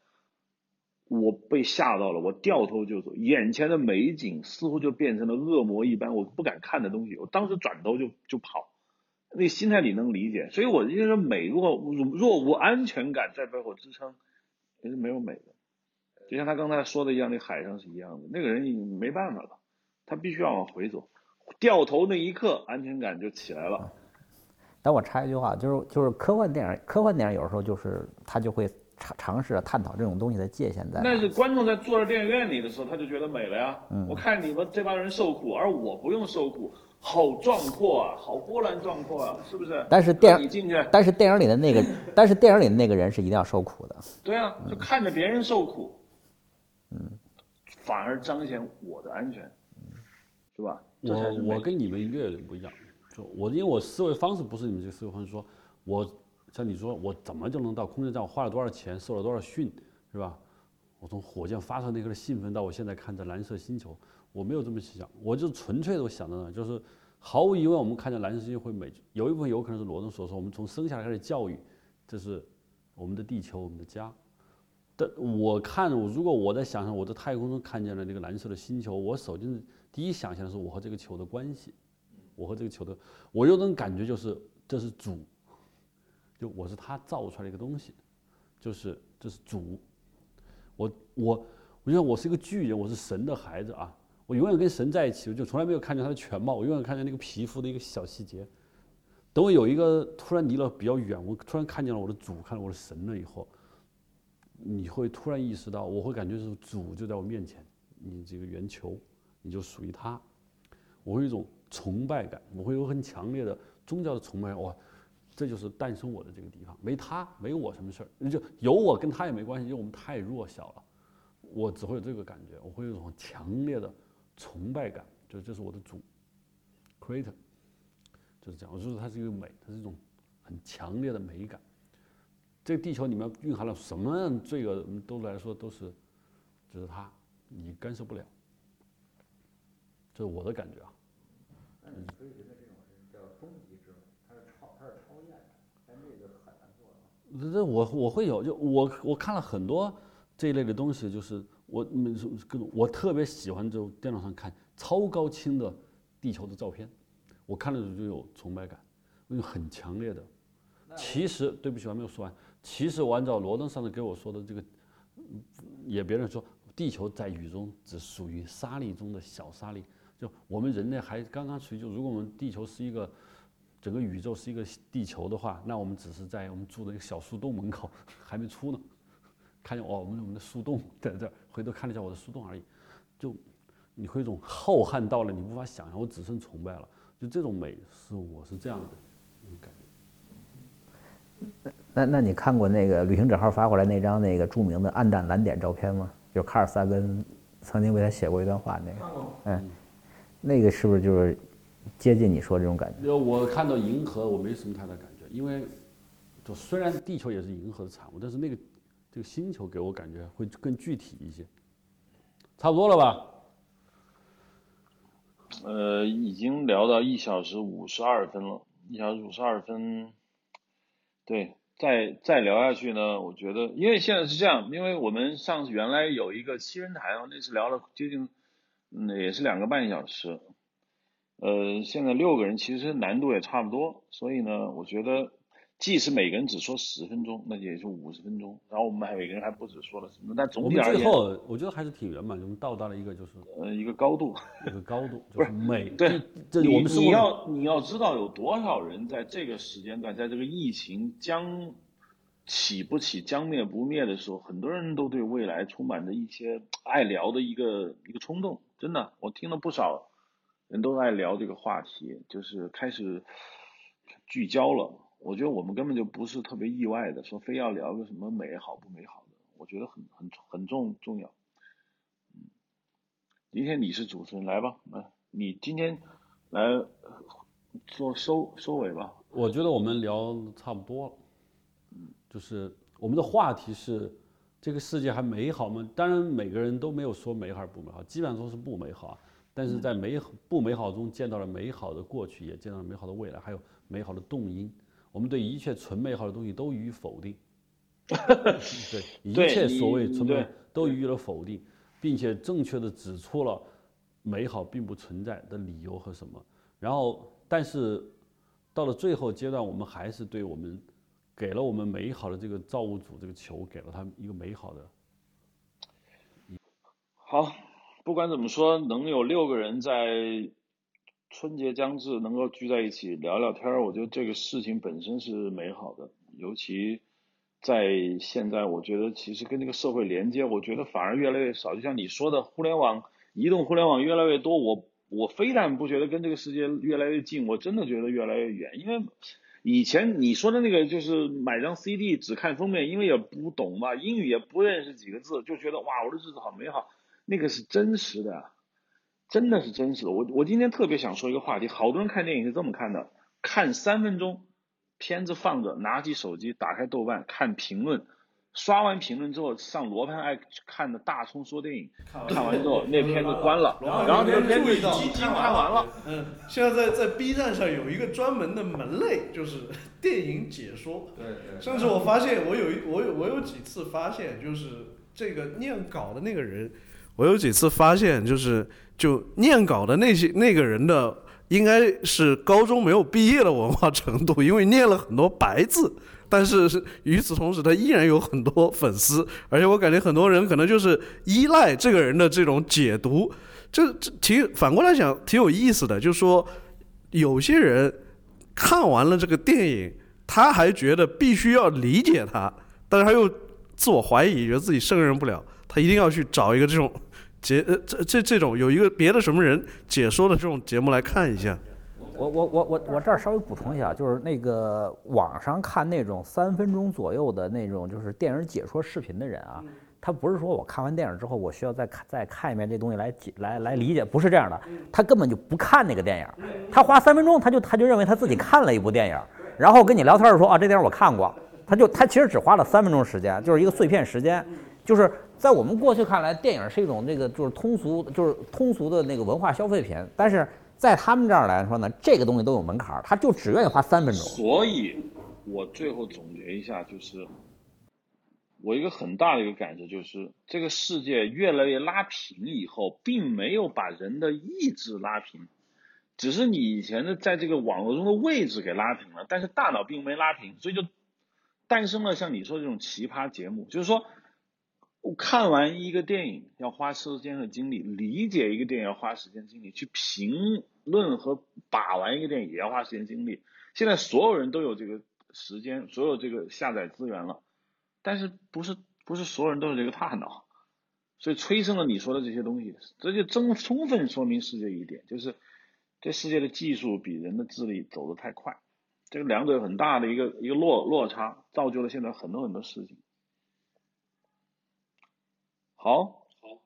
我被吓到了，我掉头就走，眼前的美景似乎就变成了恶魔一般，我不敢看的东西。我当时转头就就跑，那心态你能理解。所以我就说，美若若无安全感在背后支撑，也是没有美的。就像他刚才说的一样，那海上是一样的，那个人已经没办法了，他必须要往回走，掉头那一刻，安全感就起来了。但我插一句话，就是就是科幻电影，科幻电影有时候就是他就会。尝尝试探讨这种东西的界限在。那是观众在坐在电影院里的时候，他就觉得美了呀。嗯，我看你们这帮人受苦，而我不用受苦，好壮阔啊，好波澜壮阔啊，是不是？但是电影，你进去，但是电影里的那个，但是电影里的那个人是一定要受苦的。对啊，就看着别人受苦，嗯，反而彰显我的安全，是吧？我我跟你们有点不一样，就我因为我思维方式不是你们这个思维方式，说我。像你说我怎么就能到空间站？我花了多少钱，受了多少训，是吧？我从火箭发射那刻的兴奋到我现在看着蓝色星球，我没有这么去想，我就纯粹的我想到呢，就是毫无疑问，我们看见蓝色星球会美。有一部分有可能是罗登所说，我们从生下来开始教育，这是我们的地球，我们的家。但我看，如果我在想象我在太空中看见了那个蓝色的星球，我首先第一想象的是我和这个球的关系，我和这个球的，我有种感觉就是这是主。就我是他造出来的一个东西，就是这是主，我我我觉得我是一个巨人，我是神的孩子啊！我永远跟神在一起，我就从来没有看见他的全貌，我永远看见那个皮肤的一个小细节。等我有一个突然离了比较远，我突然看见了我的主，看到我的神了以后，你会突然意识到，我会感觉是主就在我面前，你这个圆球，你就属于他，我会有一种崇拜感，我会有很强烈的宗教的崇拜哇！这就是诞生我的这个地方，没他，没我什么事儿，就有我跟他也没关系，因为我们太弱小了，我只会有这个感觉，我会有一种强烈的崇拜感，就这是我的主，Creator，就是这样，我就说它是一个美，它是一种很强烈的美感。这个地球里面蕴含了什么样罪恶，都来说都是，就是它，你干涉不了，这是我的感觉啊。这我我会有，就我我看了很多这一类的东西，就是我各种我特别喜欢就电脑上看超高清的地球的照片，我看了就有崇拜感，有很强烈的。其实对不起，我还没有说完。其实我按照罗登上次给我说的这个，也别人说地球在宇宙中只属于沙粒中的小沙粒，就我们人类还刚刚处于就如果我们地球是一个。整个宇宙是一个地球的话，那我们只是在我们住的一个小树洞门口还没出呢，看见哦，我们我们的树洞在这儿，回头看了一下我的树洞而已，就你会一种浩瀚到了你无法想象，我只剩崇拜了，就这种美是我是这样的感觉。那那你看过那个旅行者号发过来那张那个著名的暗淡蓝点照片吗？就卡尔萨根曾经为他写过一段话那个，嗯，那个是不是就是接近你说这种感觉？就我看到银河，我没什么太大感觉，因为就虽然地球也是银河的产物，但是那个这个星球给我感觉会更具体一些。差不多了吧？呃，已经聊到一小时五十二分了，一小时五十二分，对，再再聊下去呢，我觉得，因为现在是这样，因为我们上次原来有一个七人台啊，那次聊了接近，嗯，也是两个半小时，呃，现在六个人其实难度也差不多，所以呢，我觉得。即使每个人只说十分钟，那也就五十分钟。然后我们还每个人还不止说了什么，但总体而言，最后我觉得还是挺圆满，我们到达了一个就是呃一个高度，一个高度，就是美。对，这我们你要你要知道有多少人在这个时间段，在这个疫情将起不起、将灭不灭的时候，很多人都对未来充满着一些爱聊的一个一个冲动。真的，我听了不少人都爱聊这个话题，就是开始聚焦了。我觉得我们根本就不是特别意外的，说非要聊个什么美好不美好的，我觉得很很很重重要。嗯，今天你是主持人，来吧，来，你今天来做收收尾吧。我觉得我们聊差不多了，嗯，就是我们的话题是这个世界还美好吗？当然每个人都没有说美好不美好，基本上都是不美好。但是在美好不美好中见到了美好的过去，也见到了美好的未来，还有美好的动因。我们对一切纯美好的东西都予以否定，对一切所谓纯美都予以了否定，并且正确的指出了美好并不存在的理由和什么。然后，但是到了最后阶段，我们还是对我们给了我们美好的这个造物主这个球，给了他一个美好的。好，不管怎么说，能有六个人在。春节将至，能够聚在一起聊聊天，我觉得这个事情本身是美好的。尤其在现在，我觉得其实跟这个社会连接，我觉得反而越来越少。就像你说的，互联网、移动互联网越来越多，我我非但不觉得跟这个世界越来越近，我真的觉得越来越远。因为以前你说的那个就是买张 CD 只看封面，因为也不懂嘛，英语也不认识几个字，就觉得哇，我的日子好美好，那个是真实的。真的是真实的，我我今天特别想说一个话题，好多人看电影是这么看的，看三分钟，片子放着，拿起手机打开豆瓣看评论，刷完评论之后上罗盘爱看的大葱说电影，看完之后那片子关了，然后那个片子已经看完了。嗯，现在在在 B 站上有一个专门的门类，就是 电影解说。对对。甚至我发现，我有一我有我有几次发现，就是这个念稿的那个人，我有几次发现就是。就念稿的那些那个人的，应该是高中没有毕业的文化程度，因为念了很多白字，但是与此同时，他依然有很多粉丝，而且我感觉很多人可能就是依赖这个人的这种解读，这这挺反过来讲挺有意思的，就是说有些人看完了这个电影，他还觉得必须要理解他，但是他又自我怀疑，觉得自己胜任不了，他一定要去找一个这种。解呃这这这种有一个别的什么人解说的这种节目来看一下，我我我我我这儿稍微补充一下，就是那个网上看那种三分钟左右的那种就是电影解说视频的人啊，他不是说我看完电影之后我需要再看再看一遍这东西来解来来理解，不是这样的，他根本就不看那个电影，他花三分钟他就他就认为他自己看了一部电影，然后跟你聊天的说啊这电影我看过，他就他其实只花了三分钟时间，就是一个碎片时间，就是。在我们过去看来，电影是一种这个就是通俗，就是通俗的那个文化消费品。但是在他们这儿来说呢，这个东西都有门槛，他就只愿意花三分钟。所以，我最后总结一下，就是我一个很大的一个感受就是，这个世界越来越拉平以后，并没有把人的意志拉平，只是你以前的在这个网络中的位置给拉平了，但是大脑并没拉平，所以就诞生了像你说这种奇葩节目，就是说。我看完一个电影要花时间和精力，理解一个电影要花时间精力，去评论和把玩一个电影也要花时间精力。现在所有人都有这个时间，所有这个下载资源了，但是不是不是所有人都有这个大脑，所以催生了你说的这些东西。这就充充分说明世界一点，就是这世界的技术比人的智力走得太快，这个两者很大的一个一个落落差，造就了现在很多很多事情。好，好，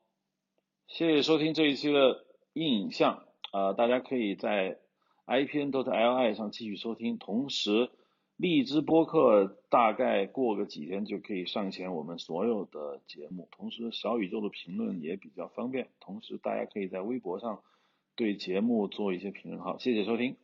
谢谢收听这一期的印象呃，大家可以在 IPN dot LI 上继续收听，同时荔枝播客大概过个几天就可以上线我们所有的节目，同时小宇宙的评论也比较方便，同时大家可以在微博上对节目做一些评论。好，谢谢收听。